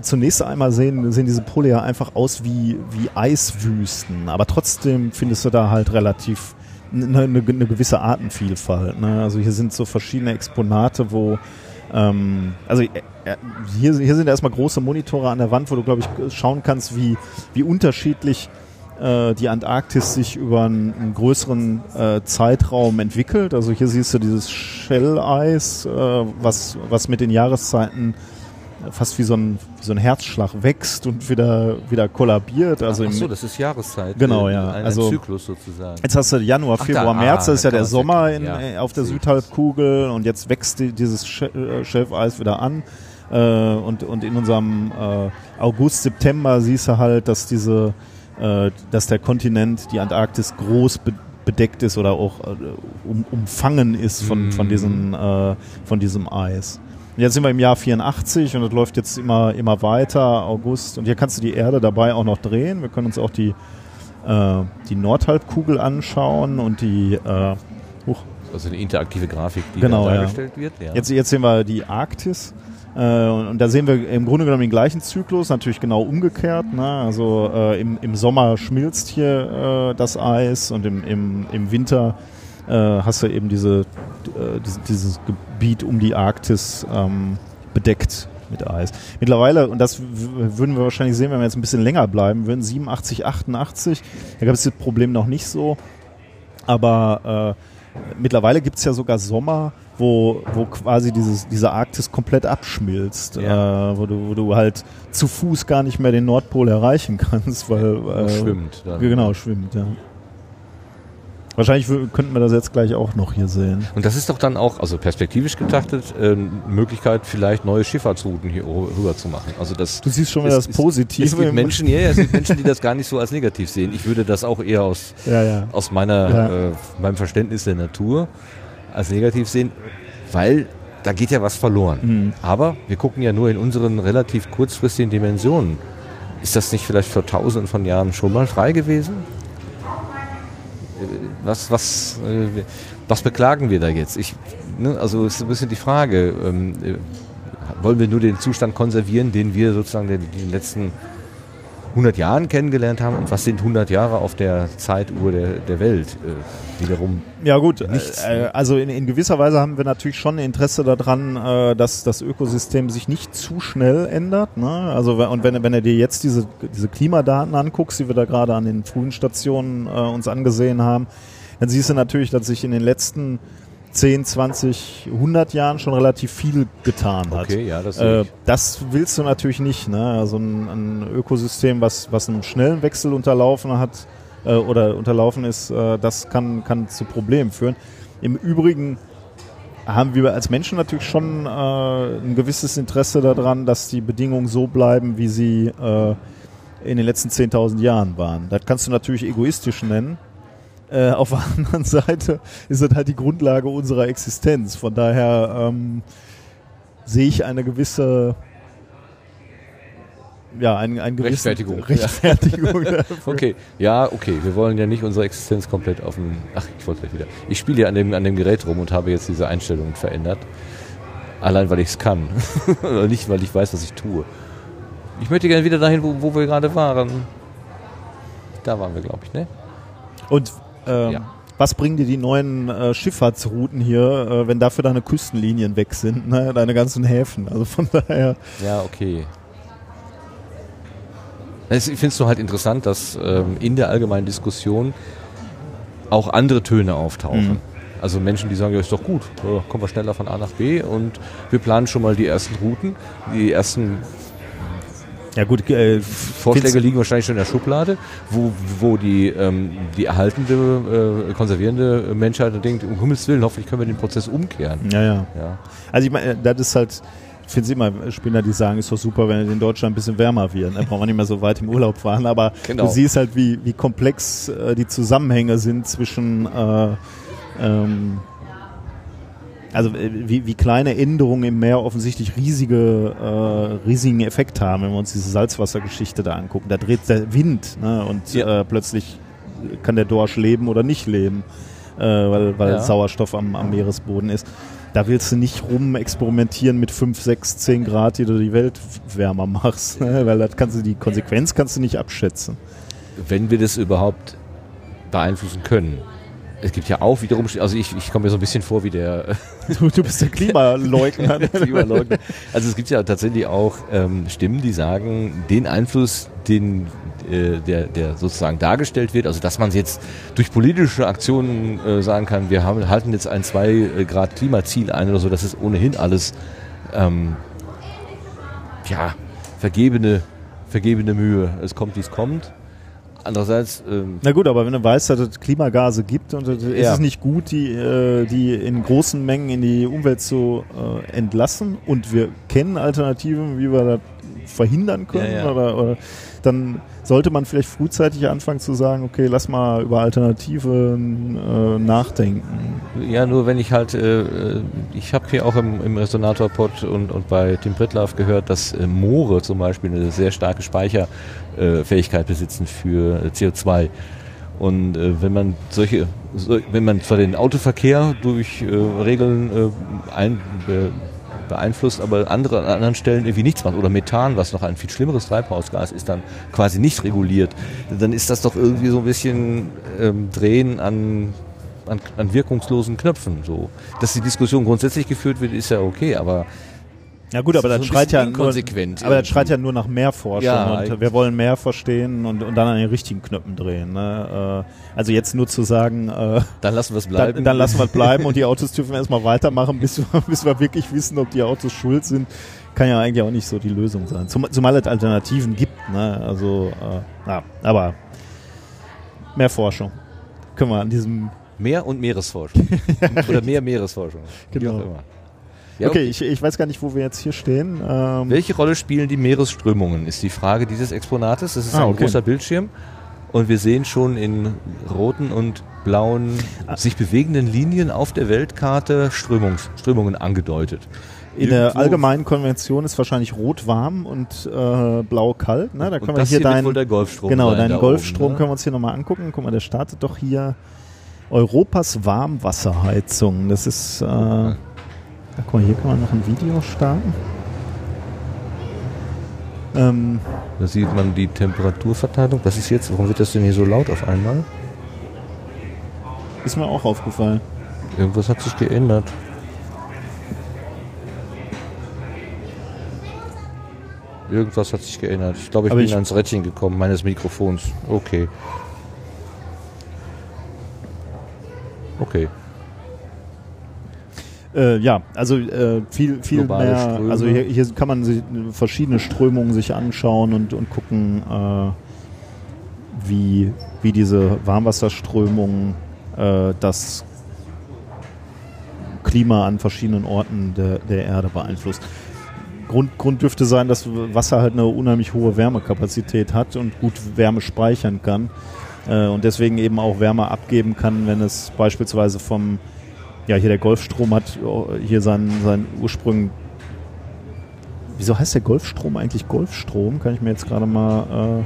zunächst einmal sehen, sehen diese Pole ja einfach aus wie, wie Eiswüsten, aber trotzdem findest du da halt relativ eine, eine, eine gewisse Artenvielfalt. Ne? Also hier sind so verschiedene Exponate, wo ähm, also äh, äh, hier, hier sind erstmal große Monitore an der Wand, wo du, glaube ich, schauen kannst, wie, wie unterschiedlich äh, die Antarktis sich über einen, einen größeren äh, Zeitraum entwickelt. Also hier siehst du dieses Schelleis, äh, was, was mit den Jahreszeiten fast wie so ein, wie so ein Herzschlag wächst und wieder, wieder kollabiert. Also Ach so, das ist Jahreszeit. Genau, ja. Ein, also, Zyklus sozusagen. Jetzt hast du Januar, Februar, da, März, das ist ja der Sommer in, ja, äh, auf der Südhalbkugel und jetzt wächst die, dieses äh, Schelfeis wieder an. Äh, und, und in unserem äh, August, September siehst du halt, dass diese, äh, dass der Kontinent, die Antarktis groß be bedeckt ist oder auch äh, um, umfangen ist von, von, diesen, äh, von diesem Eis. Jetzt sind wir im Jahr 84 und es läuft jetzt immer, immer weiter, August. Und hier kannst du die Erde dabei auch noch drehen. Wir können uns auch die, äh, die Nordhalbkugel anschauen und die äh, huch. Also eine interaktive Grafik, die genau, dargestellt ja. wird. Ja. Jetzt, jetzt sehen wir die Arktis. Äh, und da sehen wir im Grunde genommen den gleichen Zyklus, natürlich genau umgekehrt. Ne? Also äh, im, im Sommer schmilzt hier äh, das Eis und im, im, im Winter äh, hast du eben diese, dieses, dieses Gebiet um die Arktis ähm, bedeckt mit Eis. Mittlerweile, und das würden wir wahrscheinlich sehen, wenn wir jetzt ein bisschen länger bleiben würden, 87, 88, da gab es das Problem noch nicht so, aber äh, mittlerweile gibt es ja sogar Sommer, wo, wo quasi dieses, diese Arktis komplett abschmilzt, ja. äh, wo, du, wo du halt zu Fuß gar nicht mehr den Nordpol erreichen kannst, weil äh, schwimmt. Dann. Genau, schwimmt, ja. Wahrscheinlich könnten wir das jetzt gleich auch noch hier sehen. Und das ist doch dann auch, also perspektivisch getrachtet, äh, Möglichkeit, vielleicht neue Schifffahrtsrouten hier rüber zu machen. Also das du siehst schon wieder das Positive. Es gibt Menschen, ja, es gibt Menschen, die das gar nicht so als negativ sehen. Ich würde das auch eher aus, [LAUGHS] ja, ja. aus meiner, ja. äh, meinem Verständnis der Natur als negativ sehen, weil da geht ja was verloren. Mhm. Aber wir gucken ja nur in unseren relativ kurzfristigen Dimensionen. Ist das nicht vielleicht vor tausenden von Jahren schon mal frei gewesen? Was, was, äh, was beklagen wir da jetzt? Ich, ne, also ist ein bisschen die Frage, ähm, äh, wollen wir nur den Zustand konservieren, den wir sozusagen in den letzten 100 Jahren kennengelernt haben und was sind 100 Jahre auf der Zeituhr der, der Welt äh, wiederum ja gut nichts, äh, also in, in, gewisser Weise haben wir natürlich schon Interesse daran äh, dass das Ökosystem sich nicht zu schnell ändert ne? also und wenn, wenn du dir jetzt diese diese Klimadaten anguckst die wir da gerade an den frühen Stationen äh, uns angesehen haben dann siehst du natürlich dass sich in den letzten 10, 20, 100 Jahren schon relativ viel getan hat. Okay, ja, das, äh, das willst du natürlich nicht. Ne? Also ein, ein, Ökosystem, was, was einen schnellen Wechsel unterlaufen hat äh, oder unterlaufen ist, äh, das kann, kann zu Problemen führen. Im Übrigen haben wir als Menschen natürlich schon äh, ein gewisses Interesse daran, dass die Bedingungen so bleiben, wie sie äh, in den letzten 10.000 Jahren waren. Das kannst du natürlich egoistisch nennen. Äh, auf [LAUGHS] der anderen Seite ist das halt die Grundlage unserer Existenz. Von daher ähm, sehe ich eine gewisse ja, ein, ein gewissen Rechtfertigung. [LAUGHS] Rechtfertigung dafür. [LAUGHS] Okay, ja, okay. Wir wollen ja nicht unsere Existenz komplett auf dem. Ach, ich wollte gleich wieder. Ich spiele ja an dem, an dem Gerät rum und habe jetzt diese Einstellungen verändert. Allein weil ich es kann. Nicht, weil ich weiß, was ich tue. Ich möchte gerne wieder dahin, wo, wo wir gerade waren. Da waren wir, glaube ich, ne? Und ähm, Ja. was bringen dir die neuen äh, Schifffahrtsrouten hier, äh, wenn dafür deine Küstenlinien weg sind, ne? deine ganzen Häfen? Also von daher. Ja, okay. Ich finde es nur halt interessant, dass ähm, in der allgemeinen Diskussion auch andere Töne auftauchen. Mhm. Also Menschen, die sagen, ja, ist doch gut, kommen wir schneller von A nach B und wir planen schon mal die ersten Routen. Die ersten Ja gut, äh, Vorschläge liegen wahrscheinlich schon in der Schublade, wo, wo die, ähm, die erhaltende, äh, konservierende Menschheit denkt, um Himmels Willen, hoffentlich können wir den Prozess umkehren. Ja, ja. Ja. Also ich meine, das ist halt, ich finde es immer Spinner, die sagen, ist doch super, wenn es in Deutschland ein bisschen wärmer wird. Da brauchen wir nicht mehr so weit im Urlaub fahren, aber Genau. du siehst halt, wie, wie komplex äh, die Zusammenhänge sind zwischen äh, ähm, also äh, wie, wie kleine Änderungen im Meer offensichtlich riesige, äh, riesigen Effekt haben, wenn wir uns diese Salzwassergeschichte da angucken. Da dreht der Wind ne, und Ja. äh, plötzlich kann der Dorsch leben oder nicht leben, äh, weil, weil Ja. Sauerstoff am, am Meeresboden ist. Da willst du nicht rum experimentieren mit 5, 6, 10 Grad, die du die Welt wärmer machst, ne? weil das kannst du, die Konsequenz kannst du nicht abschätzen. wenn wir das überhaupt beeinflussen können. Es gibt ja auch wiederum, also ich, ich komme mir so ein bisschen vor wie der [LAUGHS] Du, du bist der [LAUGHS] Klimaleugner. der Klimaleugner. Also es gibt ja tatsächlich auch ähm, Stimmen, die sagen, den Einfluss, den äh, der, der sozusagen dargestellt wird, also dass man jetzt durch politische Aktionen äh, sagen kann, wir haben, halten jetzt ein 2 Grad Klimaziel ein oder so, das ist ohnehin alles ähm, ja, vergebene, vergebene Mühe. Es kommt, wie es kommt. Andererseits, ähm, Na gut, aber wenn du weißt, dass es Klimagase gibt und es ist Ja. es nicht gut, die, äh, die in großen Mengen in die Umwelt zu äh, entlassen und wir kennen Alternativen, wie wir das verhindern können, Ja, ja. Oder, oder dann sollte man vielleicht frühzeitig anfangen zu sagen, okay, lass mal über Alternativen äh, nachdenken. Ja, nur wenn ich halt, äh, äh, ich habe hier auch im, im Resonator-Pod und, und bei Tim Prittlaff gehört, dass äh, Moore zum Beispiel eine sehr starke Speicherfähigkeit besitzen für äh, CO2. Und äh, wenn man solche, so, wenn man zwar den Autoverkehr durch äh, Regeln äh, ein, be, beeinflusst, aber andere an anderen Stellen irgendwie nichts macht oder Methan, was noch ein viel schlimmeres Treibhausgas ist, dann quasi nicht reguliert, dann ist das doch irgendwie so ein bisschen ähm, Drehen an an, an wirkungslosen Knöpfen. So. Dass die Diskussion grundsätzlich geführt wird, ist ja okay, aber Ja gut, aber So das ein schreit ja nur, aber das schreit ja nur nach mehr Forschung Ja, und wir wollen mehr verstehen und, und dann an den richtigen Knöpfen drehen. Ne? Äh, also jetzt nur zu sagen, äh, dann lassen wir es bleiben. Dann, dann lassen wir es [LAUGHS] bleiben und die Autos dürfen erstmal weitermachen, bis wir, [LAUGHS] bis wir wirklich wissen, ob die Autos schuld sind. Kann ja eigentlich auch nicht so die Lösung sein. Zum, zumal es Alternativen gibt. Ne? Also, äh, ja, aber mehr Forschung. Können wir an diesem. Mehr und Meeresforschung. [LAUGHS] Oder mehr Meeresforschung. Wie Genau. auch immer. Ja, okay, ich, ich weiß gar nicht, wo wir jetzt hier stehen. Ähm, Welche Rolle spielen die Meeresströmungen, ist die Frage dieses Exponates. Das ist Ah, ein okay. großer Bildschirm und wir sehen schon in roten und blauen Ah. sich bewegenden Linien auf der Weltkarte Strömungs, Strömungen angedeutet. in der irgendwo- allgemeinen Konvention ist wahrscheinlich rot warm und äh, blau kalt. Ne? Da können wir das hier hier deinen der Golfstrom Genau, sein, deinen Golfstrom oben, ne? können wir uns hier nochmal angucken. Guck mal, der startet doch hier Europas Warmwasserheizung. Das ist, äh, ja, guck mal, hier kann man noch ein Video starten. Ähm, Da sieht man die Temperaturverteilung. Was ist jetzt? Warum wird das denn hier so laut auf einmal? ist mir auch aufgefallen. Irgendwas hat sich geändert. Irgendwas hat sich geändert. Ich glaube, ich Aber bin ich- ans Rädchen gekommen meines Mikrofons. Okay. Okay. Äh, ja, also äh, viel, viel Globale mehr. Ströme. Also hier, hier kann man sich, verschiedene Strömungen sich anschauen und, und gucken, äh, wie, wie diese Warmwasserströmungen äh, das Klima an verschiedenen Orten der, der Erde beeinflusst. Grund, Grund dürfte sein, dass Wasser halt eine unheimlich hohe Wärmekapazität hat und gut Wärme speichern kann äh, und deswegen eben auch Wärme abgeben kann, wenn es beispielsweise vom ja, hier der Golfstrom hat oh, hier seinen, seinen Ursprung wieso heißt der Golfstrom eigentlich Golfstrom? Kann ich mir jetzt gerade mal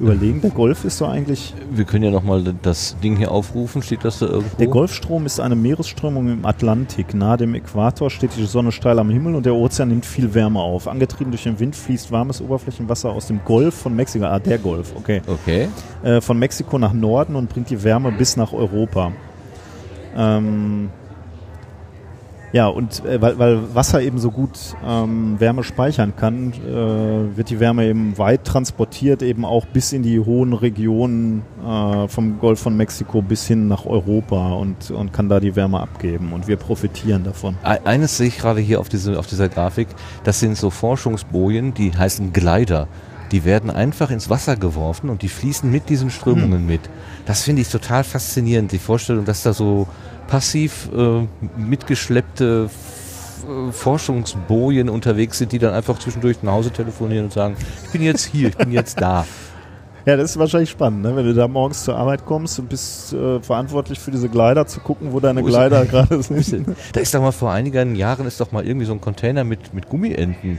äh, überlegen. Der Golf ist doch eigentlich. Wir können ja nochmal das Ding hier aufrufen. Steht das da irgendwo? Der Golfstrom ist eine Meeresströmung im Atlantik. Nahe dem Äquator steht die Sonne steil am Himmel und der Ozean nimmt viel Wärme auf. Angetrieben durch den Wind fließt warmes Oberflächenwasser aus dem Golf von Mexiko. Ah, der Golf, okay. Okay. Äh, von Mexiko nach Norden und bringt die Wärme bis nach Europa. Ähm, ja, und äh, weil, weil Wasser eben so gut ähm, Wärme speichern kann, äh, wird die Wärme eben weit transportiert, eben auch bis in die hohen Regionen äh, vom Golf von Mexiko bis hin nach Europa und, und kann da die Wärme abgeben. Und wir profitieren davon. Eines sehe ich gerade hier auf, diese, auf dieser Grafik, das sind so Forschungsbojen, die heißen Glider. Die werden einfach ins Wasser geworfen und die fließen mit diesen Strömungen hm. mit. Das finde ich total faszinierend, die Vorstellung, dass da so passiv äh, mitgeschleppte äh, Forschungsbojen unterwegs sind, die dann einfach zwischendurch nach Hause telefonieren und sagen, ich bin jetzt hier, ich bin jetzt da. [LAUGHS] Ja, das ist wahrscheinlich spannend, ne? wenn du da morgens zur Arbeit kommst und bist äh, verantwortlich für diese Glider zu gucken, wo deine wo Glider [LAUGHS] gerade sind. Da ist doch mal vor einigen Jahren ist doch mal irgendwie so ein Container mit, mit Gummienten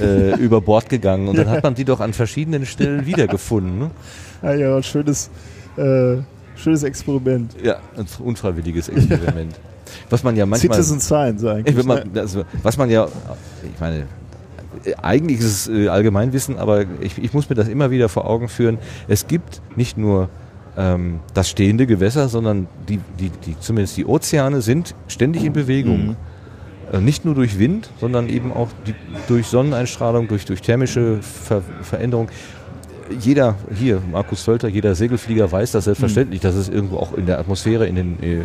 äh, [LAUGHS] über Bord gegangen und dann hat man die doch an verschiedenen Stellen wiedergefunden. Ne? Ja, ja, schönes, äh, Schönes Experiment. Ja, ein unfreiwilliges Experiment. [LAUGHS] Was man ja manchmal. Citizen Science eigentlich. Man, also, was man ja, ich meine, eigentlich ist es äh, Allgemeinwissen, aber ich, ich, muss mir das immer wieder vor Augen führen. Es gibt nicht nur ähm, das stehende Gewässer, sondern die, die, die, zumindest die Ozeane sind ständig in Bewegung. Mhm. Äh, nicht nur durch Wind, sondern eben auch die, durch Sonneneinstrahlung, durch, durch thermische Ver Veränderung jeder hier, Markus Völter, jeder Segelflieger weiß das selbstverständlich, mhm. dass es irgendwo auch in der Atmosphäre, in den, äh,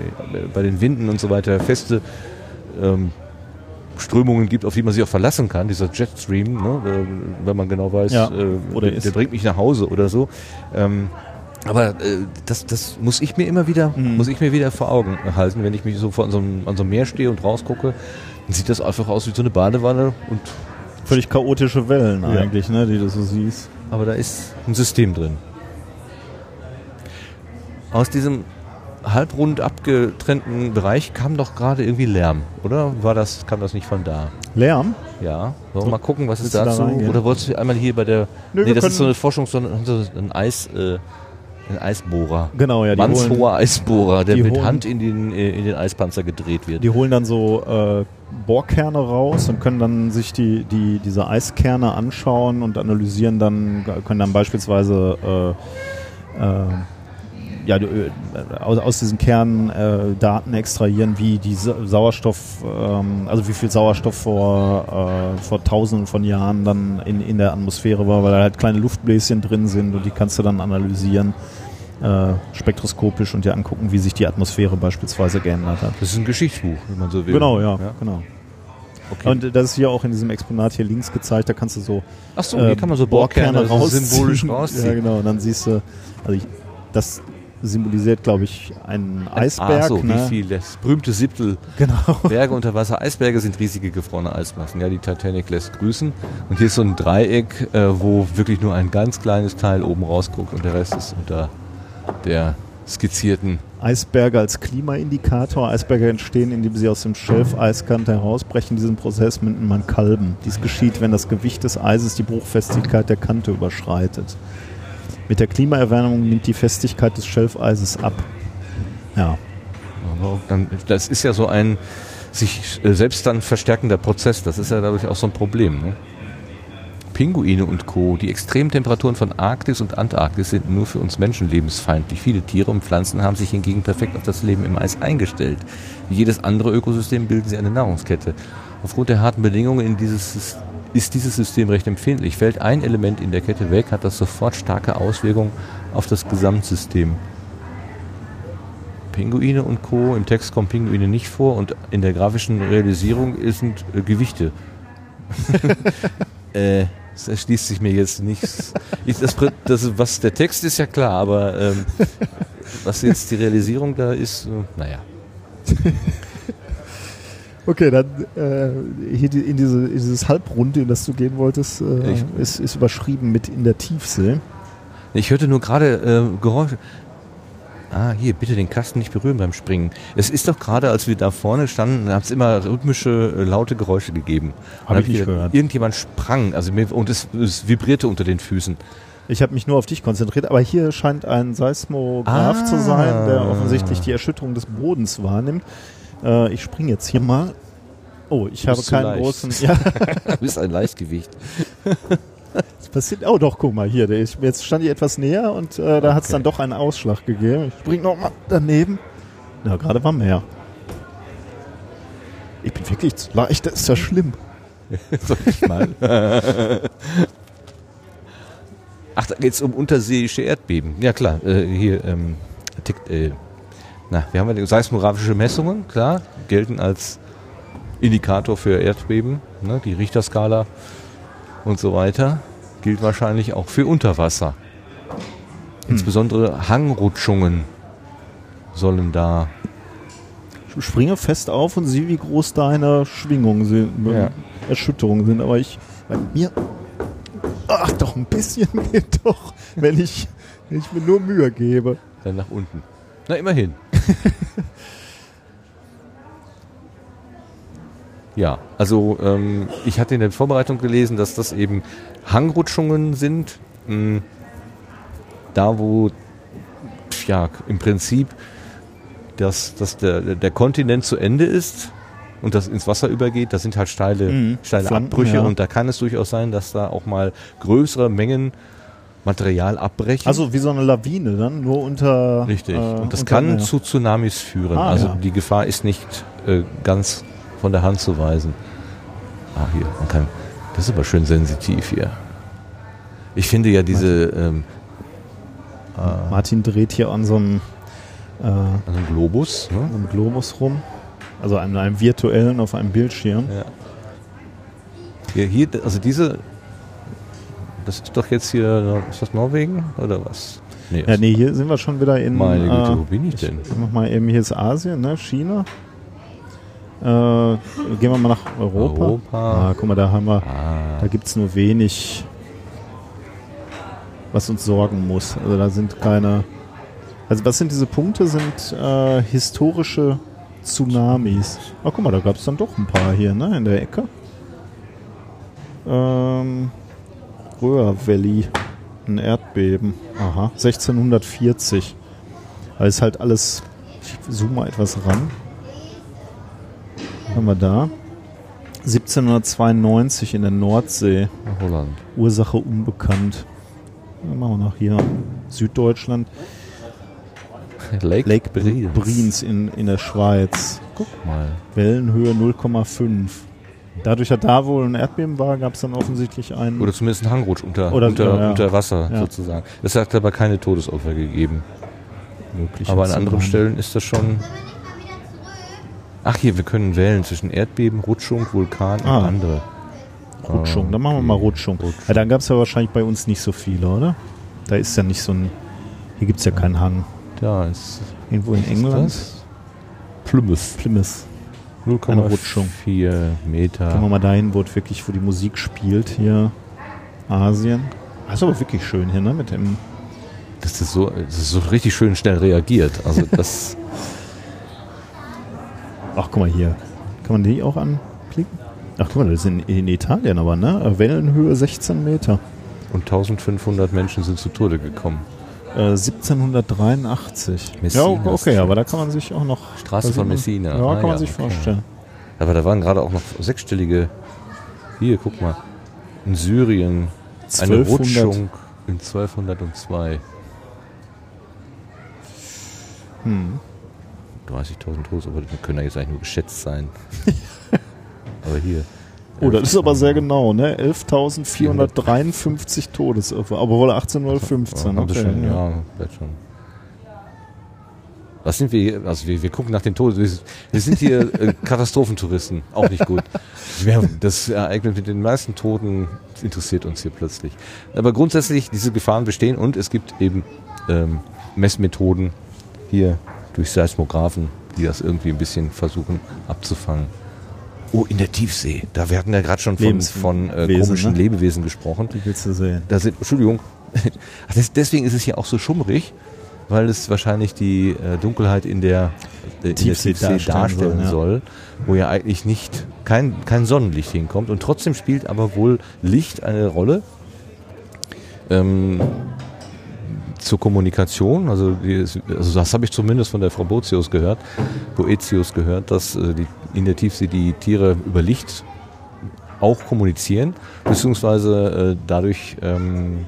bei den Winden und so weiter feste ähm, Strömungen gibt, auf die man sich auch verlassen kann, dieser Jetstream, ne, äh, wenn man genau weiß, ja, äh, der, der, bringt mich nach Hause oder so. Ähm, aber äh, das, das muss ich mir immer wieder, mhm. muss ich mir wieder vor Augen halten, wenn ich mich so vor so einem, an so einem Meer stehe und rausgucke, dann sieht das einfach aus wie so eine Badewanne und völlig chaotische Wellen ja. eigentlich, ne, die du so siehst aber da ist ein System drin. Aus diesem halbrund abgetrennten Bereich kam doch gerade irgendwie Lärm, oder? War das, kam das nicht von da? Lärm? Ja. Wollen wir mal gucken, was ist dazu? Da oder wolltest du einmal hier bei der. Nö, nee, das ist so eine Forschung, so ein Eis. Äh, ein Eisbohrer. Genau, ja. Mannshoher Eisbohrer, der mit Hand in den, in den Eispanzer gedreht wird. Die holen dann so äh, Bohrkerne raus und können dann sich die, die, diese Eiskerne anschauen und analysieren dann, können dann beispielsweise äh, äh, ja, äh, aus, aus diesen Kernen äh, Daten extrahieren, wie die Sauerstoff, ähm, also wie viel Sauerstoff vor, äh, vor tausenden von Jahren dann in, in der Atmosphäre war, weil da halt kleine Luftbläschen drin sind und die kannst du dann analysieren. Äh, spektroskopisch und dir angucken, wie sich die Atmosphäre beispielsweise geändert hat. Das ist ein Geschichtsbuch, wenn man so will. Genau, ja, ja. genau. Okay. Und das ist hier auch in diesem Exponat hier links gezeigt, da kannst du so Ach so, hier äh, kann man so Bohrkerne, Bohrkerne raus symbolisch rausziehen. [LAUGHS] Ja, genau, und dann siehst du, also ich, das symbolisiert, glaube ich, einen Eisberg. Ach so, ne? wie viel? Das berühmte Siebtel. Genau. [LAUGHS] Berge unter Wasser. Eisberge sind riesige gefrorene Eismassen. Ja, die Titanic lässt grüßen. Und hier ist so ein Dreieck, äh, wo wirklich nur ein ganz kleines Teil oben rausguckt und der Rest ist unter der skizzierten. Eisberge als Klimaindikator. Eisberge entstehen, indem sie aus dem Schelfeiskante herausbrechen. Diesen Prozess nennt man Kalben. Dies geschieht, wenn das Gewicht des Eises die Bruchfestigkeit der Kante überschreitet. Mit der Klimaerwärmung nimmt die Festigkeit des Schelfeises ab. Ja. das ist ja so ein sich äh, selbst dann verstärkender Prozess. Das ist ja dadurch auch so ein Problem. Ne? Pinguine und Co. Die Extremtemperaturen von Arktis und Antarktis sind nur für uns Menschen lebensfeindlich. Viele Tiere und Pflanzen haben sich hingegen perfekt auf das Leben im Eis eingestellt. Wie jedes andere Ökosystem bilden sie eine Nahrungskette. Aufgrund der harten Bedingungen in dieses, ist dieses System recht empfindlich. Fällt ein Element in der Kette weg, hat das sofort starke Auswirkungen auf das Gesamtsystem. Pinguine und Co. Im Text kommen Pinguine nicht vor und in der grafischen Realisierung sind äh, Gewichte. [LAUGHS] [LAUGHS] äh, das erschließt sich mir jetzt nicht. Ich, das, das, was der Text ist ja klar, aber ähm, was jetzt die Realisierung da ist, äh, naja. [LAUGHS] Okay, dann äh, hier die, in, diese, in dieses Halbrunde, in das du gehen wolltest, äh, ist, ist überschrieben mit in der Tiefsee. Ich hörte nur gerade äh, Geräusche. Ah, hier, bitte den Kasten nicht berühren beim Springen. Es ist doch gerade, als wir da vorne standen, hat es immer rhythmische, äh, laute Geräusche gegeben. Hab Und ich nicht wieder- gehört. Irgendjemand sprang, also mir, und es, es vibrierte unter den Füßen. Ich habe mich nur auf dich konzentriert, aber hier scheint ein Seismograph Ah. zu sein, der offensichtlich die Erschütterung des Bodens wahrnimmt. Äh, ich springe jetzt hier mal. Oh, ich habe keinen großen. [LAUGHS] Ja, Du bist ein Leichtgewicht. [LAUGHS] es passiert. Oh, doch, guck mal hier. Der ist, jetzt stand ich etwas näher und äh, da hat es Okay. dann doch einen Ausschlag gegeben. Ich spring noch mal daneben. Na, gerade war mehr. Ich bin wirklich zu leicht, das ist ja schlimm. [LAUGHS] Soll ich mal? Ach, da geht's um unterseeische Erdbeben. Ja klar, äh, hier, ähm, tickt, äh, na, wir haben ja die seismografische Messungen, klar, gelten als Indikator für Erdbeben, ne, die Richterskala und so weiter, gilt wahrscheinlich auch für Unterwasser. Insbesondere Hangrutschungen sollen da Ich springe fest auf und sehe, wie groß deine Schwingungen sind, Ja. Erschütterungen sind. Aber ich, bei mir, ach doch, ein bisschen [LAUGHS] geht doch, wenn ich, wenn ich mir nur Mühe gebe. dann nach unten. Na, immerhin. [LAUGHS] ja, also ähm, ich hatte in der Vorbereitung gelesen, dass das eben Hangrutschungen sind. Mh, da, wo ja im Prinzip dass, dass der, der Kontinent zu Ende ist und das ins Wasser übergeht, das sind halt steile, Mhm. steile Flanken, Abbrüche ja. und da kann es durchaus sein, dass da auch mal größere Mengen Material abbrechen. Also wie so eine Lawine dann, nur unter. Richtig. äh, und das kann Meer. zu Tsunamis führen. Ah, also ja. die Gefahr ist nicht äh, ganz von der Hand zu weisen. Ah, hier, man kann. Das ist aber schön sensitiv hier. Ich finde ja diese ähm, Martin dreht hier an so einem, äh, an also ein Globus, ne? so einem Globus rum. Also an einem virtuellen auf einem Bildschirm. Ja. Hier, hier, also diese, das ist doch jetzt hier, ist das Norwegen oder was? Nee, Ja, nee, hier sind wir schon wieder in. Meine Güte, äh, wo bin ich denn? Ich mach mal eben, hier ist Asien, ne? China. Äh, gehen wir mal nach Europa. Europa. Ah, guck mal, da haben wir, Ah, da gibt es nur wenig, was uns sorgen muss. Also da sind keine. Also was sind diese Punkte? Sind äh, historische Tsunamis. Ah, guck mal, da gab es dann doch ein paar hier, ne? In der Ecke. Ähm, Röhr Valley. Ein Erdbeben. Aha. 1640. Da ist halt alles. Ich zoome mal etwas ran. Haben wir da? 1792 in der Nordsee. Holland. Ursache unbekannt. Dann machen wir nach hier. Süddeutschland. Lake, Lake Brienz. Brienz in, in der Schweiz. Guck mal. Wellenhöhe 0,5. Dadurch, dass da wohl ein Erdbeben war, gab es dann offensichtlich einen. Oder zumindest ein Hangrutsch unter, Oder- unter, ja, ja. unter Wasser Ja. sozusagen. Es hat aber keine Todesopfer gegeben. möglichen Aber an anderen. Stellen ist das schon. Ach hier, wir können wählen zwischen Erdbeben, Rutschung, Vulkan Ah. und andere. Rutschung. Dann machen wir mal Rutschung. Rutschung. Ja, dann gab es ja wahrscheinlich bei uns nicht so viele, oder? Da ist ja nicht so ein. Hier gibt es ja keinen Hang. Da ist. Irgendwo in England. das? Plymouth. Plymouth. Eine Rutschung. 0,4 Gehen wir Meter. mal dahin, wo wirklich, wo die Musik spielt. Hier. Asien. Das ist aber wirklich schön hier, ne? Mit dem. Das ist so, das ist so richtig schön schnell reagiert. Also [LAUGHS] das. Ach, guck mal hier. Kann man die auch anklicken? Ach, guck mal, das ist in, in Italien aber, ne? Wellenhöhe 16 Meter. und 1500 Menschen sind zu Tode gekommen. Äh, 1783. Messina ja, okay, aber da kann man sich auch noch. Straße von man- Messina. Ja, Ah, kann man ja, sich okay. vorstellen. Aber da waren gerade auch noch sechsstellige. Hier, guck mal. In Syrien eine 1200. Rutschung in 1202. Hm. 30.000 Todes, aber das können ja jetzt eigentlich nur geschätzt sein. [LAUGHS] aber hier. Oh, das ist aber sehr genau, ne? 11.453 Todesopfer. Aber wohl 1815. Ja, haben sie Okay, schon, ja. ja, vielleicht schon. Was sind wir? Also wir, wir gucken nach den Todes. Wir, sind hier äh, [LAUGHS] Katastrophentouristen. Auch nicht gut. Das Ereignis mit den meisten Toten interessiert uns hier plötzlich. Aber grundsätzlich diese Gefahren bestehen und es gibt eben ähm, Messmethoden hier durch Seismographen, die das irgendwie ein bisschen versuchen abzufangen. Oh, in der Tiefsee. Da wir hatten ja gerade schon von, von äh, ne? komischen Lebewesen gesprochen. Die willst du sehen. Da sind, Entschuldigung, [LAUGHS] deswegen ist es hier auch so schummrig, weil es wahrscheinlich die äh, Dunkelheit in der, äh, in Tiefsee der Tiefsee darstellen darstellen soll, soll, ja. wo ja eigentlich nicht kein, kein Sonnenlicht hinkommt. Und trotzdem spielt aber wohl Licht eine Rolle. Ähm, zur Kommunikation, also, die, also das habe ich zumindest von der Frau Boetius gehört, Boetius gehört, dass äh, die, in der Tiefsee die Tiere über Licht auch kommunizieren, beziehungsweise äh, dadurch ähm,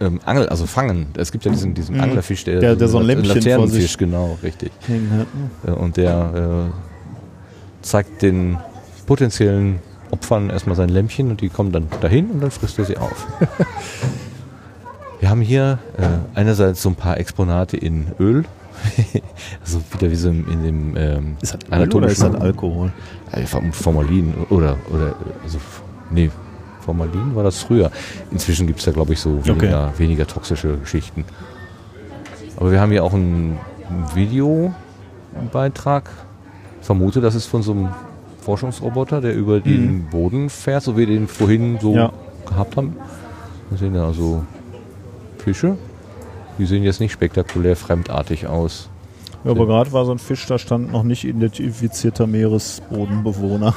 ähm, Angel, also fangen. Es gibt ja diesen, diesen Mhm. Anglerfisch, der, Der- der so ein Lämpchen vor Laternenfisch, sich- genau, richtig. Hat, ne? Äh, Und der äh, zeigt den potenziellen Opfern erstmal sein Lämpchen und die kommen dann dahin und dann frisst er sie auf. [LAUGHS] Wir haben hier äh, einerseits so ein paar Exponate in Öl, [LAUGHS] also wieder wie so in dem ähm, Ist das Öl oder ist das Alkohol? Form- Formalin oder, oder also, nee, Formalin war das früher. Inzwischen gibt es da, glaube ich, so weniger, weniger toxische Geschichten. Aber wir haben hier auch einen Videobeitrag. Ich vermute, das ist von so einem Forschungsroboter, der über den Boden fährt, so wie wir den vorhin so Ja. gehabt haben. Wir sehen da also Fische. Die sehen jetzt nicht spektakulär fremdartig aus. Ja, aber gerade war so ein Fisch, da stand noch nicht identifizierter Meeresbodenbewohner.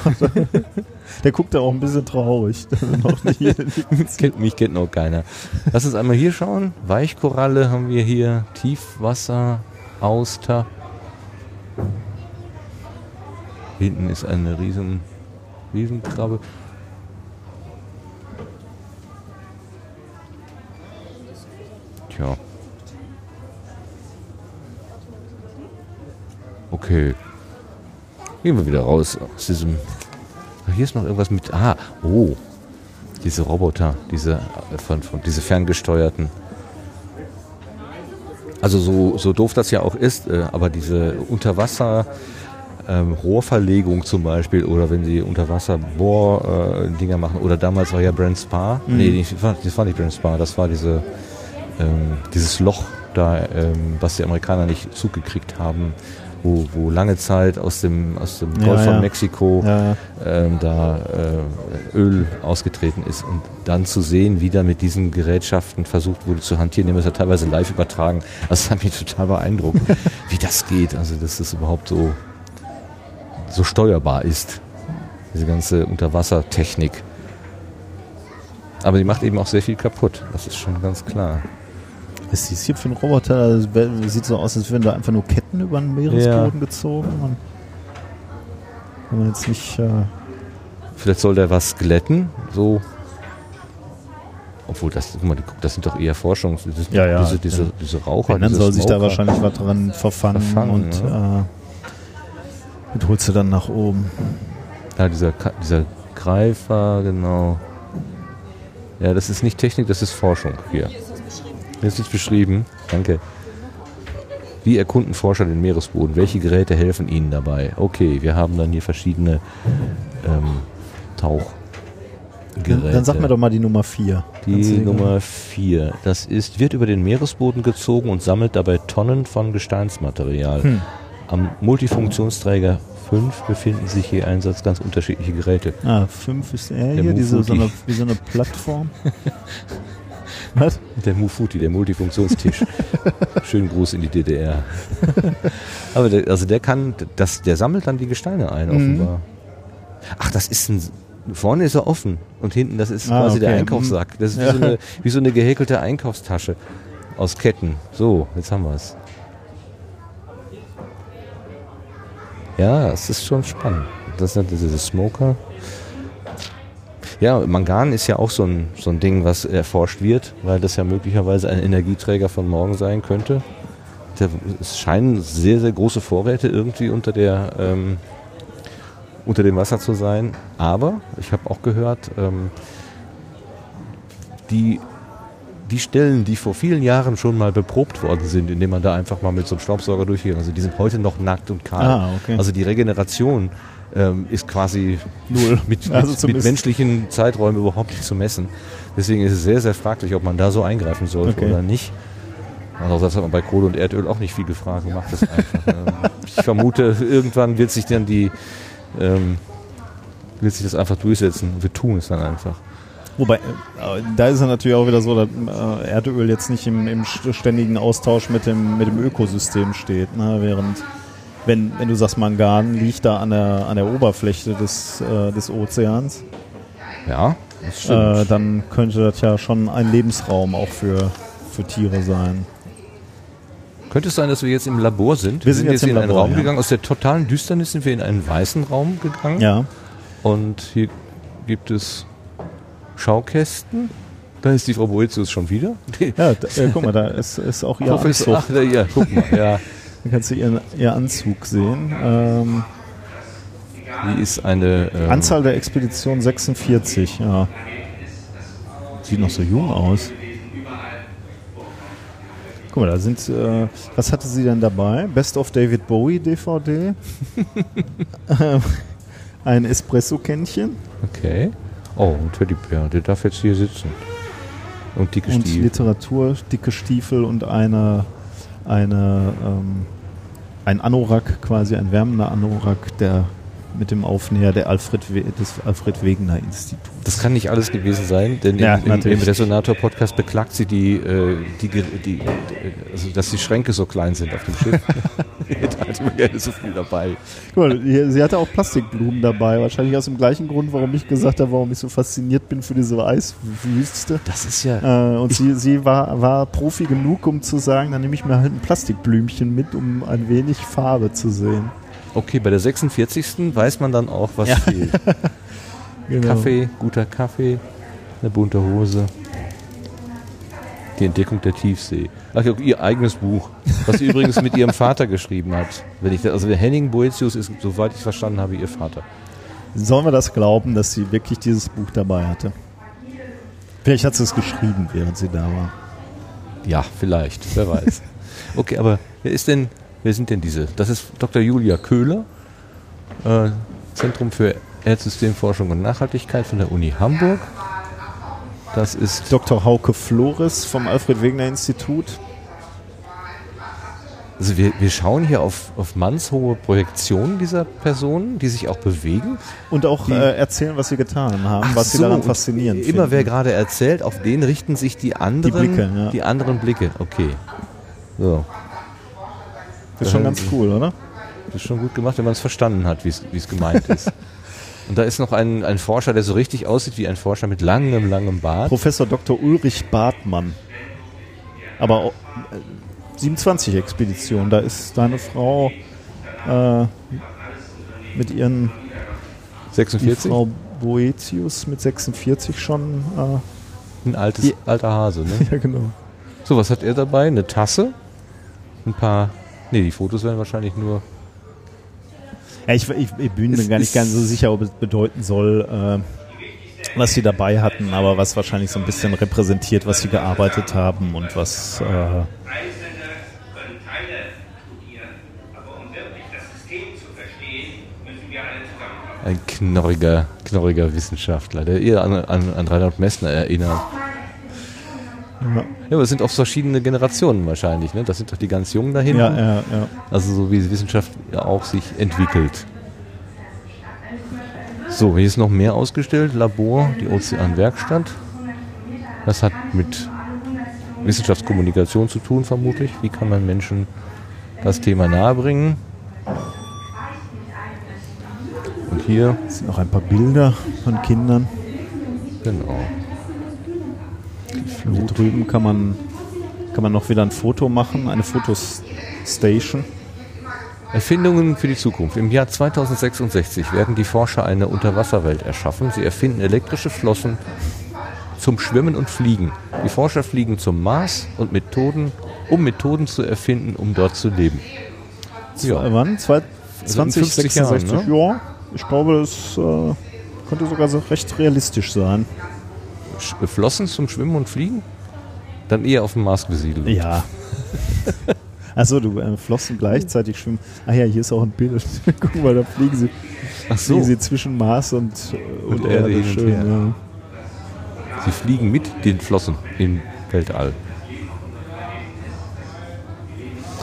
[LAUGHS] Der guckt da auch ein bisschen traurig. [LAUGHS] identifiziert. kennt, mich kennt noch keiner. Lass uns einmal hier schauen. Weichkoralle haben wir hier. Tiefwasser, Auster. Hinten ist eine riesen, Riesenkrabbe. Tja. Okay. Gehen wir wieder raus aus diesem. Ach, Hier ist noch irgendwas mit. Ah, oh. Diese Roboter, diese, äh, von, von, diese ferngesteuerten. Also so, so doof das ja auch ist, äh, aber diese Unterwasser ähm, Rohrverlegung zum Beispiel oder wenn sie Unterwasser Bohr äh, machen oder damals war ja Brand Spa. Nee, nicht- das war, das war nicht Brand Spa, das war diese ähm, dieses Loch da, ähm, was die Amerikaner nicht zugekriegt haben, wo, wo lange Zeit aus dem, aus dem Ja, Golf von ja. Mexiko Ja, ähm, da äh, Öl ausgetreten ist und dann zu sehen, wie da mit diesen Gerätschaften versucht wurde zu hantieren, die haben das ja teilweise live übertragen. Also das hat mich total beeindruckt, [LAUGHS] wie das geht. Also dass das überhaupt so, so steuerbar ist, diese ganze Unterwassertechnik. Aber die macht eben auch sehr viel kaputt, das ist schon ganz klar. Was ist dies hier für ein Roboter? Das wär- sieht so aus, als wären da einfach nur Ketten über den Meeresboden gezogen. Und wenn man jetzt nicht. Äh, Vielleicht soll der was glätten, so. Obwohl, das, guck mal, guck, das sind doch eher Forschungs... Das Ja, ja. Diese, diese, diese Raucher, wenn, dann soll sich da wahrscheinlich was dran verfangen, Verfangen, und äh, das holst du dann nach oben. Ja, dieser, dieser Greifer, genau. Ja, das ist nicht Technik, das ist Forschung hier. Hier ist es beschrieben. Danke. Wie erkunden Forscher den Meeresboden? Welche Geräte helfen ihnen dabei? Okay, wir haben dann hier verschiedene ähm, Tauchgeräte. Dann, sag mir doch mal die Nummer 4. Die Nummer 4. Das ist, wird über den Meeresboden gezogen und sammelt dabei Tonnen von Gesteinsmaterial. Hm. Am Multifunktionsträger 5 befinden sich je Einsatz ganz unterschiedliche Geräte. Ah, 5 ist Der hier diese, so eine, wie so eine Plattform. [LAUGHS] was? Der Mufuti, der Multifunktionstisch. [LAUGHS] Schönen Gruß in die DDR. [LAUGHS] Aber der, also der kann, das, der sammelt dann die Gesteine ein, Mhm. offenbar. Ach, das ist ein, vorne ist er offen und hinten, das ist Ah, quasi der okay. Einkaufssack. Das ist wie, Ja. so eine, [LAUGHS] wie so eine gehäkelte Einkaufstasche aus Ketten. So, jetzt haben wir es. Ja, es ist schon spannend. Das sind diese Smoker. Ja, Mangan ist ja auch so ein, so ein Ding, was erforscht wird, weil das ja möglicherweise ein Energieträger von morgen sein könnte. Der, es scheinen sehr, sehr große Vorräte irgendwie unter der ähm, unter dem Wasser zu sein. Aber ich habe auch gehört, ähm, die, die Stellen, die vor vielen Jahren schon mal beprobt worden sind, indem man da einfach mal mit so einem Staubsauger durchgeht, also die sind heute noch nackt und kahl. Ah, okay. Also die Regeneration ähm, ist quasi Null. [LAUGHS] mit, Also mit, mit menschlichen Zeiträumen überhaupt nicht zu messen. Deswegen ist es sehr, sehr fraglich, ob man da so eingreifen sollte Okay. oder nicht. Andererseits hat man bei Kohle und Erdöl auch nicht viel gefragt, macht das einfach. Ähm, [LAUGHS] ich vermute, irgendwann wird sich dann die, ähm, wird sich das einfach durchsetzen. Wir tun es dann einfach. Wobei, da ist er natürlich auch wieder so, dass äh, Erdöl jetzt nicht im, im ständigen Austausch mit dem, mit dem Ökosystem steht, ne? während wenn, wenn du sagst, Mangan liegt da an der, an der Oberfläche des, äh, des Ozeans, Ja, das stimmt. äh, dann könnte das ja schon ein Lebensraum auch für, für Tiere sein. Könnte es sein, dass wir jetzt im Labor sind? Wir sind jetzt im in einen Labor, Raum ja. gegangen. Aus der totalen Düsternis sind wir in einen weißen Raum gegangen. Ja. Und hier gibt es Schaukästen. Da ist die Frau Boetius schon wieder. Ja, da, äh, guck mal, da ist, ist auch ihr Professor, ach, da, ja, guck mal, ja. [LAUGHS] Da kannst du ihren, ihr Anzug sehen. Ähm, Die ist eine ähm, Anzahl der Expedition 46, ja. Sieht noch so jung aus. Guck mal, da sind, äh, was hatte sie denn dabei? Best of David Bowie DVD. [LAUGHS] Ähm, Ein Espresso-Kännchen Okay. Oh, ein Teddybär, der darf jetzt hier sitzen. Und dicke und Stiefel. Literatur, dicke Stiefel und eine, eine, ähm, ein Anorak, quasi ein wärmender Anorak, der mit dem Aufnäher der Alfred We des Alfred Wegener Instituts. Das kann nicht alles gewesen sein, denn Ja, im, im, im. Resonator-Podcast beklagt sie die, äh, die, die, also dass die Schränke so klein sind auf dem Schiff. [LAUGHS] da hat man gerne so viel dabei. Guck mal, hier- sie hatte auch Plastikblumen dabei, wahrscheinlich aus dem gleichen Grund, warum ich gesagt habe, warum ich so fasziniert bin für diese Eiswüste. Das ist ja. Äh, und sie, sie war, war Profi genug, um zu sagen, dann nehme ich mir halt ein Plastikblümchen mit, um ein wenig Farbe zu sehen. Okay, bei der 46. weiß man dann auch, was Ja. fehlt. [LAUGHS] Genau. Kaffee, guter Kaffee, eine bunte Hose. Die Entdeckung der Tiefsee. Ach ja, ihr eigenes Buch, was sie [LAUGHS] übrigens mit ihrem Vater geschrieben hat. Wenn ich, also der Henning Boetius ist, soweit ich verstanden habe, ihr Vater. Sollen wir das glauben, dass sie wirklich dieses Buch dabei hatte? Vielleicht hat sie es geschrieben, während sie da war. Ja, vielleicht, wer weiß. [LAUGHS] Okay, aber wer ist denn, wer sind denn diese? Das ist Dr. Julia Köhler, äh, Zentrum für Erdsystemforschung und Nachhaltigkeit von der Uni Hamburg. Das ist Dr. Hauke Flores vom Alfred Wegener Institut. Also wir, wir schauen hier auf, auf mannshohe Projektionen dieser Personen, die sich auch bewegen. Und auch Die- äh, erzählen, was sie getan haben, Ach was sie so, daran und faszinierend Immer finden. wer gerade erzählt, auf den richten sich die anderen, Blicke, ja. die anderen Blicke. Okay. So, Das ist schon ganz cool, oder? das ist schon gut gemacht, wenn man es verstanden hat, wie es gemeint ist. [LAUGHS] Und da ist noch ein, ein Forscher, der so richtig aussieht wie ein Forscher mit langem, langem Bart. Professor Dr. Ulrich Bartmann. Aber auch, äh, 27 Expedition, da ist deine Frau äh, mit ihren die 46? Frau Boetius mit 46 schon. Äh, Ein altes, Die- alter Hase, ne? [LAUGHS] ja, genau. So, was hat er dabei? Eine Tasse? Ein paar... Nee, die Fotos werden wahrscheinlich nur... Ja, ich, ich, ich bin mir gar nicht ganz so sicher, ob es bedeuten soll, äh, was sie dabei hatten, aber was wahrscheinlich so ein bisschen repräsentiert, was sie gearbeitet haben und was. Äh. Ein knorriger, knorriger Wissenschaftler, der eher an, an, an Reinhard Messner erinnert. Ja, aber es sind auch verschiedene Generationen wahrscheinlich, ne? Das sind doch die ganz Jungen da hinten. ja, ja, ja. Also so wie die Wissenschaft ja auch sich entwickelt. So, hier ist noch mehr ausgestellt. Labor, die Ozeanwerkstatt. Das hat mit Wissenschaftskommunikation zu tun, vermutlich. Wie kann man Menschen das Thema nahebringen? Und hier, sind noch ein paar Bilder von Kindern. genau. Und hier drüben kann man, kann man noch wieder ein Foto machen, eine Fotostation. Erfindungen für die Zukunft. Im Jahr 2066 werden die Forscher eine Unterwasserwelt erschaffen. Sie erfinden elektrische Flossen zum Schwimmen und Fliegen. Die Forscher fliegen zum Mars und Methoden, um Methoden zu erfinden, um dort zu leben. Ja. Wann? Zwei, Also in 50 2066? Jahren, ne? Ja, ich glaube, das äh, könnte sogar so recht realistisch sein. Flossen zum Schwimmen und Fliegen? Dann eher auf dem Mars besiedelt. Ja. [LAUGHS] Achso, du äh, Flossen gleichzeitig schwimmen. Ah ja, hier ist auch ein Bild. [LAUGHS] Guck mal, da fliegen sie, Ach fliegen so, sie zwischen Mars und, und, Und Erde Erde. und Schön, her. ja. sie fliegen mit den Flossen im Weltall.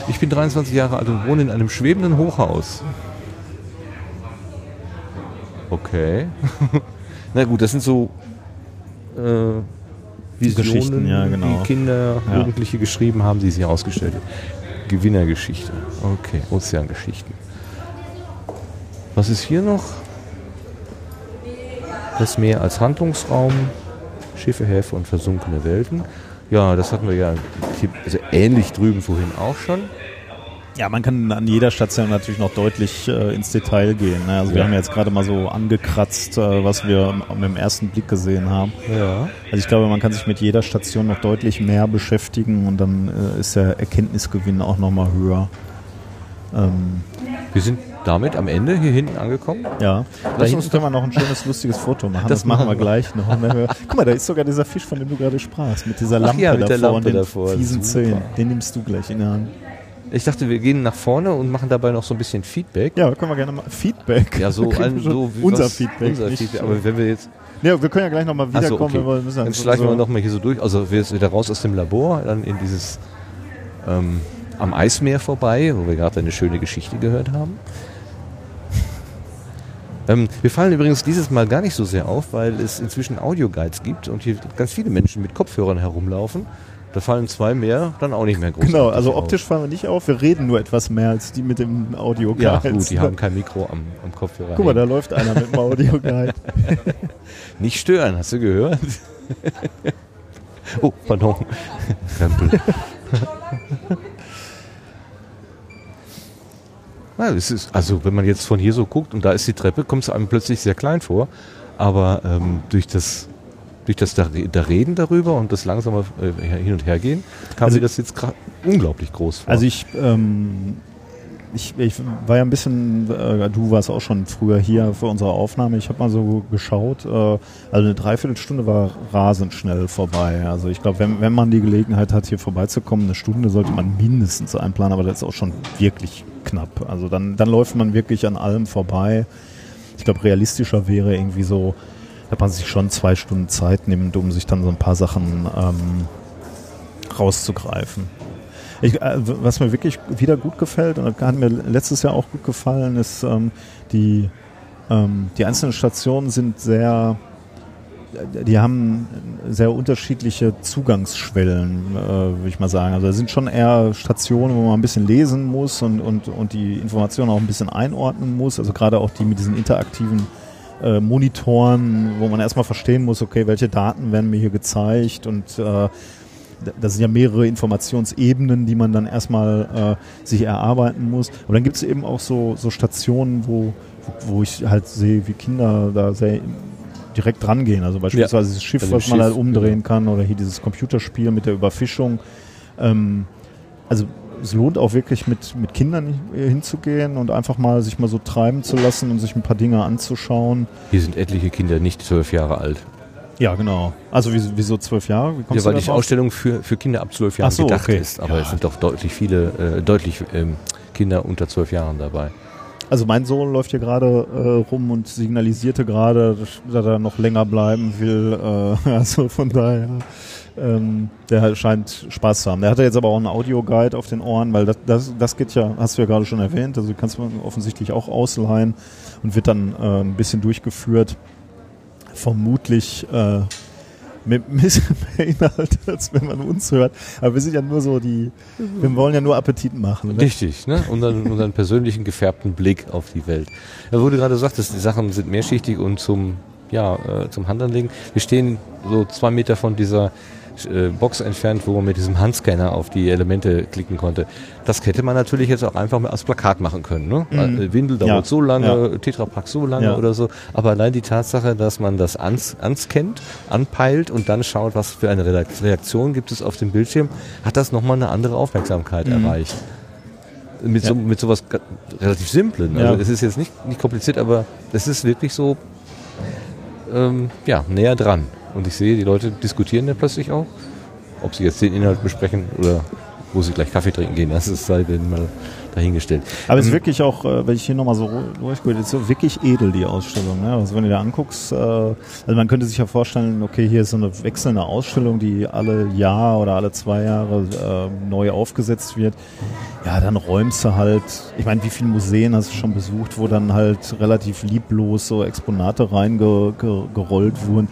Ich bin 23 Jahre alt und wohne in einem schwebenden Hochhaus. Okay. [LAUGHS] Na gut, das sind so äh, Visionen, Geschichten, ja, genau. die Kinder, Ja. Jugendliche geschrieben haben, die sie ausgestellt haben. Gewinnergeschichte. Okay, Ozeangeschichten. Was ist hier noch? Das Meer als Handlungsraum, Schiffe, Häfen und versunkene Welten. Ja, das hatten wir ja also ähnlich drüben vorhin auch schon. Ja, man kann an jeder Station natürlich noch deutlich äh, ins Detail gehen. Ne? Also wir Ja. haben ja jetzt gerade mal so angekratzt, äh, was wir mit dem ersten Blick gesehen haben. Ja. Also ich glaube, man kann sich mit jeder Station noch deutlich mehr beschäftigen und dann äh, ist der Erkenntnisgewinn auch nochmal höher. Ähm, Wir sind damit am Ende hier hinten angekommen. ja, da Lass hinten uns können wir noch ein schönes, lustiges Foto machen. [LAUGHS] Das, Das machen wir wir. gleich noch. Ne? Wir- Guck mal, da ist sogar dieser Fisch, von dem du gerade sprachst, mit dieser Lampe ja, mit der davor Lampe und den davor. fiesen Super. Zähnen. Den nimmst du gleich in der Hand. Ich dachte, wir gehen nach vorne und machen dabei noch so ein bisschen Feedback. Ja, können wir gerne mal. Feedback. Ja, so, [LAUGHS] ein, wir so unser was- Feedback. Unser Feedback. Aber wenn wir jetzt. Ja, wir können ja gleich nochmal Ach so, wiederkommen. okay. wenn wir müssen Dann so- schleichen wir so- nochmal hier so durch. Also wir sind wieder raus aus dem Labor, dann in dieses ähm, am Eismeer vorbei, wo wir gerade eine schöne Geschichte gehört haben. [LAUGHS] Ähm, wir fallen übrigens dieses Mal gar nicht so sehr auf, weil es inzwischen Audioguides gibt und hier ganz viele Menschen mit Kopfhörern herumlaufen. Da fallen zwei mehr, dann auch nicht mehr groß. Genau, also optisch fallen wir nicht auf, wir reden nur etwas mehr als die mit dem audio Ja, gut, die haben kein Mikro am, am Kopfhörer. Guck mal, da läuft einer mit dem Audio-Guide. [LAUGHS] Nicht stören, hast du gehört? [LAUGHS] oh, pardon. [LAUGHS] Rempel. Ja, es ist, also wenn man jetzt von hier so guckt und da ist die Treppe, kommt es einem plötzlich sehr klein vor. Aber ähm, durch das, durch das da, da Reden darüber und das langsame äh, Hin- und Hergehen kam Also- mir das jetzt unglaublich groß vor. Also ich, ähm, ich, ich war ja ein bisschen, äh, du warst auch schon früher hier für unsere Aufnahme. Ich habe mal so geschaut, äh, also eine Dreiviertelstunde war rasend schnell vorbei. Also ich glaube, wenn, wenn man die Gelegenheit hat, hier vorbeizukommen, eine Stunde sollte man mindestens einplanen, aber das ist auch schon wirklich knapp. Also dann, dann läuft man wirklich an allem vorbei. Ich glaube, realistischer wäre irgendwie so, dass man sich schon zwei Stunden Zeit nimmt, um sich dann so ein paar Sachen ähm, rauszugreifen. Ich, äh, was mir wirklich wieder gut gefällt, und hat mir letztes Jahr auch gut gefallen, ist, ähm, die, ähm, die einzelnen Stationen sind sehr, die haben sehr unterschiedliche Zugangsschwellen, äh, würde ich mal sagen. Also es sind schon eher Stationen, wo man ein bisschen lesen muss und, und, und die Informationen auch ein bisschen einordnen muss. Also gerade auch die mit diesen interaktiven äh, Monitoren, wo man erstmal verstehen muss, okay, welche Daten werden mir hier gezeigt und äh, das sind ja mehrere Informationsebenen, die man dann erstmal äh, sich erarbeiten muss. Aber dann gibt es eben auch so, so Stationen, wo, wo, ich halt sehe, wie Kinder da sehr direkt dran gehen. Also beispielsweise dieses Schiff, Bei dem was man Schiff, halt umdrehen kann oder hier dieses Computerspiel mit der Überfischung. Ähm, also es lohnt auch wirklich mit, mit Kindern hinzugehen und einfach mal sich mal so treiben zu lassen und sich ein paar Dinge anzuschauen. Hier sind etliche Kinder nicht zwölf Jahre alt. Ja, genau. Also wieso, zwölf Jahre? Wie Ja, weil die? Ausstellung für, für Kinder ab zwölf Jahren so, gedacht okay. ist. Aber Ja. es sind doch deutlich viele, äh, deutlich ähm, Kinder unter zwölf Jahren dabei. Also mein Sohn läuft hier gerade äh, rum und signalisierte gerade, dass er noch länger bleiben will. Äh, [LAUGHS] also von daher, ähm, der scheint Spaß zu haben. Der hatte jetzt aber auch einen Audioguide auf den Ohren, weil das, das, das geht ja, hast du ja gerade schon erwähnt, also kannst du offensichtlich auch ausleihen und wird dann äh, ein bisschen durchgeführt. Vermutlich äh, mit [LAUGHS] mehr Inhalt, als wenn man uns hört. Aber wir sind ja nur so die, wir wollen ja nur Appetit machen. Ne? Richtig, ne? Unseren, unseren persönlichen gefärbten Blick auf die Welt. Ja, du gerade sagtest, die Sachen sind mehrschichtig und zum, ja, äh, zum Hand anlegen. Wir stehen so zwei Meter von dieser Box entfernt, wo man mit diesem Handscanner auf die Elemente klicken konnte. Das hätte man natürlich jetzt auch einfach mal als Plakat machen können. Ne? Mhm. Äh, Windel dauert Ja, so lange, ja. Tetrapack so lange Ja. oder so. Aber allein die Tatsache, dass man das ans, anscannt, anpeilt und dann schaut, was für eine Reakt- Reaktion gibt es auf dem Bildschirm, hat das nochmal eine andere Aufmerksamkeit Mhm. erreicht. Mit, so, mit sowas relativ Simplen. Also Ja. es ist jetzt nicht, nicht kompliziert, aber es ist wirklich so ähm, ja, näher dran. Und ich sehe, die Leute diskutieren da plötzlich auch, ob sie jetzt den Inhalt besprechen oder wo sie gleich Kaffee trinken gehen. Das ist sei denen mal dahingestellt. Aber es ist Ähm, wirklich auch, äh, wenn ich hier nochmal so durchgehe, ist so wirklich edel, die Ausstellung. Ne? Also wenn du dir anguckst, äh, also man könnte sich ja vorstellen, okay, hier ist so eine wechselnde Ausstellung, die alle Jahr oder alle zwei Jahre äh, neu aufgesetzt wird. Ja, dann räumst du halt, ich meine, wie viele Museen hast du schon besucht, wo dann halt relativ lieblos so Exponate reingerollt wurden.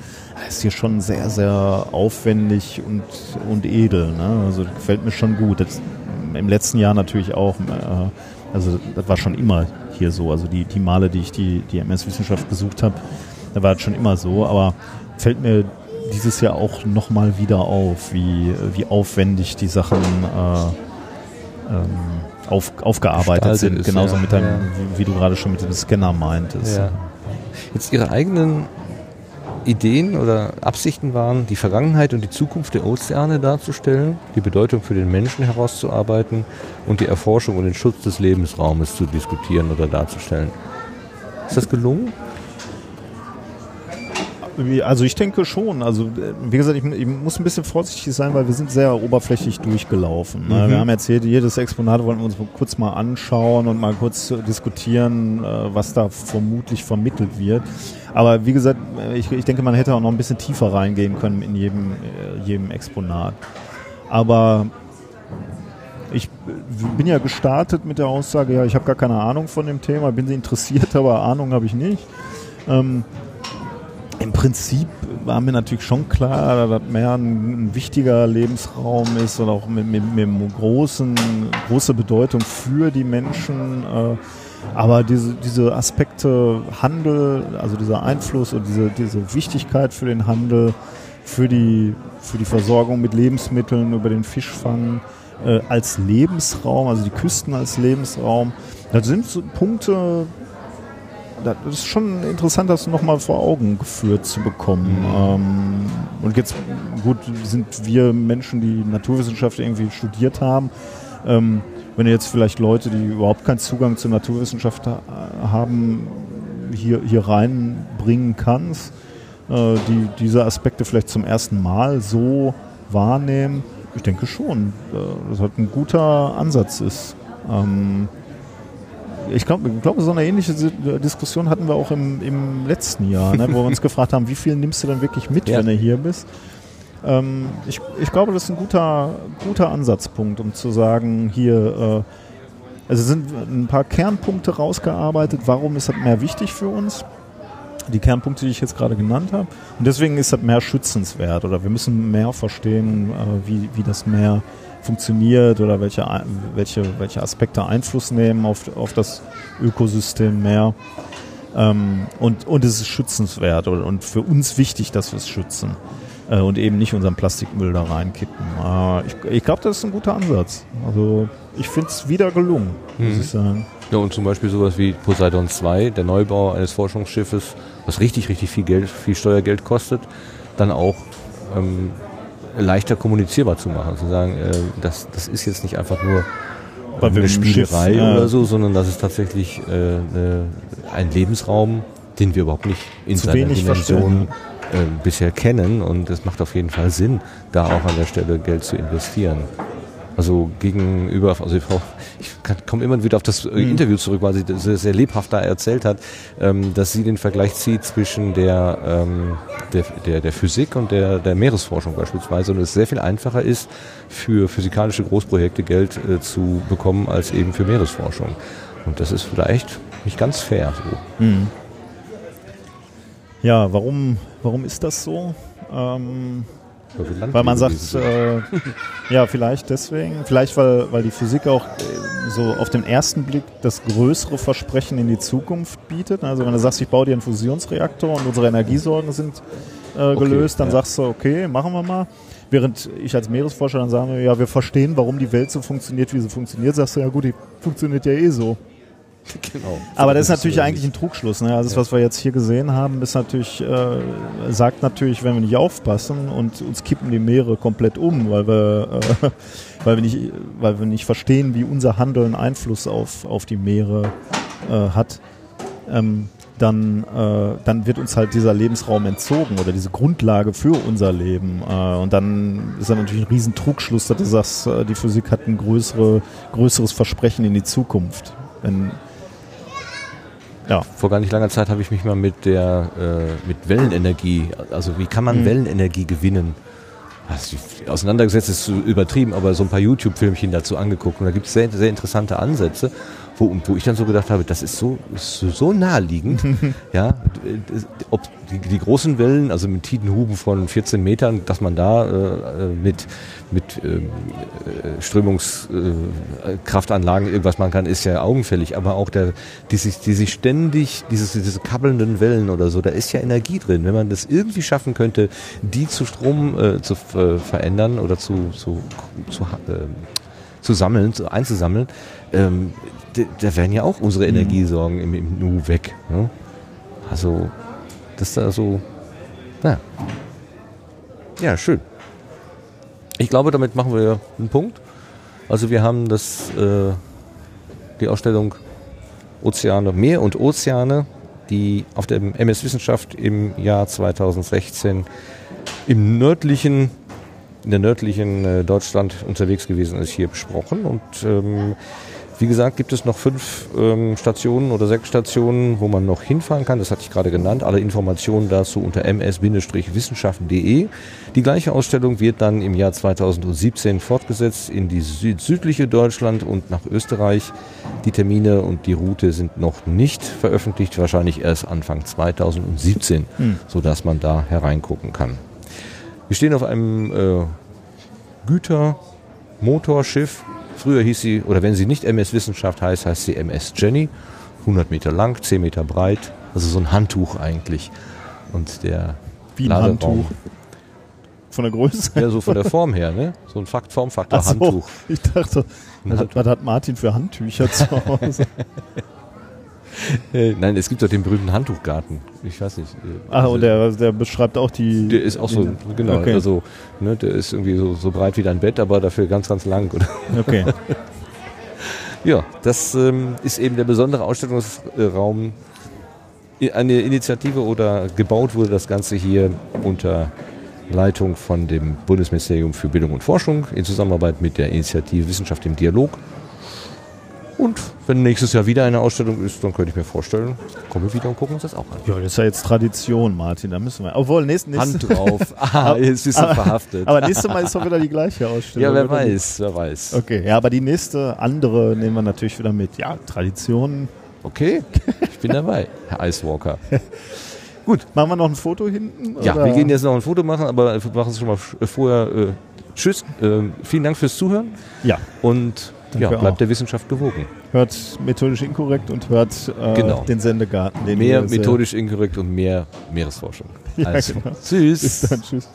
Ist hier schon sehr, sehr aufwendig und, und edel. Ne? Also gefällt mir schon gut. Das, Im letzten Jahr natürlich auch. Äh, also das war schon immer hier so. Also die, die Male, die ich die, die MS-Wissenschaft besucht habe, da war das schon immer so. Aber fällt mir dieses Jahr auch nochmal wieder auf, wie, wie aufwendig die Sachen äh, ähm, auf, aufgearbeitet Gestaltet sind. Genauso ja. mit deinem, Ja. wie, wie du gerade schon mit dem Scanner meintest. Ja. Jetzt Ihre eigenen Ideen oder Absichten waren, die Vergangenheit und die Zukunft der Ozeane darzustellen, die Bedeutung für den Menschen herauszuarbeiten und die Erforschung und den Schutz des Lebensraumes zu diskutieren oder darzustellen. Ist das gelungen? Also ich denke schon. Also äh, wie gesagt, ich, ich muss ein bisschen vorsichtig sein, weil wir sind sehr oberflächlich durchgelaufen. Ne? Mhm. Wir haben jetzt jedes Exponat wollten wir uns kurz mal anschauen und mal kurz äh, diskutieren, äh, was da vermutlich vermittelt wird. Aber wie gesagt, ich, ich denke, man hätte auch noch ein bisschen tiefer reingehen können in jedem, jedem Exponat. Aber ich bin ja gestartet mit der Aussage, ja, ich habe gar keine Ahnung von dem Thema, bin interessiert, [LAUGHS] aber Ahnung habe ich nicht. Ähm, im Prinzip war mir natürlich schon klar, dass Meer ein, wichtiger Lebensraum ist und auch mit, mit, mit großen, große Bedeutung für die Menschen. Äh, aber diese, diese Aspekte Handel, also dieser Einfluss und diese, diese Wichtigkeit für den Handel, für die, für die Versorgung mit Lebensmitteln, über den Fischfang äh, als Lebensraum, also die Küsten als Lebensraum, das sind so Punkte, das ist schon interessant, das nochmal vor Augen geführt zu bekommen. Ähm, und jetzt, gut, sind wir Menschen, die Naturwissenschaft irgendwie studiert haben. Ähm, wenn jetzt vielleicht Leute, die überhaupt keinen Zugang zur Naturwissenschaft ha haben, hier, hier reinbringen kannst, äh, die diese Aspekte vielleicht zum ersten Mal so wahrnehmen, ich denke schon, äh, dass das ein guter Ansatz ist. Ähm, ich glaube, ich glaube, so eine ähnliche Si- Diskussion hatten wir auch im, im letzten Jahr, ne, wo wir uns [LAUGHS] gefragt haben, wie viel nimmst du denn wirklich mit, Ja. wenn du hier bist? Ähm, ich, ich glaube, das ist ein guter, guter Ansatzpunkt, um zu sagen, hier, äh, also sind ein paar Kernpunkte rausgearbeitet, warum ist das mehr wichtig für uns? Die Kernpunkte, die ich jetzt gerade genannt habe. Und deswegen ist das mehr schützenswert oder wir müssen mehr verstehen, äh, wie, wie das Meer funktioniert oder welche, welche, welche Aspekte Einfluss nehmen auf, auf das Ökosystem Meer. Ähm, und, und es ist schützenswert und, und für uns wichtig, dass wir es schützen äh, und eben nicht unseren Plastikmüll da reinkippen. Äh, ich ich glaube, das ist ein guter Ansatz. Also ich finde es wieder gelungen, muss Mhm. ich sagen. Ja, und zum Beispiel sowas wie Poseidon 2, der Neubau eines Forschungsschiffes, was richtig, richtig viel Geld, viel Steuergeld kostet, dann auch ähm, leichter kommunizierbar zu machen. Zu sagen, äh, das, das ist jetzt nicht einfach nur wir eine Schiff, Spielerei ja. oder so, sondern das ist tatsächlich äh, eine, ein Lebensraum, den wir überhaupt nicht in Zu seiner wenig Dimension äh, bisher kennen. Und es macht auf jeden Fall Sinn, da auch an der Stelle Geld zu investieren. Also gegenüber, also ich, ich komme immer wieder auf das äh, Interview zurück, weil sie das sehr, sehr lebhaft da erzählt hat, ähm, dass sie den Vergleich zieht zwischen der, ähm, der, der, der Physik und der, der Meeresforschung beispielsweise und es sehr viel einfacher ist, für physikalische Großprojekte Geld äh, zu bekommen, als eben für Meeresforschung. Und das ist vielleicht nicht ganz fair so. Mhm. Ja, warum, warum ist das so? Ähm, Weil man sagt, äh, ja, vielleicht deswegen, vielleicht weil, weil die Physik auch äh, so auf den ersten Blick das größere Versprechen in die Zukunft bietet. Also wenn du sagst, ich baue dir einen Fusionsreaktor und unsere Energiesorgen sind äh, gelöst, dann ja. sagst du, okay, machen wir mal. Während ich als Meeresforscher dann sage, ja, wir verstehen, warum die Welt so funktioniert, wie sie funktioniert, sagst du, ja gut, die funktioniert ja eh so. [LAUGHS] genau. Aber das ist natürlich eigentlich ein Trugschluss. Ne? Also das, was wir jetzt hier gesehen haben, ist natürlich, äh, sagt natürlich, wenn wir nicht aufpassen und uns kippen die Meere komplett um, weil wir, äh, [LAUGHS] weil wir, nicht, weil wir nicht verstehen, wie unser Handeln Einfluss auf, auf die Meere äh, hat, ähm, dann, äh, dann wird uns halt dieser Lebensraum entzogen oder diese Grundlage für unser Leben. Äh, und dann ist dann natürlich ein riesen Trugschluss, dass du sagst, äh, die Physik hat ein größere, größeres Versprechen in die Zukunft. Wenn, ja. Vor gar nicht langer Zeit habe ich mich mal mit der äh, mit Wellenenergie, also wie kann man mhm. Wellenenergie gewinnen? Also auseinandergesetzt ist übertrieben, aber so ein paar YouTube-Filmchen dazu angeguckt und da gibt es sehr, sehr interessante Ansätze wo, wo ich dann so gedacht habe, das ist so, so, so naheliegend, [LAUGHS] ja, ob die, die, großen Wellen, also mit Tidenhuben von 14 Metern, dass man da äh, mit, mit ähm, äh, Strömungskraftanlagen äh, irgendwas machen kann, ist ja augenfällig, aber auch der, die sich, die sich ständig, dieses, diese kabbelnden Wellen oder so, da ist ja Energie drin. Wenn man das irgendwie schaffen könnte, die zu Strom äh, zu äh, verändern oder zu, zu, zu, äh, zu sammeln, zu, einzusammeln, ähm, da wären ja auch unsere mhm. Energiesorgen im, im Nu weg. Ne? Also, das ist da so, naja. Ja, schön. Ich glaube, damit machen wir einen Punkt. Also wir haben das, äh, die Ausstellung Ozeane, Meer und Ozeane, die auf dem MS Wissenschaft im Jahr 2016 im nördlichen, in der nördlichen äh, Deutschland unterwegs gewesen ist, hier besprochen. Und ähm, wie gesagt, gibt es noch fünf ähm, Stationen oder sechs Stationen, wo man noch hinfahren kann. Das hatte ich gerade genannt. Alle Informationen dazu unter ms-wissenschaften.de. Die gleiche Ausstellung wird dann im Jahr 2017 fortgesetzt in die süd südliche Deutschland und nach Österreich. Die Termine und die Route sind noch nicht veröffentlicht, wahrscheinlich erst Anfang 2017, hm. sodass man da hereingucken kann. Wir stehen auf einem äh, Gütermotorschiff Früher hieß sie, oder wenn sie nicht MS Wissenschaft heißt, heißt sie MS Jenny. 100 Meter lang, 10 Meter breit. Also so ein Handtuch eigentlich. Und der Wie ein Laderaum, Handtuch? Von der Größe? Ja, so von der Form her, ne? So ein Fakt, Formfaktor so, Handtuch. Ich dachte, was, was hat Martin für Handtücher zu Hause? [LAUGHS] [LAUGHS] Äh, nein, es gibt doch den berühmten Handtuchgarten. Ich weiß nicht. Äh, Ach, und der, der beschreibt auch die. Der ist auch so, genau, okay. also, ne, der ist irgendwie so, so breit wie dein Bett, aber dafür ganz, ganz lang. Oder? Okay. [LAUGHS] ja, das ähm, ist eben der besondere Ausstellungsraum. Eine Initiative oder gebaut wurde das Ganze hier unter Leitung von dem Bundesministerium für Bildung und Forschung in Zusammenarbeit mit der Initiative Wissenschaft im Dialog und wenn nächstes Jahr wieder eine Ausstellung ist, dann könnte ich mir vorstellen, kommen wir wieder und gucken uns das auch an. Ja, das ist ja jetzt Tradition, Martin. Da müssen wir. Obwohl, nächsten Hand drauf. [LAUGHS] Ah, jetzt bist du verhaftet. Aber nächstes Mal ist doch wieder die gleiche Ausstellung. Ja, wer weiß, wer weiß. Okay, ja, aber die nächste andere nehmen wir natürlich wieder mit. Ja, Tradition. Okay, ich bin dabei, [LAUGHS] Herr Icewalker. [LAUGHS] Gut, machen wir noch ein Foto hinten? Ja, oder? wir gehen jetzt noch ein Foto machen, aber wir machen es schon mal vorher. Äh, tschüss, äh, vielen Dank fürs Zuhören. Ja. Und ja, bleibt der Wissenschaft gewogen. Hört methodisch inkorrekt und hört äh, genau. den Sendegarten. Den mehr methodisch inkorrekt und mehr Meeresforschung. [LAUGHS] ja, also, genau. Tschüss. Dann, tschüss.